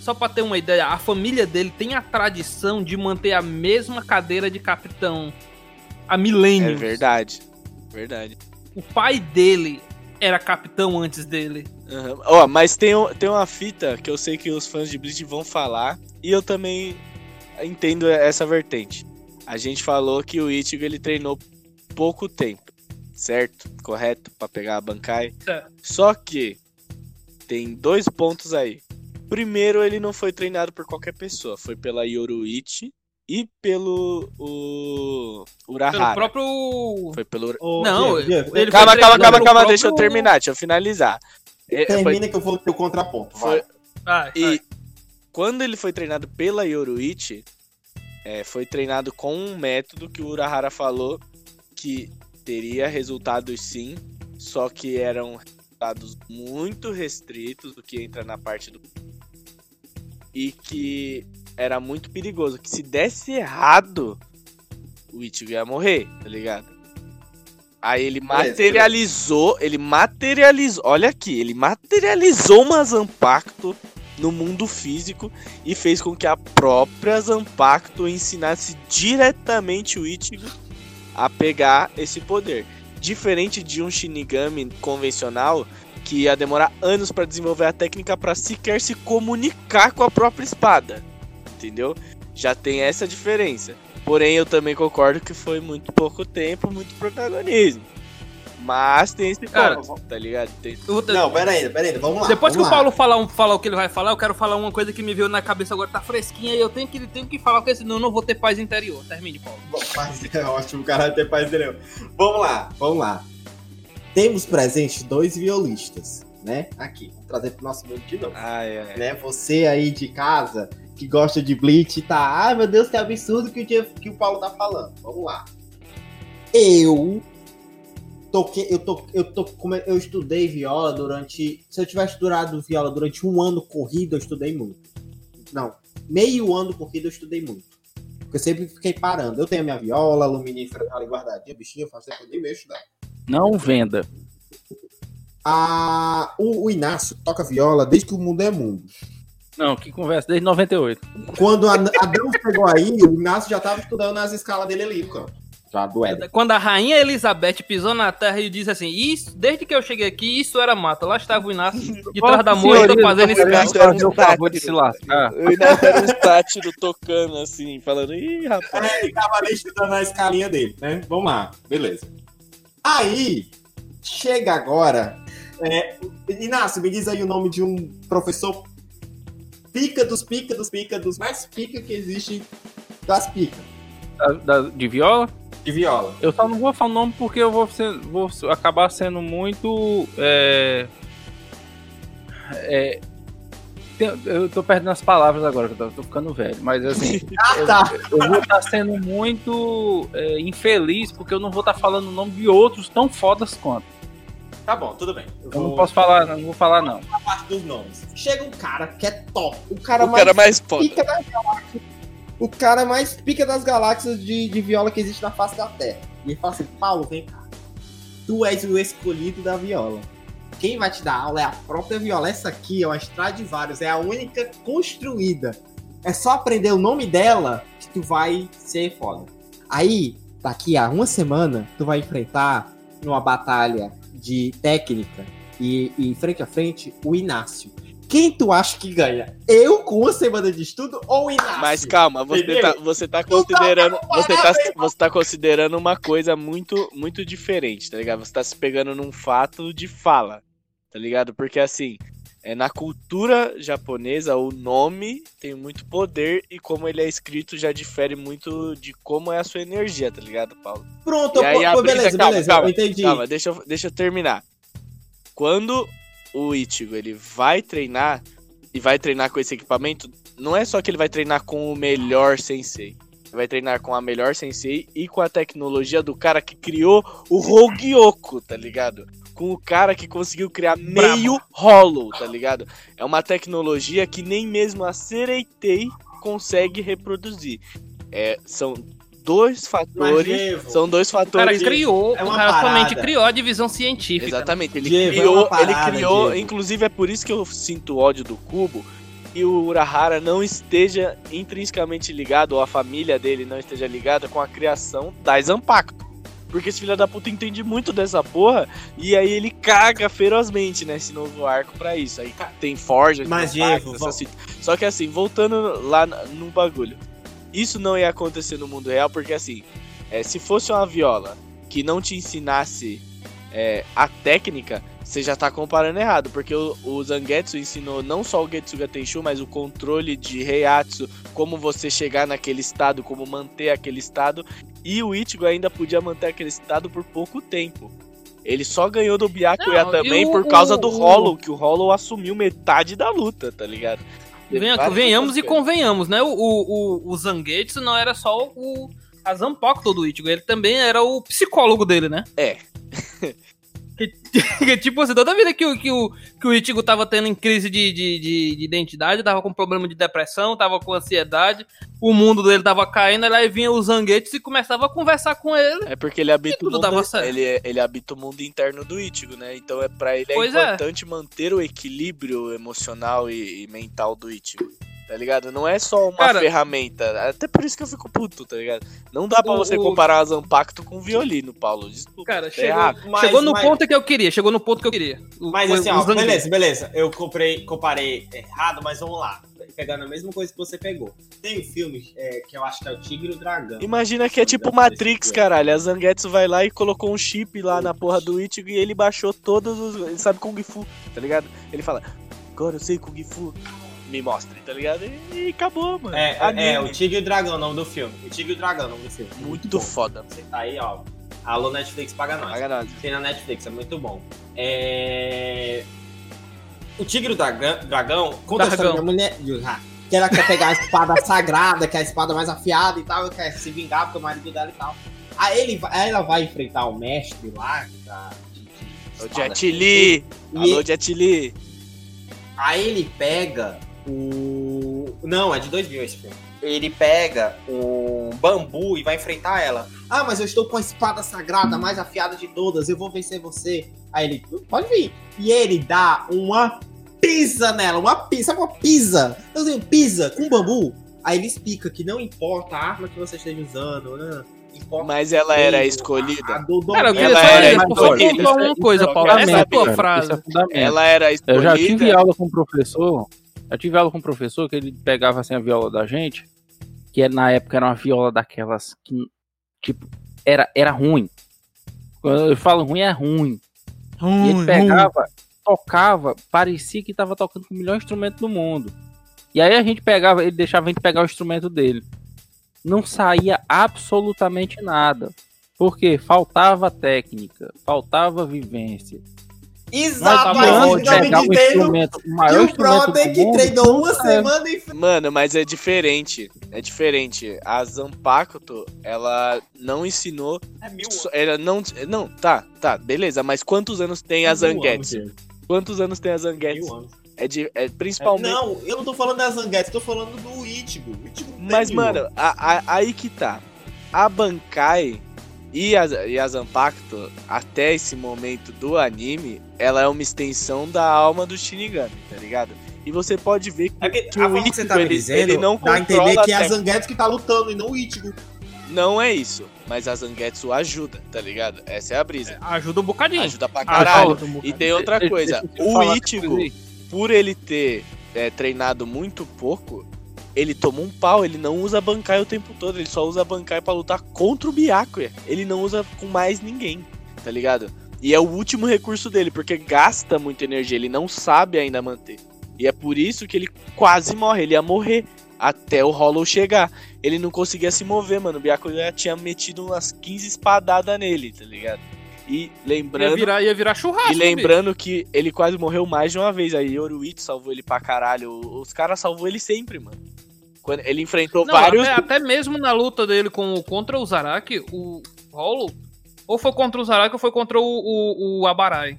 só pra ter uma ideia, a família dele tem a tradição de manter a mesma cadeira de capitão há É milênios. verdade. Verdade. O pai dele era capitão antes dele. Aham. Ó, mas tem, tem uma fita que eu sei que os fãs de Bleach vão falar, e eu também entendo essa vertente. A gente falou que o Ichigo ele treinou pouco tempo, certo? Correto? Pra pegar a Bankai. Certo. Só que tem dois pontos aí. Primeiro, ele não foi treinado por qualquer pessoa, foi pela Yoruichi e pelo o Pelo Urahara. próprio. Foi pelo Ô, Não, Diego, Diego, ele Calma, foi calma, calma, pelo calma, próprio- deixa eu terminar, deixa eu finalizar. É, foi- Termina que eu vou ter o contraponto. vai. Foi- Ai, E ai. quando ele foi treinado pela Yoruichi, é, foi treinado com um método que o Urahara falou que teria resultados sim, só que eram resultados muito restritos do que entra na parte do. E que era muito perigoso, que se desse errado, o Ichigo ia morrer, tá ligado? Aí ele materializou, ele materializou, olha aqui, ele materializou uma Zampacto no mundo físico e fez com que a própria Zampacto ensinasse diretamente o Ichigo a pegar esse poder. Diferente de um Shinigami convencional que ia demorar anos para desenvolver a técnica para sequer se comunicar com a própria espada. Entendeu? Já tem essa diferença. Porém, eu também concordo que foi muito pouco tempo, muito protagonismo. Mas tem esse Cara, ponto, tá ligado? Tem... Não, pera aí, pera aí, vamos lá. Depois que o vamos lá. Paulo falar, um- falar o que ele vai falar, eu quero falar uma coisa que me veio na cabeça agora, tá fresquinha e eu tenho que, tenho que falar, porque senão eu não vou ter paz interior. Termine, Paulo. Bom, mas é ótimo, o cara ter paz entendeu? Vamos lá, vamos lá. Temos presente dois violistas, né? Aqui, vou trazer pro nosso mundo de novo. Ai, ai. Né? Você aí de casa que gosta de Bleach tá. Ai meu Deus, que absurdo que o, Diego- que o Paulo tá falando. Vamos lá. Eu toquei, eu tô, eu tô, como eu estudei viola durante, se eu tivesse estudado viola durante um ano corrido, eu estudei muito. Não, meio ano corrido eu estudei muito. Porque eu sempre fiquei parando. Eu tenho a minha viola, luminífera ali guardadinha, bichinha, faz tempo que eu nem mexo dela. Não venda. Ah, o, o Inácio toca viola desde que o mundo é mundo. Não, que conversa, desde 98. Quando a, a Deus pegou aí, o Inácio já tava estudando as escalas dele ali, cara. Já do Éden. Quando a rainha Elizabeth pisou na terra e disse assim: isso, desde que eu cheguei aqui, isso era mata. Lá estava o Inácio de trás da moita fazendo Senhora, escala. isso era um Fazer o favor de se lascar. O Inácio era um sátiro tocando assim, falando, ih, rapaz. Ele tava ali estudando a escalinha dele, né? Vamos lá, beleza. Aí, chega agora. É, Inácio, me diz aí o nome de um professor pica dos pica dos pica dos mais pica que existe das picas de viola? de viola. Eu só não vou falar o nome porque eu vou, ser- vou acabar sendo muito. É, é, eu tô perdendo as palavras agora, que eu tô, ficando velho. Mas assim, Ah, tá. eu vou estar sendo muito é, infeliz porque eu não vou estar falando o nome de outros tão fodas quanto. Tá bom, tudo bem. Eu Eu não vou posso falar, não vou falar não. a parte dos nomes. Chega um cara que é top. O cara O mais cara mais foda. pica das galáxias. O cara mais pica das galáxias de, de viola que existe na face da Terra. E ele fala assim, Paulo, vem cá. Tu és o escolhido da viola. Quem vai te dar aula é a própria viola. Essa aqui é uma Stradivarius, é a única construída. É só aprender o nome dela que tu vai ser foda. Aí, daqui a uma semana, tu vai enfrentar numa batalha de técnica e, e frente a frente o Inácio. Quem tu acha que ganha? Eu com uma semana de estudo ou o Inácio? Mas calma, você Entendeu? tá, você tá considerando. Você tá, você tá considerando uma coisa muito, muito diferente, tá ligado? Você tá se pegando num fato de fala, tá ligado? Porque assim, É, na cultura japonesa, o nome tem muito poder e como ele é escrito já difere muito de como é a sua energia, tá ligado, Paulo? Pronto, E aí pô, brisa- beleza, calma, beleza, calma, eu entendi. Calma, deixa eu, deixa eu terminar. Quando o Ichigo ele vai treinar e vai treinar com esse equipamento, não é só que ele vai treinar com o melhor sensei. Ele vai treinar com a melhor sensei e com a tecnologia do cara que criou o Hogyoku, tá ligado? Com o cara que conseguiu criar meio Hollow, tá ligado? É uma tecnologia que nem mesmo a Sereitei consegue reproduzir. É, são dois fatores. Jevo, São dois O cara fatores. criou, é o uma cara somente parada. criou a divisão científica. Exatamente, ele Diego, é criou, uma parada, ele criou, Diego. inclusive é por isso que eu sinto ódio do Cubo e o Urahara não esteja intrinsecamente ligado, ou a família dele não esteja ligada com a criação da Zampacto. Porque esse filho da puta entende muito dessa porra e aí ele caga ferozmente nesse novo arco pra isso. Aí tem Forja, Mas, tem Diego, vamos- cita- Só que assim, voltando lá no bagulho. Isso não ia acontecer no mundo real, porque assim, é, se fosse uma viola que não te ensinasse é, a técnica, você já tá comparando errado, porque o, o Zangetsu ensinou não só o Getsuga Tenshu, mas o controle de Heiatsu, como você chegar naquele estado, como manter aquele estado, e o Ichigo ainda podia manter aquele estado por pouco tempo. Ele só ganhou do Byakuya Não, também o- por causa o- do o- Hollow, que o Hollow assumiu metade da luta, tá ligado? Venha, venhamos e convenhamos, né? O, o, o, o Zangetsu não era só o a Zanpakuto do Ichigo, ele também era o psicólogo dele, né? É. Que, que, tipo assim, toda vida que o, que o, que o Ichigo tava tendo em crise de, de, de, de identidade, tava com problema de depressão, tava com ansiedade, o mundo dele tava caindo, aí vinha o Zangetsu e começava a conversar com ele. É porque ele habita o mundo, dava certo. ele, ele habita o mundo interno do Ichigo, né? Então é para ele é Pois é. importante manter o equilíbrio emocional e, e mental do Ichigo. Tá ligado? Não é só uma Cara- ferramenta. Até por isso que eu fico puto, tá ligado? Não dá pra O- você o- comparar a Zampacto com violino, Paulo. Desculpa. Cara, tá chegou. Mas- chegou no mas- ponto que eu queria, chegou no ponto que eu queria. O- Mas assim, o ó, beleza, beleza. Eu comprei, comparei errado, mas vamos lá. Pegando a mesma coisa que você pegou. Tem um filme é, que eu acho que é o Tigre e o Dragão. Imagina que é tipo pra Matrix, caralho. A Zangetsu vai lá e colocou um chip lá na porra do Ichigo e ele baixou todos os. Ele sabe Kung Fu, tá ligado? Ele fala, agora eu sei Kung Fu. Me mostre, tá ligado? E, e acabou, mano. É, é, é, o Tigre e o Dragão, o nome do filme. O Tigre e o Dragão, o nome do filme. Muito bom. foda. Você tá aí, ó. Alô, Netflix, paga nós. Paga nada. Tem na Netflix, é muito bom. É... O Tigre e o Dragão, dragão conta a história Dragão. da mulher que ela quer pegar a espada sagrada, que é a espada mais afiada e tal, quer se vingar porque o marido dela e tal. Aí, ele, aí ela vai enfrentar o mestre lá, que tá... O Jet Li. Alô, Jet Li. Aí ele pega o. Não, é de 2000 esse filme. Ele pega o bambu e vai enfrentar ela. Ah, mas eu estou com a espada sagrada mais afiada de todas, eu vou vencer você. Aí ele, pode vir. E ele dá uma pisa nela, uma pisa, sabe uma pisa? Eu tenho pisa com bambu. Aí ele explica que não importa a arma que você esteja usando, né? Mas ela era o escolhida. a- a do Cara, eu queria Ela só, era escolhida. uma coisa, Paulo. Essa é a tua frase. é. Ela era Eu escolhida. já tive aula com um professor. Eu tive aula com um professor que ele pegava assim a viola da gente, que era- na época era uma viola daquelas que, tipo, era, era ruim. Quando eu falo ruim, é ruim. E ele pegava, tocava, parecia que tava tocando com o melhor instrumento do mundo. E aí a gente pegava, ele deixava a gente pegar o instrumento dele. Não saía absolutamente nada. Porque faltava técnica, faltava vivência. Exato, Mas aí pegar o instrumento, o que maior o instrumento brother do que mundo, treinou uma é. semana e Mano, mas é diferente. É diferente. A Zampacto, ela não ensinou. É mil Ela não. Não, tá, tá, beleza. Mas quantos anos tem a Zangetsu? Quantos anos tem a Zangetsu? Mil anos. É, de, é principalmente. Não, eu não tô falando das Zanguetes, tô falando do Ichigo. O Mas, mano, a- a- aí que tá. A Bankai e a, e a Zanpakuto, até esse momento do anime, ela é uma extensão da alma do Shinigami, tá ligado? E você pode ver que, É que, que a o forma que você Ichigo, tá me ele, dizendo, ele não dá a entender controla que é a Zanguetes que tá lutando e não o Ichigo. Não é isso, mas a Zangetsu ajuda, tá ligado? Essa é a brisa. Ajuda um bocadinho. Ajuda pra caralho. Ajuda um E tem outra coisa, o Ichigo, por ele ter é, treinado muito pouco, ele toma um pau, ele não usa Bankai o tempo todo, ele só usa Bankai pra lutar contra o Byakuya. Ele não usa com mais ninguém, tá ligado? E é o último recurso dele, porque gasta muita energia, ele não sabe ainda manter. E é por isso que ele quase morre, ele ia morrer até o Hollow chegar. Ele não conseguia se mover, mano. O Byakuya tinha metido umas 15 espadadas nele, tá ligado? E Ia lembrando, virar, ia virar churrasco. e lembrando que ele quase morreu mais de uma vez. Aí Yoruichi salvou ele pra caralho. Os caras salvou ele sempre, mano. Quando ele enfrentou Não, vários. até, até mesmo na luta dele com, contra o Zaraki, o Hollow, ou foi contra o Zaraki ou foi contra o, o, o Abarai.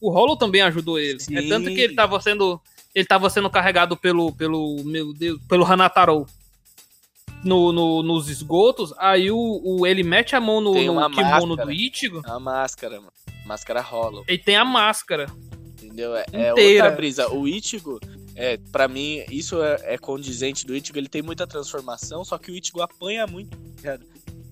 O Hollow também ajudou ele. É Sim. tanto que ele tava sendo. Ele tava sendo carregado pelo. pelo. Meu Deus. Pelo Hanataro. No, no- nos esgotos. Aí o, o- ele mete a mão no, Tem no kimono máscara. do Ichigo. A máscara, mano. Máscara Hollow. Ele tem a máscara. Entendeu? É, é outra brisa. O Ichigo, é, pra mim, isso é, é condizente do Ichigo. Ele tem muita transformação, só que o Ichigo apanha muito, tá ligado?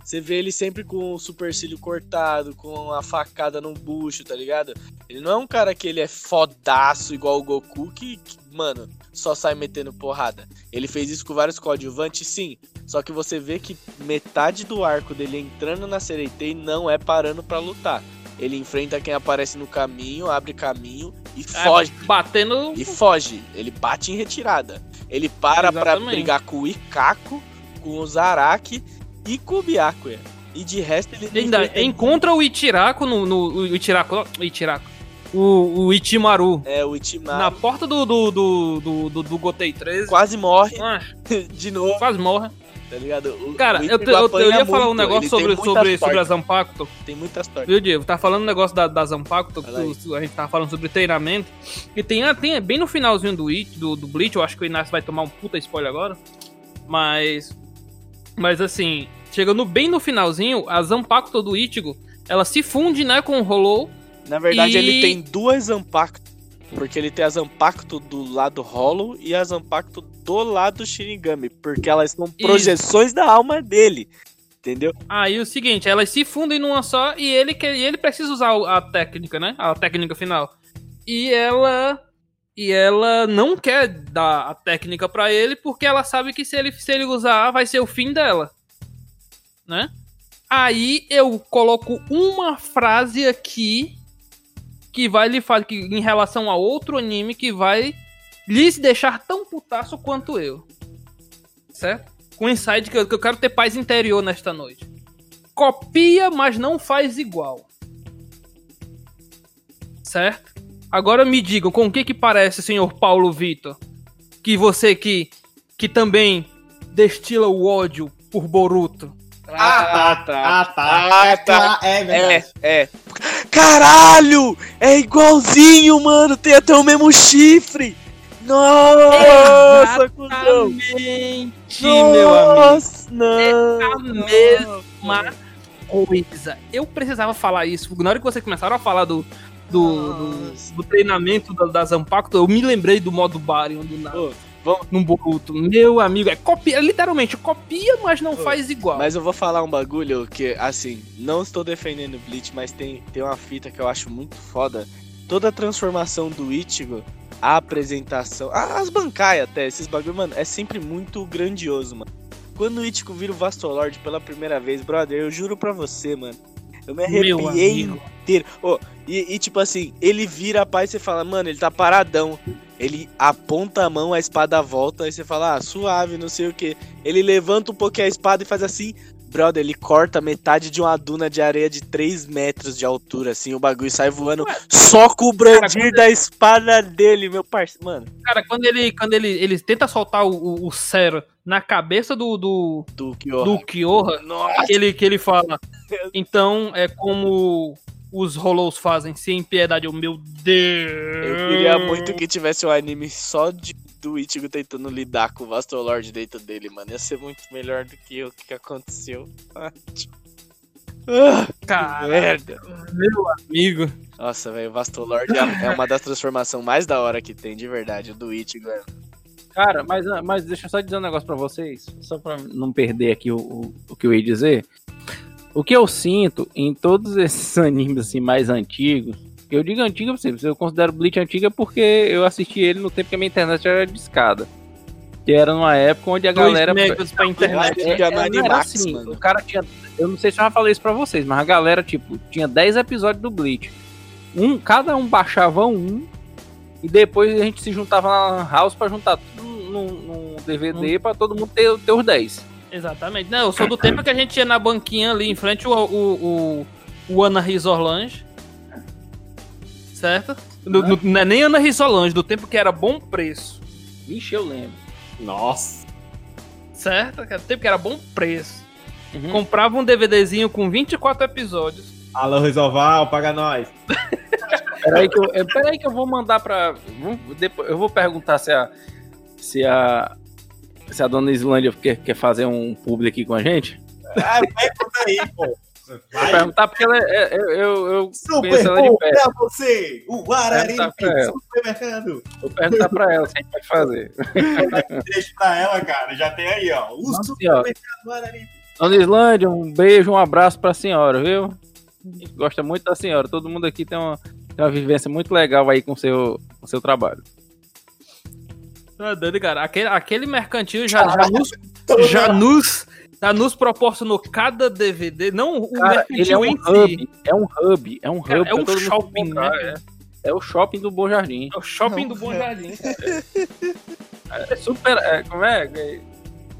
Você vê ele sempre com o supercílio cortado, com a facada no bucho, tá ligado? Ele não é um cara que ele é fodaço igual o Goku, que, que, mano, só sai metendo porrada. Ele fez isso com vários coadjuvantes, sim. Só que você vê que metade do arco dele entrando na Sereitei não é parando pra lutar. Ele enfrenta quem aparece no caminho, abre caminho e É, foge. Batendo. E foge. Ele bate em retirada. Ele para pra Exatamente. brigar com o Ikako, com o Zaraki e com o Byakuya. E de resto ele Ainda encontra o Ichiraku no. no o ó, o. O, Ichimaru. É, o Ichimaru Na porta do, do, do, do, do, do Gotei 13. quase morre Ah, de novo, quase morre. tá ligado? O- Cara, o eu, eu, eu ia falar um muito, negócio ele sobre, sobre, sobre a Zampacto. Tem muita sorte. Viu, Diego? Tá falando um negócio da, da Zampacto, que a gente tava falando sobre treinamento. E tem, ah, tem bem no finalzinho do, It, do, do Bleach, eu acho que o Inácio vai tomar um puta spoiler agora. Mas. Mas assim, chegando bem no finalzinho, a Zampacto do Ichigo, ela se funde, né, com o Hollow. Na verdade, E- ele tem duas Zampacto. Porque ele tem a Zampacto do lado Hollow e a Zampacto do lado Shinigami. Porque elas são projeções da alma dele. Entendeu? Aí o seguinte, elas se fundem numa só e ele, quer, e ele precisa usar a técnica, né? A técnica final. E ela. E ela não quer dar a técnica pra ele porque ela sabe que se ele, se ele usar vai ser o fim dela. Né? Aí eu coloco uma frase aqui que vai lhe falar que em relação a outro anime que vai lhes deixar tão putaço quanto eu. Certo? Com insight que eu, que eu quero ter paz interior nesta noite. Copia, mas não faz igual. Certo? Agora me digam, com o que que parece, senhor Paulo Vitor? Que você que, que também destila o ódio por Boruto. Ah, tá. Ah, tá. Ah, é, tá. é É, verdade. é. Caralho! É igualzinho, mano! Tem até o mesmo chifre! Nossa, cuzão! Exatamente, meu amigo. Nossa, não! a mesma coisa. Eu precisava falar isso. Na hora que vocês começaram a falar do, do, do, do treinamento da, da Zampacto, eu me lembrei do modo Barion do nada. Vamos- Num Boruto. Meu amigo, é copia, literalmente, copia, mas não Ô, faz igual. Mas eu vou falar um bagulho que, assim, não estou defendendo o Bleach, mas tem, tem uma fita que eu acho muito foda. Toda a transformação do Ichigo, a apresentação, as bancai até, esses bagulho, mano, é sempre muito grandioso, mano. Quando o Ichigo vira o Vastolord pela primeira vez, brother, eu juro pra você, mano. Eu me arrepiei inteiro. Ô, e, e, tipo assim, ele vira a paz e você fala, mano, ele tá paradão. Ele aponta a mão, a espada volta, aí você fala, ah, suave, não sei o que. Ele levanta um pouquinho a espada e faz assim. Brother, ele corta metade de uma duna de areia de 3 metros de altura, assim, o bagulho sai voando Ué. só com o brandir quando- da espada dele, meu parceiro. Mano, Cara, quando ele, quando ele, ele tenta soltar o, o, o Zero na cabeça do, do, do Kyoha. do Kyoha, Nossa, que ele, que ele fala. Então é como os Hollows fazem, sem piedade. Oh, meu Deus! eu queria muito que tivesse um anime só de, do Ichigo tentando lidar com o Vastolord dentro dele, mano. Ia ser muito melhor do que o que aconteceu. Ah, Cara, merda. meu amigo. Nossa, velho, o Vastolord é, é uma das transformações mais da hora que tem, de verdade. O do Ichigo é... Cara, mas, mas deixa eu só dizer um negócio pra vocês, só pra não perder aqui o, o, o que eu ia dizer. O que eu sinto em todos esses animes assim mais antigos, eu digo antigo pra vocês, eu considero Bleach antiga porque eu assisti ele no tempo que a minha internet era discada. Que era numa época onde a Dois galera. megas pra internet. É, é, não era Animax, assim, mano. o cara tinha. Eu não sei se eu já falei isso pra vocês, mas a galera, tipo, tinha 10 episódios do Bleach. Um, cada um baixava um e depois a gente se juntava na House pra juntar tudo num, num DVD pra todo mundo ter, ter os 10. Exatamente. Não, eu sou do tempo que a gente ia na banquinha ali em frente o, o, o, o Ana Risolange. Certo? Do- do- não é nem Ana Risolange, do tempo que era bom preço. Vixe, eu lembro. Nossa. Certo? Do tempo que era bom preço. Uhum. Comprava um DVDzinho com 24 episódios. Alô, Risoval, paga nós. Peraí que, eu, é, peraí que eu vou mandar pra. depois, eu vou perguntar se a. Se a. Se a dona Islândia quer, quer fazer um publi aqui com a gente. Ah, vai por aí, pô. Vou Vai. perguntar porque ela é, é- eu, eu, Super conheço ela de perto. pra você, o ela. supermercado. Vou perguntar pra ela se a gente pode fazer. Deixa pra ela, cara, já tem aí, ó. O Nossa supermercado Guarani. Dona Islândia, um beijo, um abraço pra senhora, viu? A gente gosta muito da senhora. Todo mundo aqui tem uma, tem uma vivência muito legal aí com o seu, com o seu trabalho. Tá doido, cara. Aquele, aquele mercantil já, já, nos, já, nos, já nos proporcionou cada DVD. Não o Cara, ele é um em si. hub. É um hub. É um hub. Cara, é um shopping, né? É. É o shopping do Bom Jardim. É o shopping do Bom Jardim. É super. é, como é? É-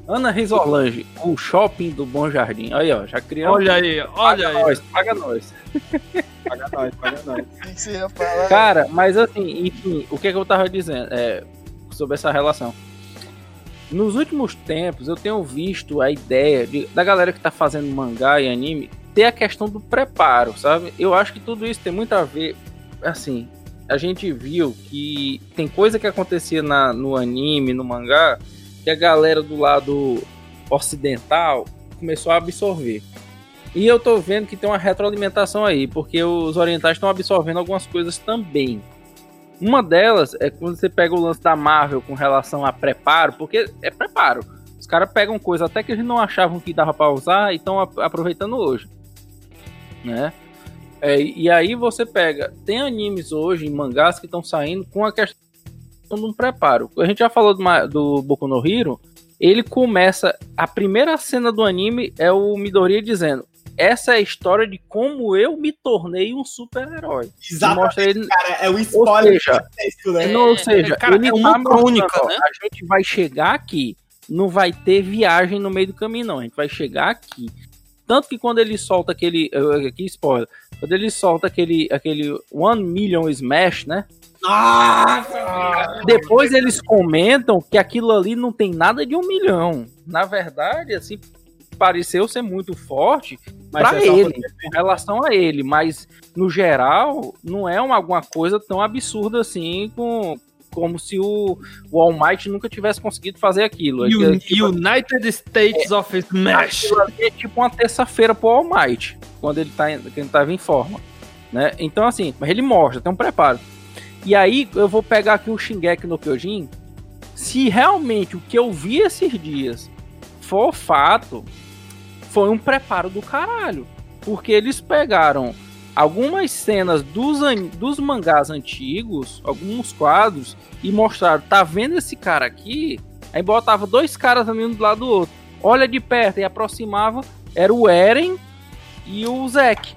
Ana Risolange, o shopping do Bom Jardim. Aí, ó, já criamos. Olha aí, olha aí. nós, paga nós. Paga nós, paga nós. Cara, mas assim, enfim, o que, que eu tava dizendo é, sobre essa relação? Nos últimos tempos, eu tenho visto a ideia de- da galera que tá fazendo mangá e anime ter a questão do preparo, sabe? Eu acho que tudo isso tem muito a ver, assim, a gente viu que tem coisa que acontecia na, no anime, no mangá, que a galera do lado ocidental começou a absorver. E eu tô vendo que tem uma retroalimentação aí, porque os orientais estão absorvendo algumas coisas também. Uma delas é quando você pega o lance da Marvel com relação a preparo, porque é preparo. Os caras pegam coisa até que eles não achavam que dava pra usar e estão aproveitando hoje. Né? É, e aí você pega. Tem animes hoje, mangás, que estão saindo com a questão de um preparo. A gente já falou do, do Boku no Hero. Ele começa. A primeira cena do anime é o Midoriya dizendo: Essa é a história de como eu me tornei um super-herói. Exatamente, Mostra ele, cara. É o ou spoiler seja, gigantesco, né? não, ou seja, cara, ele é uma tá crônica, né? A gente vai chegar aqui, não vai ter viagem no meio do caminho, não. A gente vai chegar aqui. Tanto que quando ele solta aquele. eh, Aqui, spoiler. Quando ele solta aquele, aquele One Million Smash, né? Nossa! Depois eles comentam que aquilo ali não tem nada de um milhão. Na verdade, assim, pareceu ser muito forte Mas pra é ele, com relação a ele, mas no geral não é uma, alguma coisa tão absurda assim com como se o, o All Might nunca tivesse conseguido fazer aquilo. É Un- que- tipo, United States of Smash. é tipo uma terça-feira pro All Might, quando ele tá em- quando ele tava em forma, né? Então assim, mas ele mostra, tem um preparo. E aí eu vou pegar aqui o Shingeki no Kyojin, se realmente o que eu vi esses dias for fato, foi um preparo do caralho. Porque eles pegaram algumas cenas dos, dos mangás antigos, alguns quadros, e mostraram, tá vendo esse cara aqui? Aí botava dois caras ali um do lado do outro. Olha de perto e aproximava, era o Eren e o Zack.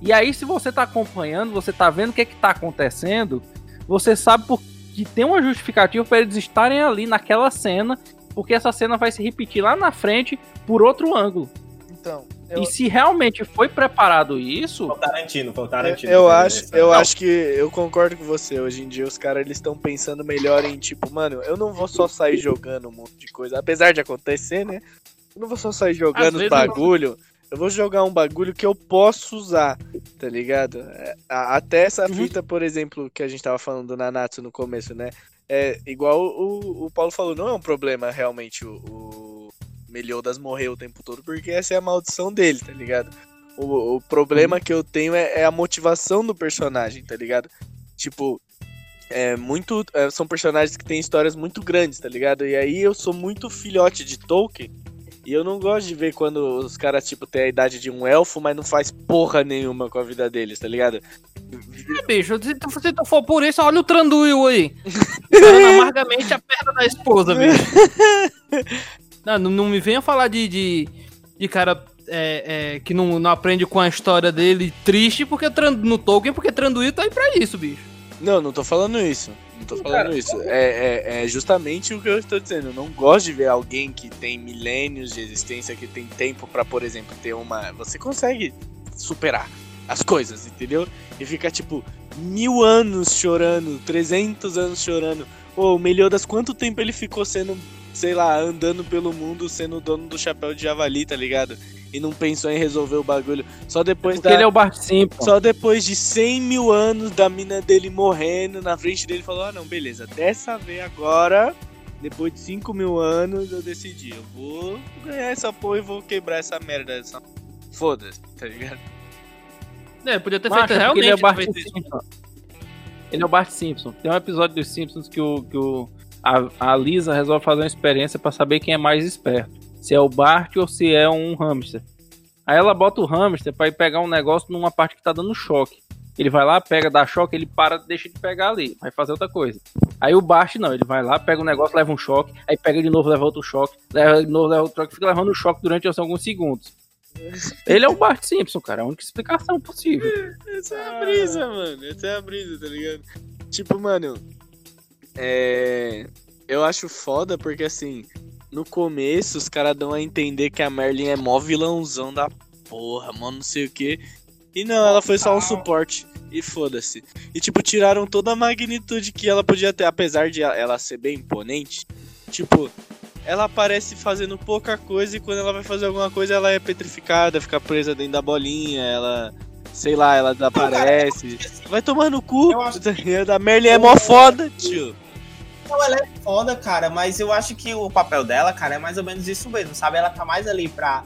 E aí, se você tá acompanhando, você tá vendo o que é que tá acontecendo, você sabe por que tem uma justificativa para eles estarem ali naquela cena, porque essa cena vai se repetir lá na frente por outro ângulo. Então, eu, E se realmente foi preparado isso, Foi o Tarantino, foi o Tarantino. eu fez acho, eu Não. acho que eu concordo com você. Hoje em dia os caras eles estão pensando melhor em tipo, mano, eu não vou só sair jogando um monte de coisa, apesar de acontecer, né? Eu não vou só sair jogando os bagulho. Eu vou jogar um bagulho que eu posso usar, tá ligado? É, Até essa Uhum. fita, por exemplo, que a gente tava falando do Nanatsu no começo, né? É igual o, o Paulo falou, não é um problema realmente o, o Meliodas morrer o tempo todo, porque essa é a maldição dele, tá ligado? O, o problema Uhum. que eu tenho é, é a motivação do personagem, tá ligado? Tipo, é muito. é, são personagens que têm histórias muito grandes, tá ligado? E aí eu sou muito filhote de Tolkien. E eu não gosto de ver quando os caras, tipo, têm a idade de um elfo, mas não faz porra nenhuma com a vida deles, tá ligado? É, bicho, se tu, se tu for por isso, olha o Tranduil aí. Amargamente a perna da esposa, bicho. Não, não, me venha falar de, de, de cara é, é, que não, não aprende com a história dele triste porque no Tolkien, porque Tranduil tá aí pra isso, bicho. Não, não tô falando isso. Não tô falando Cara, isso. É, é, é justamente o que eu estou dizendo. Eu não gosto de ver alguém que tem milênios de existência, que tem tempo pra, por exemplo, ter uma. Você consegue superar as coisas, entendeu? E fica tipo mil anos chorando, 300 anos chorando. Ô, o Meliodas, quanto tempo ele ficou sendo, sei lá, andando pelo mundo, sendo o dono do chapéu de javali, tá ligado? E não pensou em resolver o bagulho. Só depois Porque da. ele é o Bart Simpson. Só depois de 100 mil anos da mina dele morrendo na frente dele, falou: Ah, não, beleza, dessa vez agora, depois de 5 mil anos, eu decidi. Eu vou ganhar essa porra e vou quebrar essa merda. Essa... Foda-se, tá ligado? É, podia ter Macho, feito é porque realmente. ele é o Bart feito. Simpson. Ele é o Bart Simpson. Tem um episódio dos Simpsons que, o, que o, a, a Lisa resolve fazer uma experiência pra saber quem é mais esperto. Se é o Bart ou se é um hamster. Aí ela bota o hamster pra ir pegar um negócio numa parte que tá dando choque. Ele vai lá, pega, dá choque, ele para, deixa de pegar ali, vai fazer outra coisa. Aí o Bart não, ele vai lá, pega um negócio, leva um choque, aí pega de novo, leva outro choque, leva de novo, leva outro choque, fica levando o choque durante assim, alguns segundos. Ele é o Bart Simpson, cara, é a única explicação possível. Essa é a brisa, mano. Essa é a brisa, tá ligado? Tipo, mano. É. Eu acho foda porque assim. No começo, os caras dão a entender que a Merlin é mó vilãozão da porra, mano, não sei o que. E não, ela foi só um suporte. E foda-se. E tipo, tiraram toda a magnitude que ela podia ter, apesar de ela ser bem imponente. Tipo, ela aparece fazendo pouca coisa e quando ela vai fazer alguma coisa ela é petrificada, fica presa dentro da bolinha, ela. Sei lá, ela desaparece. Vai tomar no cu. Acho? A Merlin é mó foda, tio. Não, ela é foda, cara, mas eu acho que o papel dela, cara, é mais ou menos isso mesmo, sabe? Ela tá mais ali pra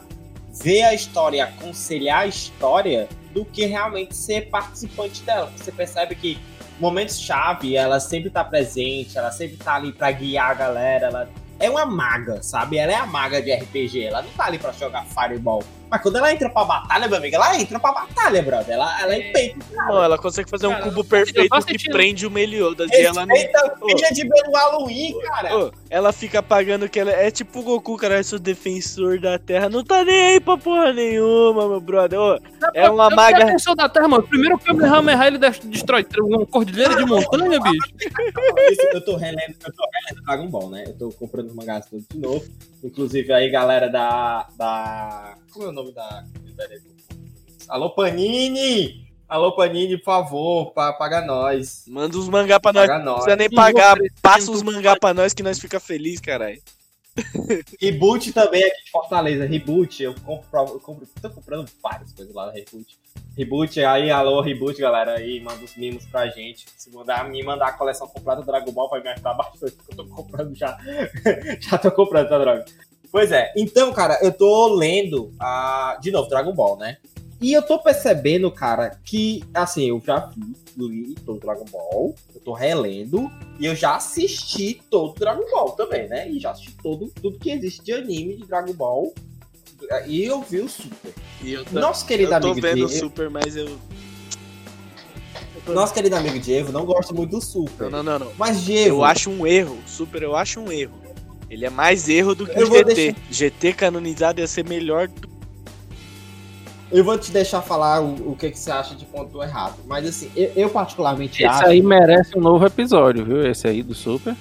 ver a história aconselhar a história do que realmente ser participante dela. Você percebe que momentos-chave, ela sempre tá presente, ela sempre tá ali pra guiar a galera, ela é uma maga, sabe? Ela é a maga de RPG, ela não tá ali pra jogar Fireball. Mas quando ela entra pra batalha, meu amigo, ela entra pra batalha, brother. Ela, ela é. Não, ela consegue fazer um Cara, cubo eu perfeito que sentido. prende o Meliodas. E ela não. Respeita o Ô. filho de Belo Halloween, cara. Ô, ela fica pagando que ela é tipo o Goku, cara, é o defensor da Terra. Não tá nem aí pra porra nenhuma, meu brother. Ô, é uma Eu maga. defensor da Terra, mano. Primeiro que o Kamehameha ele des- destrói uma cordilheira de montanha, bicho. Isso, eu tô relendo, eu tô relendo Dragon Ball, né? Eu tô comprando os mangás todos de novo. Inclusive aí, galera da. da. Como é o nome da. Alô, Panini! Alô, Panini, por favor, pa- paga nós. Manda uns mangá pra nós. Paga Não nós. precisa nem pagar. Passa uns mangá pra nós que nós fica feliz, caralho. Reboot também aqui de Fortaleza. Reboot, eu compro, pra- eu compro. Tô comprando várias coisas lá na Reboot. Reboot, aí, alô, Reboot, galera. Aí, manda os mimos pra gente. Se mandar, me mandar a coleção completa do Dragon Ball, vai me ajudar bastante, porque eu tô comprando já. já tô comprando, tá, droga? Pois é. Então, cara, eu tô lendo, a... de novo, Dragon Ball, né? E eu tô percebendo, cara, que, assim, eu já vi, li todo Dragon Ball, eu tô relendo, e eu já assisti todo Dragon Ball também, né? E já assisti todo, tudo que existe de anime de Dragon Ball. E eu vi o Super. Eu tô, Nosso querido eu tô amigo vendo o Super, mas eu. nosso querido amigo Diego não gosta muito do Super. Não, não, não, não. Mas Diego, Eu acho um erro. Super, eu acho um erro. Ele é mais erro do que Eu o GT. deixar- GT canonizado ia ser melhor do eu vou te deixar falar o, o que, que você acha de ponto errado. Mas assim, eu, eu particularmente Esse acho. aí merece um novo episódio, viu? Esse aí do Super.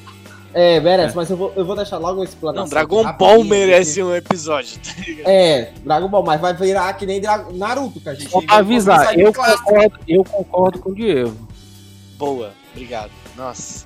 É, merece, mas eu vou, eu vou deixar logo uma explanação. Não, Dragon Ball merece um episódio. tá ligado? É, Dragon Ball, mas vai virar que nem Dra- Naruto, que a gente Só pra avisar, de eu concordo, eu concordo com o Diego. Boa, obrigado. Nossa.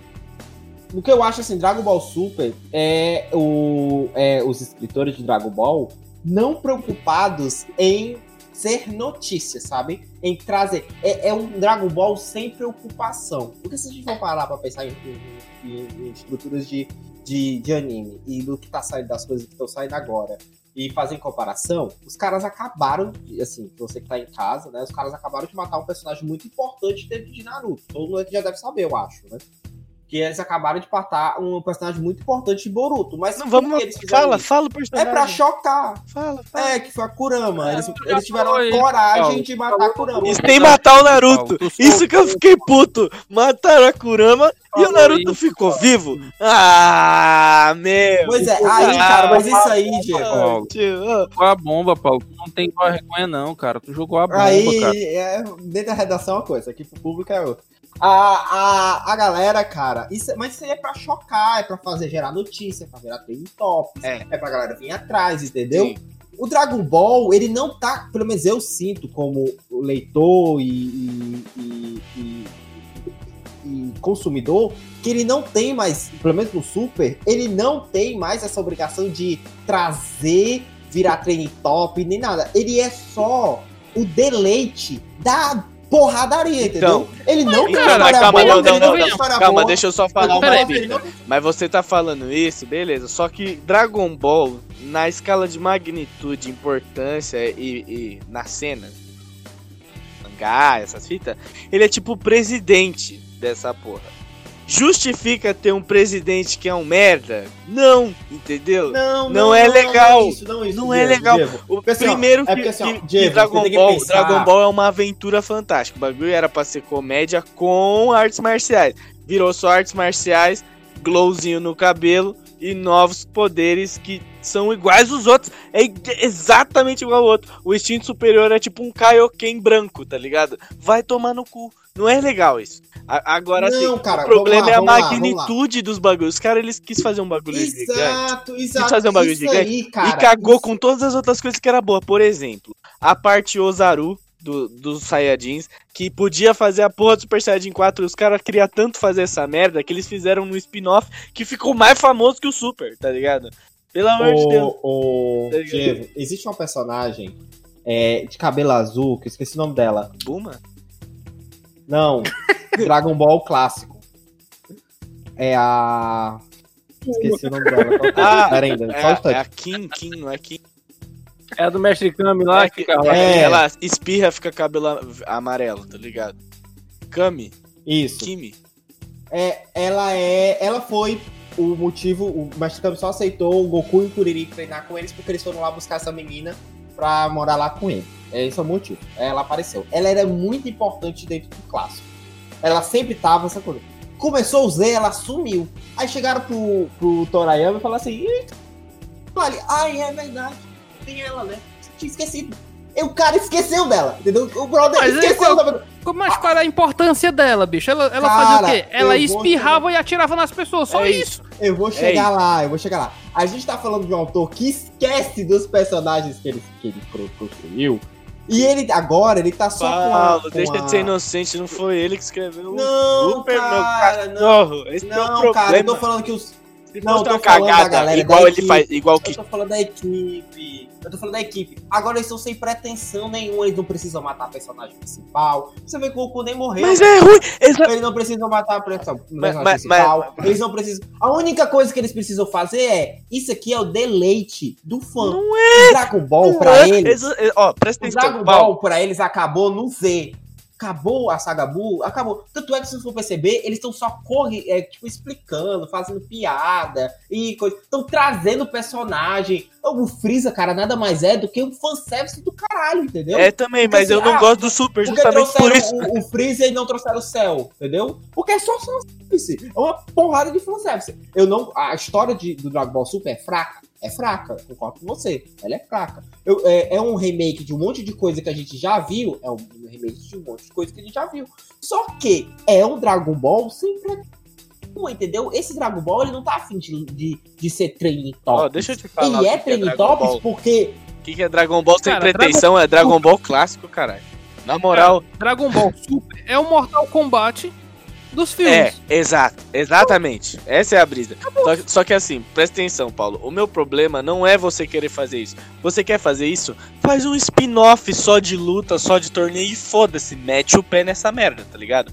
O que eu acho assim, Dragon Ball Super é, o, é os escritores de Dragon Ball não preocupados em ser notícia, sabe? Em trazer. É, é um Dragon Ball sem preocupação. Porque se a gente for parar pra pensar em, em- em- em estruturas de, de, de anime e do que tá saindo, das coisas que estão saindo agora, e fazer comparação, os caras acabaram, de- assim, você que tá em casa, né? Os caras acabaram de matar um personagem muito importante dentro de Naruto. Todo mundo aqui já deve saber, eu acho, né? Que eles acabaram de matar um personagem muito importante de Boruto. Mas Não, vamos. eles Fala, isso? fala o É personagem. pra chocar. Fala, fala. É, que foi a Kurama. Eles, já eles tiveram a coragem de matar a Kurama. E sem matar o Naruto. Isso que eu fiquei puto. Mataram a Kurama e o Naruto ficou vivo. Ah, meu. Pois é, aí, cara, mas isso aí, Diego. Paulo. Tio, ó, Jogou a bomba, Paulo. Tu não tem vergonha, não, cara. Tu jogou a bomba, Aí, cara. é, dentro da redação é uma coisa, aqui pro público é outra. A, a, a galera, cara, isso, é- mas isso aí é pra chocar, é pra fazer gerar notícia, é pra gerar trending topics, É. é. pra galera vir atrás, entendeu? Sim. O Dragon Ball, ele não tá, pelo menos eu sinto como leitor e, e- e- e- consumidor, que ele não tem mais, pelo menos no Super, ele não tem mais essa obrigação de trazer, virar training top, nem nada. Ele é só o deleite da porradaria, entendeu? ele não tem Cara, história calma, boa, não, não, não, não. Calma, boa. deixa eu só falar uma não- Mas você tá falando isso, beleza. Só que Dragon Ball, na escala de magnitude, importância e, e na cena, mangá, essas fitas, ele é tipo o presidente dessa porra. Justifica ter um presidente que é um merda? Não, entendeu? Não, Não é legal. isso, não, isso, Não é Diego, legal. Diego. O Porque, assim, ó, primeiro é que, porque, assim, ó, que- que Diego, Dragon que Ball, pensar- Dragon Ball é uma aventura fantástica. O bagulho era pra ser comédia com artes marciais. Virou só artes marciais, glowzinho no cabelo e novos poderes que são iguais aos outros. É exatamente igual ao outro. O instinto superior é tipo um Kaioken branco, tá ligado? Vai tomar no cu. Não é legal isso. A- agora Não, assim, cara, o problema lá, é a vamos lá, magnitude dos bagulhos. Os caras eles quis fazer um bagulho gigante Exato, exato. fazer um bagulho gigante aí, cara, e cagou isso- com todas as outras coisas que era boa. Por exemplo, a parte Ozaru do, dos Saiyajins, que podia fazer a porra do Super Saiyajin 4, e os caras queriam tanto fazer essa merda que eles fizeram no spin-off que ficou mais famoso que o Super, tá ligado? Pelo amor de Deus. O, Tá? Diego, existe uma personagem é, de cabelo azul, que eu esqueci o nome dela. Buma? Não, Dragon Ball clássico. É a. Esqueci o nome dela. É? Ah, Pera ainda, É, só um é a Kim, Kim, não é Kim. É a do Mestre Kami lá É que fica lá. É. Ela espirra, fica cabelo amarelo, tá ligado? Kami, Isso. Kimi. É, ela é. Ela foi o motivo. O Mestre Kami só aceitou o Goku e o Kuririn treinar com eles porque eles foram lá buscar essa menina pra morar lá com ele. É esse é o motivo. Ela apareceu. Ela era muito importante dentro do clássico. Ela sempre tava essa coisa. Começou o Z, ela sumiu. Aí chegaram pro, pro Torayama e falaram assim: "Ih, olha, ai, é verdade. Tem ela, né? Tinha esquecido. E o cara esqueceu dela, entendeu? O brother Mas esqueceu qual- da. Mas qual era a importância dela, bicho? Ela, ela Cara, fazia o quê? Ela eu vou espirrava e atirava nas pessoas, só É isso. Eu vou chegar isso. lá, eu vou chegar lá. A gente tá falando de um autor que esquece dos personagens que ele, que ele pro- construiu. E ele agora, ele tá só com a. Paulo, com deixa a- de ser inocente, não foi ele que escreveu. o Não, Super, meu cara, não. cachorro. Esse é o Não, problema. cara, eu tô falando que os. Se Não, eu tô cagada, galera, igual ele faz, igual Eu que tô falando da equipe. Eu tô falando da equipe. Agora eles estão sem pretensão nenhuma, eles não precisam matar a personagem principal. Você vê que o Goku nem morreu. Mas é ruim. Exa- Eles não precisam matar a personagem Mas- mas- principal. Eles não precisam. A única coisa que eles precisam fazer é. Isso aqui é o deleite do fã. Não O Dragon Ball Não pra é. eles. Exa- é, Ó, presta O atenção, Dragon Paulo. Ball pra eles acabou no Z. Acabou a saga Buu, acabou. Tanto é que se você for perceber, eles estão só corre, é, tipo, explicando, fazendo piada e coisa. Estão trazendo personagem. O Freeza, cara, nada mais é do que um fanservice do caralho, entendeu? É também, mas Porque, eu não ah, gosto do Super, justamente por isso. o, o Freeza e não trouxeram o Cell, entendeu? Porque é só fanservice. É uma porrada de fanservice. Eu não, a história de, do Dragon Ball Super é fraca? É fraca, concordo com você. Ela é fraca. Eu- é, é um remake de um monte de coisa que a gente já viu. É um remake de um monte de coisa que a gente já viu. Só que é um Dragon Ball sem pretensão, entendeu? Esse Dragon Ball ele não tá afim de, de, de ser training top. Ó, deixa eu te falar. ele é é training Dragon tops Ball. porque O que que é Dragon Ball sem Cara, pretensão? É Dragon Ball clássico, caralho. Na moral, Dragon Ball Super é o Mortal Kombat dos é, filmes. exato, exatamente. Essa é a brisa. Só, só que assim, presta atenção, Paulo. O meu problema não é você querer fazer isso. Você quer fazer isso? Faz um spin-off só de luta, só de torneio e foda-se. Mete o pé nessa merda, tá ligado?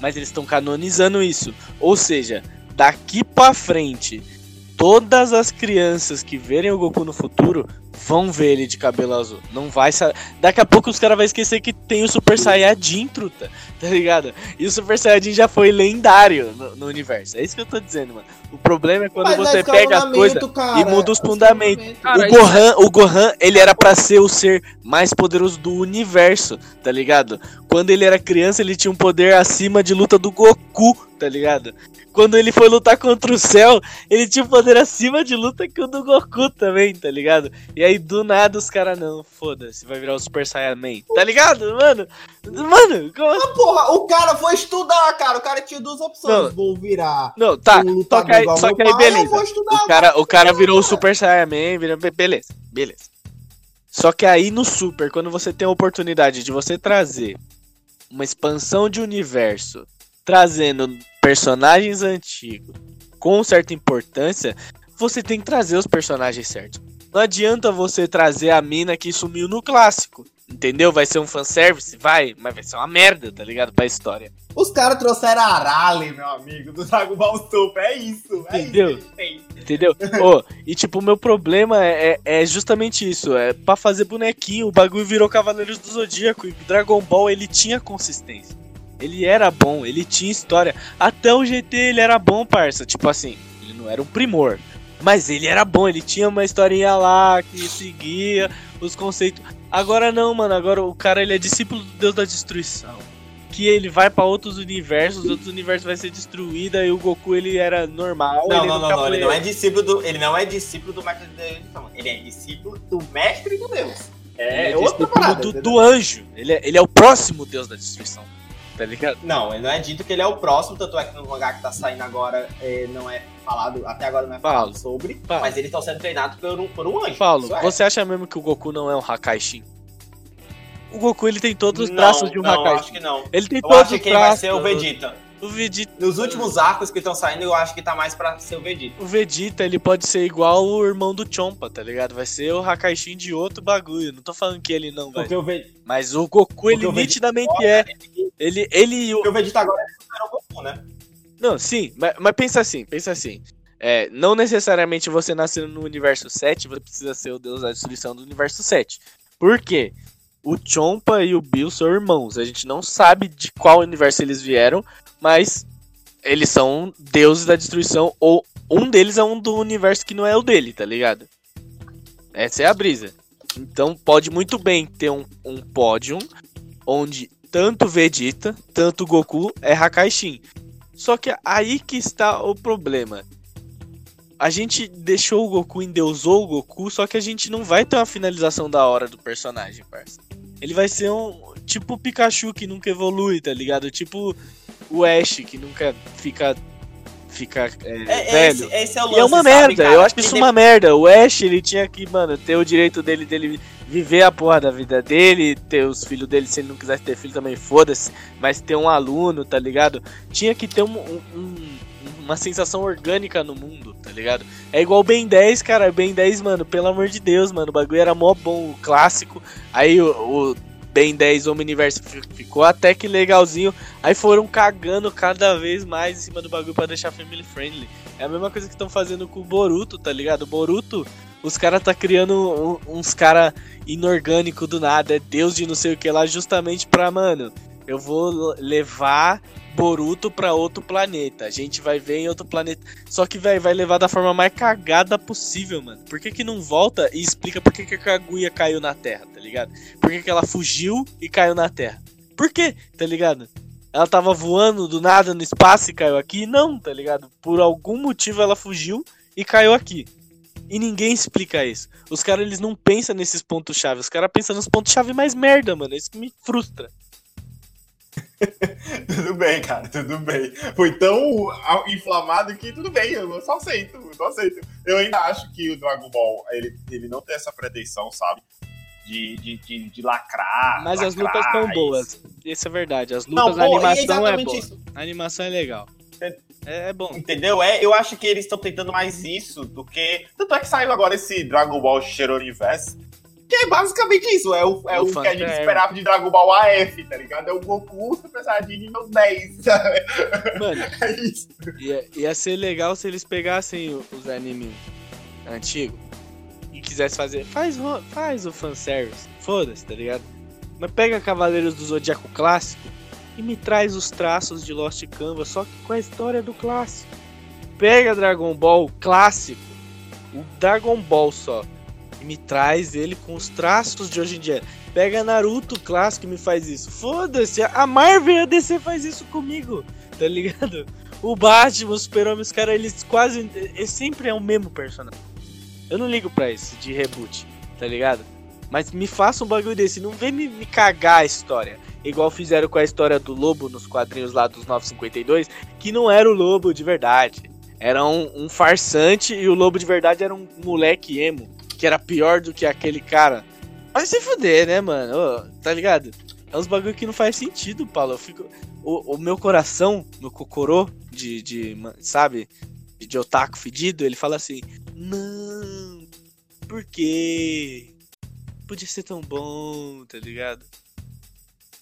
Mas eles estão canonizando isso. Ou seja, daqui pra frente, todas as crianças que verem o Goku no futuro vão ver ele de cabelo azul. Não vai. Daqui a pouco os caras vão esquecer que tem o Super Saiyajin, truta. Tá ligado? E o Super Saiyajin já foi lendário no, no universo. É isso que eu tô dizendo, mano. O problema é quando Mas você é pega as coisas e muda os É fundamentos. Cara, o Gohan, o Gohan, ele era pra ser o ser mais poderoso do universo, tá ligado? Quando ele era criança, ele tinha um poder acima de luta do Goku, tá ligado? Quando ele foi lutar contra o céu, ele tinha um poder acima de luta que o do Goku também, tá ligado? E aí do nada os caras não, foda-se, vai virar o Super Saiyaman, tá ligado, mano? Mano, como assim? Ah, porra, o cara foi estudar, cara. O cara tinha duas opções. Não. Vou virar Não, tá, um que aí, só que aí pai, beleza. O cara, o cara virou o Super Saiyaman, virou... be- beleza, beleza. Só que aí no Super, quando você tem a oportunidade de você trazer uma expansão de universo, trazendo personagens antigos com certa importância, você tem que trazer os personagens certos. Não adianta você trazer a mina que sumiu no clássico. Entendeu? Vai ser um fanservice? Vai, mas vai ser uma merda, tá ligado? Pra história. Os caras trouxeram a Arale, meu amigo, do Dragon Ball Super. É isso. É Entendeu? isso. Entendeu? Ô, e tipo, o meu problema é, é é justamente isso. É pra fazer bonequinho, o bagulho virou Cavaleiros do Zodíaco. E Dragon Ball ele tinha consistência. Ele era bom, ele tinha história. Até o GT ele era bom, parça. Tipo assim, ele não era um primor. Mas ele era bom, ele tinha uma historinha lá que seguia os conceitos. Agora não, mano. Agora o cara ele é discípulo do Deus da Destruição. Que ele vai pra outros universos, outros universos vai ser destruído. E o Goku ele era normal. Não, ele não, não, não. Ele não é discípulo do. Ele não é discípulo do mestre de Deus, não. Ele é discípulo do mestre do Deus. É, Ele é outra discípulo parada. do, do anjo. Ele é, ele é o próximo deus da destruição. Tá ligado? Não, ele não é dito que ele é o próximo, tanto é que no mangá que tá saindo agora é, não é falado, até agora não é falado sobre, mas eles estão sendo treinados por um, por um anjo. Paulo, é. você acha mesmo que o Goku não é um Hakaishin? O Goku ele tem todos os não, braços de um não, eu Hakaishin. acho que não. Ele tem Eu todos acho os que ele vai ser o Vegeta. O Vegeta, Nos últimos arcos que estão saindo, eu acho que tá mais pra ser o Vegeta. o Vegeta, ele pode ser igual o irmão do Chompa, tá ligado? Vai ser o Hakaishin de outro bagulho. Não tô falando que ele não vai. Porque o, Ve... Mas o Goku, ele o nitidamente é. Ele, ele e o, porque o Vegeta agora é super o Goku, né? Não, sim, mas, mas pensa assim, pensa assim. É, não necessariamente você nascendo no universo 7, você precisa ser o deus da destruição do universo 7. Por quê? O Chompa e o Bill são irmãos. A gente não sabe de qual universo eles vieram, mas eles são deuses da destruição, ou um deles é um do universo que não é o dele, tá ligado? Essa é a brisa. Então pode muito bem ter um, um pódio onde tanto Vegeta, tanto Goku é Hakaishin. Só que aí que está o problema. A gente deixou o Goku, endeusou o Goku, só que a gente não vai ter uma finalização da hora do personagem, parça. Ele vai ser um. Tipo o Pikachu que nunca evolui, tá ligado? Tipo o Ash que nunca fica. Fica é, É, é velho. esse, esse é E lance, é uma sabe, merda, cara? eu acho Que isso de- uma merda. O Ash, ele tinha que, mano, ter o direito dele, dele viver a porra da vida dele, ter os filhos dele, se ele não quisesse ter filho também, foda-se, mas ter um aluno, tá ligado? Tinha que ter um- um- uma sensação orgânica no mundo, tá ligado? É igual o Ben 10, cara, Ben 10, mano, pelo amor de Deus, mano, o bagulho era mó bom, o clássico, aí o, o Ben 10 Omniverse fi- ficou até que legalzinho, aí foram cagando cada vez mais em cima do bagulho pra deixar family friendly. É a mesma coisa que estão fazendo com o Boruto, tá ligado? O Boruto, os caras tá criando uns cara inorgânico do nada, é deus de não sei o que lá, justamente pra, mano, eu vou levar Boruto pra outro planeta. A gente vai ver em outro planeta. Só que, velho, vai levar da forma mais cagada possível, mano. Por que que não volta e explica por que que a Kaguya caiu na Terra, tá ligado? Por que que ela fugiu e caiu na Terra? Por quê, tá ligado? Ela tava voando do nada no espaço e caiu aqui? Não, tá ligado? Por algum motivo ela fugiu e caiu aqui. E ninguém explica isso. Os caras, eles não pensam nesses pontos-chave. Os caras pensam nos pontos-chave mais merda, mano. É Isso que me frustra. Tudo bem, cara, tudo bem. Foi tão inflamado que tudo bem, eu só aceito, eu só aceito. Eu ainda acho que o Dragon Ball, ele, ele não tem essa pretensão, sabe? De, de, de, de lacrar. Mas as lacrar, lutas são boas. Isso é verdade. As Não, lutas, a pô, e é animação é exatamente boa. isso. A animação é legal. É, é bom. Entendeu? É, eu acho que eles estão tentando mais isso do que. Tanto é que saiu agora esse Dragon Ball Shadow Universe. Que é basicamente isso. É o, é O o, que a gente fanservice. esperava de Dragon Ball AF, tá ligado? É o Goku Super Saiyajin nível 10, sabe? Mano, É isso. ia, ia ser legal se eles pegassem os animes antigos e quisessem fazer. Faz, o- faz o fanservice. Foda-se, tá ligado? Mas pega Cavaleiros do Zodíaco clássico e me traz os traços de Lost Canvas, só que com a história do clássico. Pega Dragon Ball clássico, o Dragon Ball só, me traz ele com os traços de hoje em dia. Pega Naruto clássico e me faz isso. Foda-se, a Marvel e a DC faz isso comigo, tá ligado? O Batman, o Super-Homem, os caras, eles quase. Eles sempre é o mesmo personagem. Eu não ligo pra isso de reboot, tá ligado? Mas me faça um bagulho desse, não vem me, me cagar a história. Igual fizeram com a história do Lobo nos quadrinhos lá dos 952, que não era o Lobo de verdade. Era um, um farsante e o Lobo de verdade era um moleque emo, que era pior do que aquele cara. Vai se fuder, né, mano? Ô, tá ligado? É uns bagulho que não faz sentido, Paulo. Eu fico. O, o meu coração, meu cocorô, de, de. Sabe? De otaku fedido, ele fala assim: Não, por quê? Podia ser tão bom, tá ligado?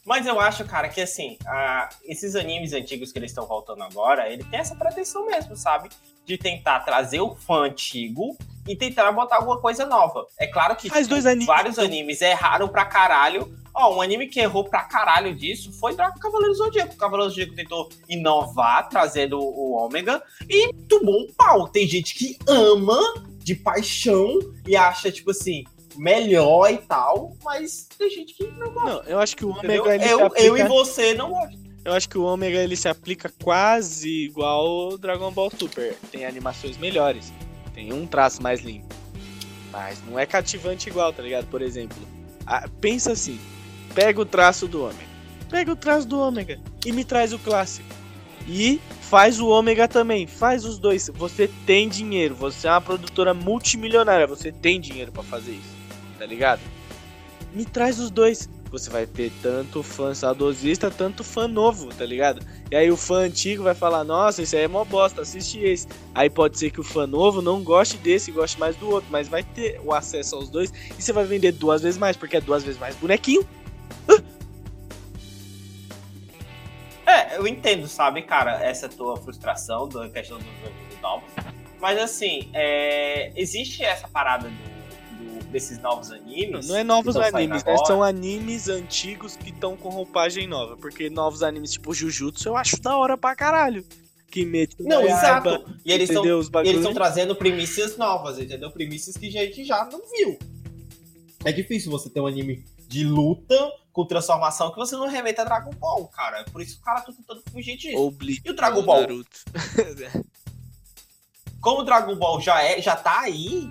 Mas eu acho, cara, que assim, a- esses animes antigos que eles estão voltando agora, ele tem essa pretensão mesmo, sabe? De tentar trazer o fã antigo e tentar botar alguma coisa nova. É claro que Faz dois animes, vários animes erraram pra caralho. Ó, um anime que errou pra caralho disso foi Dragon Cavaleiro Zodíaco. O Cavaleiro Zodíaco tentou inovar, trazendo o Ômega, e tomou um pau. Tem gente que ama de paixão e acha, tipo assim, melhor e tal, mas tem gente que não gosta. Não, eu acho que o Entendeu? Ômega ele se Eu, eu e aplica, você não gostam. eu acho que o Ômega ele se aplica quase igual o Dragon Ball Super. Tem animações melhores, tem um traço mais limpo. Mas não é cativante igual, tá ligado? Por exemplo, a- pensa assim, pega o traço do Ômega. Pega o traço do Ômega e me traz o clássico. E faz o Ômega também, faz os dois. Você tem dinheiro, você é uma produtora multimilionária, você tem dinheiro pra fazer isso, tá ligado? Me traz os dois. Você vai ter tanto fã saudosista, tanto fã novo, tá ligado? E aí o fã antigo vai falar, nossa, isso aí é mó bosta, assiste esse. Aí pode ser que o fã novo não goste desse goste mais do outro, mas vai ter o acesso aos dois e você vai vender duas vezes mais, porque é duas vezes mais bonequinho. É, eu entendo, sabe, cara, essa tua frustração da questão dos animes novos. Mas assim, é, existe essa parada do, do- desses novos animes. Não é novos animes, né? São animes antigos que estão com roupagem nova. Porque novos animes tipo Jujutsu eu acho da hora pra caralho. Kimetsu Não, exato. E eles estão E eles trazendo premissas novas, entendeu? Premissas que a gente já não viu. É difícil você ter um anime de luta com transformação que você não remeta a Dragon Ball, cara. É Por isso o cara tá tentando fugir disso. E o Dragon Ball? Naruto. Como o Dragon Ball já, é, já tá aí,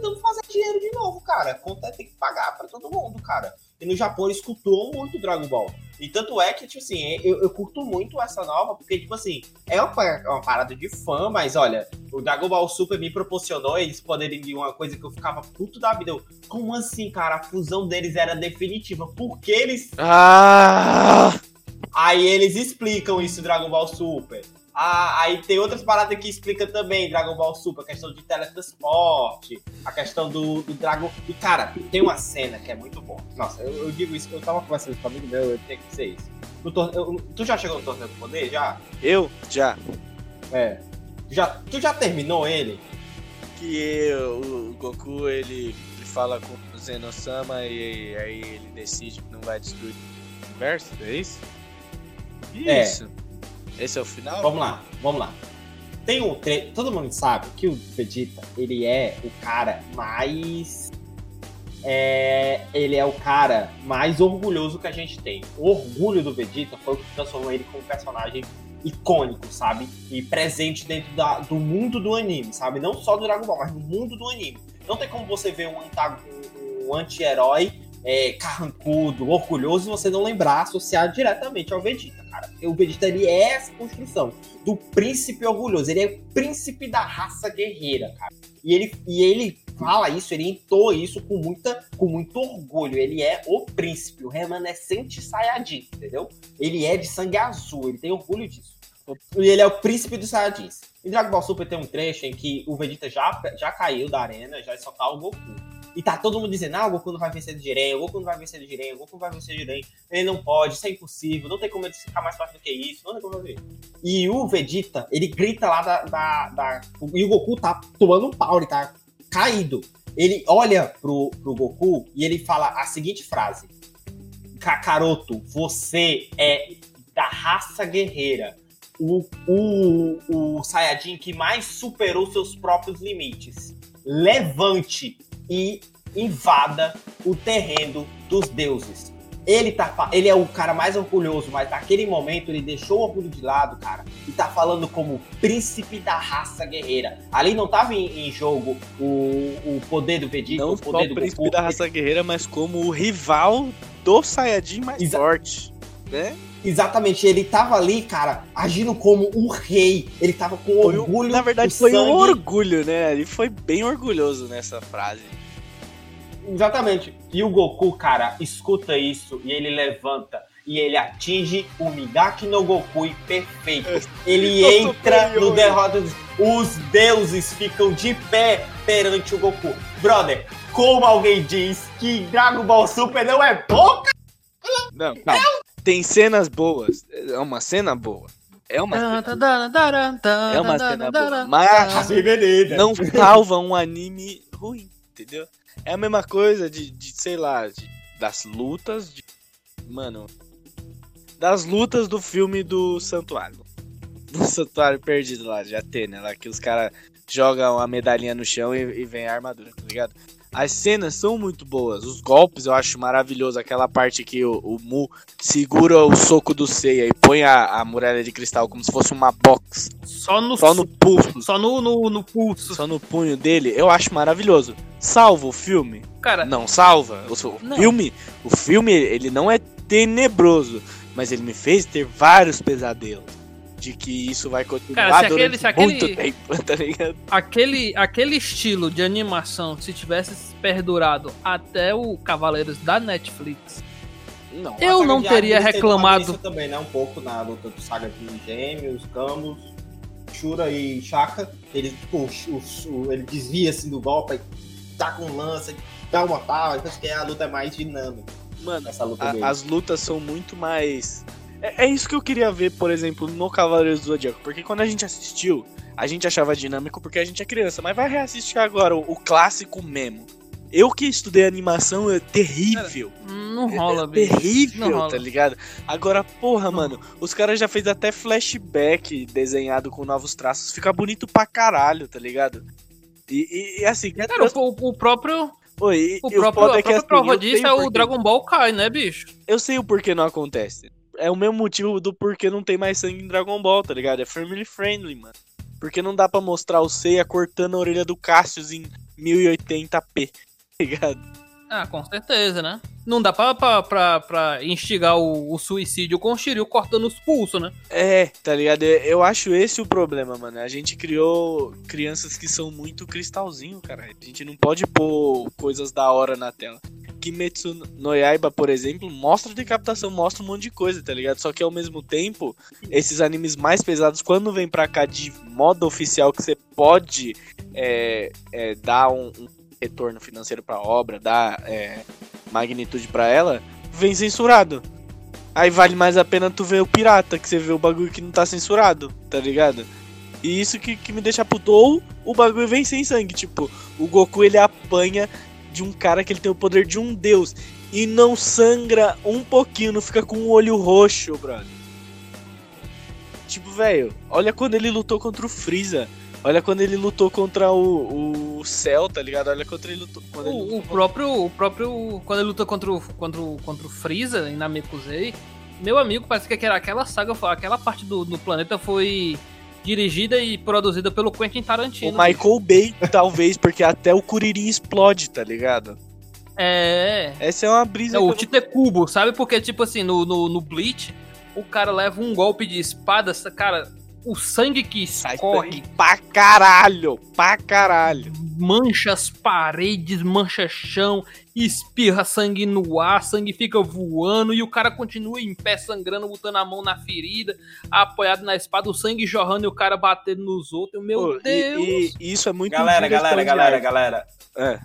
não fazer dinheiro de novo, cara. A conta tem que pagar pra todo mundo, cara. E no Japão eles cultuam muito o Dragon Ball. E tanto é que, tipo assim, eu, eu curto muito essa nova, porque, tipo assim, é uma, pa- uma parada de fã, mas olha, o Dragon Ball Super me proporcionou eles poderem de uma coisa que eu ficava puto da vida. Eu, como assim, cara? A fusão deles era definitiva. Por que eles Ah! Aí eles explicam isso Dragon Ball Super. Ah, aí tem outras paradas que explica também Dragon Ball Super, a questão de teletransporte, a questão do, do Dragon. E cara, tem uma cena que é muito boa. Nossa, eu, eu digo isso, eu tava conversando com um amigo meu, eu tenho que dizer isso. No torne- eu- tu já chegou no torneio do poder? Já? Eu já. É. Já, tu já terminou ele? Que o, o Goku ele, ele fala com o Zeno-sama e aí ele decide que não vai destruir o universo, é isso? É. Esse é o final? Vamos lá, vamos lá. Tem um tre... Todo mundo sabe que o Vegeta, ele é o cara mais. É... Ele é o cara mais orgulhoso que a gente tem. O orgulho do Vegeta foi o que transformou ele como um personagem icônico, sabe? E presente dentro da- do mundo do anime, sabe? Não só do Dragon Ball, mas no mundo do anime. Não tem como você ver um- um anti-herói é, carrancudo, orgulhoso, você não lembrar, associado diretamente ao Vegeta, cara. Porque o Vegeta, ele é essa construção do príncipe orgulhoso. Ele é o príncipe da raça guerreira, cara. E ele, e ele fala isso, ele entoa isso com, muita, com muito orgulho. Ele é o príncipe, o remanescente Saiyajin, entendeu? Ele é de sangue azul, ele tem orgulho disso. E ele é o príncipe dos Saiyajins. Em Dragon Ball Super tem um trecho em que o Vegeta já, já caiu da arena, já só tá o Goku. E tá todo mundo dizendo, ah, o Goku não vai vencer do Jiren, o Goku não vai vencer do Jiren, o Goku não vai vencer do Jiren. Ele não pode, isso é impossível, não tem como ele ficar mais forte do que isso, não tem como ver. E o Vegeta, ele grita lá da, da, da- E o Goku tá tomando um pau, ele tá caído. Ele olha pro, pro Goku e ele fala a seguinte frase: Kakaroto, você é da raça guerreira. O, o, o Saiyajin que mais superou seus próprios limites. Levante e invada o terreno dos deuses. Ele, tá, ele é o cara mais orgulhoso, mas naquele momento ele deixou o orgulho de lado, cara, e tá falando como príncipe da raça guerreira. Ali não tava em, em jogo o, o poder do Vegeta, Não o só poder o do príncipe Goku. da raça guerreira, mas como o rival do Saiyajin mais forte. Né? Exatamente, ele tava ali, cara, agindo como um rei. Ele tava com Foi um- orgulho. na verdade, foi um sangue. orgulho, né? Ele foi bem orgulhoso nessa frase. Exatamente. E o Goku, cara, escuta isso e ele levanta e ele atinge o Migaki no Goku e perfeito. Ele entra no derrota. dos- Os deuses ficam de pé perante o Goku. Brother, como alguém diz que Dragon Ball Super não é bom, Não, calma. Tem cenas boas. É uma cena boa. É uma, é É uma cena boa. Mas não salva um anime ruim, entendeu? É a mesma coisa de, de sei lá, de- das lutas de. Mano. Das lutas do filme do Santuário. Do Santuário Perdido lá, de Atena, lá que os caras jogam a medalhinha no chão e, e vem a armadura, tá ligado? As cenas são muito boas, os golpes eu acho maravilhoso. Aquela parte que o, o Mu segura o soco do Seiya e põe a, a muralha de cristal como se fosse uma box, Só no, só no pulso, só no, no, no pulso. só no punho dele, eu acho maravilhoso. Salva o filme? Cara, Não salva. O, Não. filme, o filme, ele não é tenebroso, mas ele me fez ter vários pesadelos de que isso vai continuar Cara, durante aquele- se aquele- muito tempo, tá ligado? aquele, aquele estilo de animação, se tivesse perdurado até o Cavaleiros da Netflix, Não. Eu não teria reclamado. também, né? Um pouco na luta do Saga de Gêmeos, Camus, Shura e Shaka. Ele, tipo, o, o- ele desvia assim do golpe, tá com lança, dá uma pau, depois que a luta é mais dinâmica. Mano, Essa luta a- as lutas são muito mais. É, é isso que eu queria ver, por exemplo, no Cavaleiros do Zodíaco. Porque quando a gente assistiu, a gente achava dinâmico porque a gente é criança. Mas vai reassistir agora o, o clássico mesmo. Eu que estudei animação é terrível. não rola, é bicho. terrível, Não rola. tá ligado? Agora, porra, mano, os caras já fez até flashback desenhado com novos traços. Fica bonito pra caralho, tá ligado? E, e- e assim, que é Cara, o, o próprio, Oi, o o próprio, foda a é que, assim, prova disso é o. Dragon Ball Kai, né, bicho? Eu sei o porquê não acontece. É o mesmo motivo do porquê não tem mais sangue em Dragon Ball, tá ligado? É family friendly, mano. Porque não dá pra mostrar o Seiya cortando a orelha do Cassius em 1080p, tá ligado? Ah, com certeza, né? Não dá pra, pra, pra, pra instigar o, o suicídio com o Shiryu cortando os pulsos, né? É, tá ligado? Eu- acho esse o problema, mano. A gente criou crianças que são muito cristalzinho, cara. A gente não pode pôr coisas da hora na tela. Kimetsu no Yaiba, por exemplo, mostra decapitação, mostra um monte de coisa, tá ligado? Só que ao mesmo tempo, esses animes mais pesados, quando vem pra cá de modo oficial que você pode é, é, dar um, um retorno financeiro pra obra, dar é, magnitude pra ela, vem censurado. Aí vale mais a pena tu ver o pirata, que você vê o bagulho que não tá censurado, tá ligado? E isso que, que me deixa puto. Ou o bagulho vem sem sangue, tipo, o Goku ele apanha de um cara que ele tem o poder de um deus e não sangra um pouquinho, não fica com o olho roxo, brother. Tipo, velho, olha quando ele lutou contra o Freeza. Olha quando ele lutou contra o, o Cell, tá ligado? Olha quando ele lutou. Quando ele O, o lutou próprio, o próprio. Quando ele luta contra o, contra o, contra o Freeza em Namekusei, meu amigo, parece que aquela, aquela saga, aquela parte do, do planeta foi dirigida e produzida pelo Quentin O Tarantino. Michael Bay, talvez, porque até o Kuririn explode, tá ligado? É. Essa é uma brisa. É, o Tito é cubo, sabe? Porque, tipo assim, no, no, no Bleach, o cara leva um golpe de espada, cara, o sangue que escorre pra caralho, pra caralho. mancha as paredes, mancha chão, espirra sangue no ar, sangue fica voando e o cara continua em pé sangrando, botando a mão na ferida, apoiado na espada, o sangue jorrando e o cara batendo nos outros. Meu Pô, Deus! E, e isso é muito Galera, galera, galera, galera. É.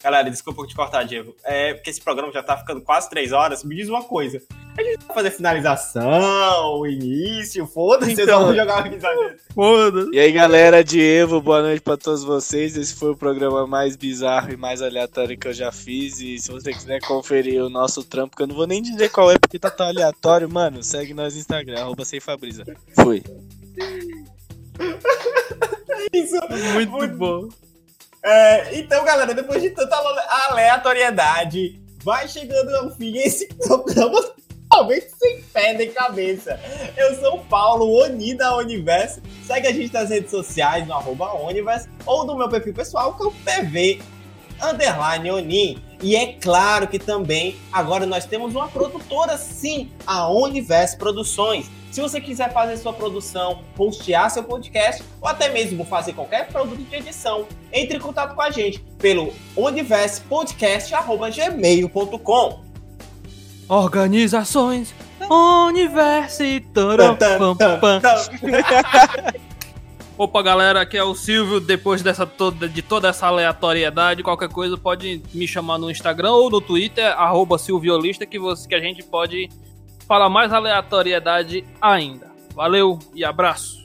Galera, desculpa te cortar, Diego. É porque esse programa já tá ficando quase três horas. Me diz uma coisa. A gente vai fazer finalização, início, foda-se, vocês Então. vão jogar uma. Foda-se. E aí, galera de Evo, boa noite pra todos vocês. Esse foi o programa mais bizarro e mais aleatório que eu já fiz. E se você quiser conferir o nosso trampo, que eu não vou nem dizer qual é, porque tá tão aleatório, mano, segue nós no Instagram, arroba sem Fabrisa. Fui. Isso. Muito, Muito bom. É, então, galera, depois de tanta ale- aleatoriedade, vai chegando ao fim esse programa totalmente sem pé nem cabeça. Eu sou o Paulo, Oni da Universo. Segue a gente nas redes sociais, no arroba ou no meu perfil pessoal, que é o PV underline Oni. E é claro que também agora nós temos uma produtora, sim, a Universo Produções. Se você quiser fazer sua produção, postear seu podcast ou até mesmo fazer qualquer produto de edição, entre em contato com a gente pelo universepodcast.gmail.com. Organizações Universitárias. Opa, galera, aqui é o Silvio. Depois dessa toda, de toda essa aleatoriedade, qualquer coisa pode me chamar no Instagram ou no Twitter, arroba Silviolista, que, você, que a gente pode falar mais aleatoriedade ainda. Valeu e abraço.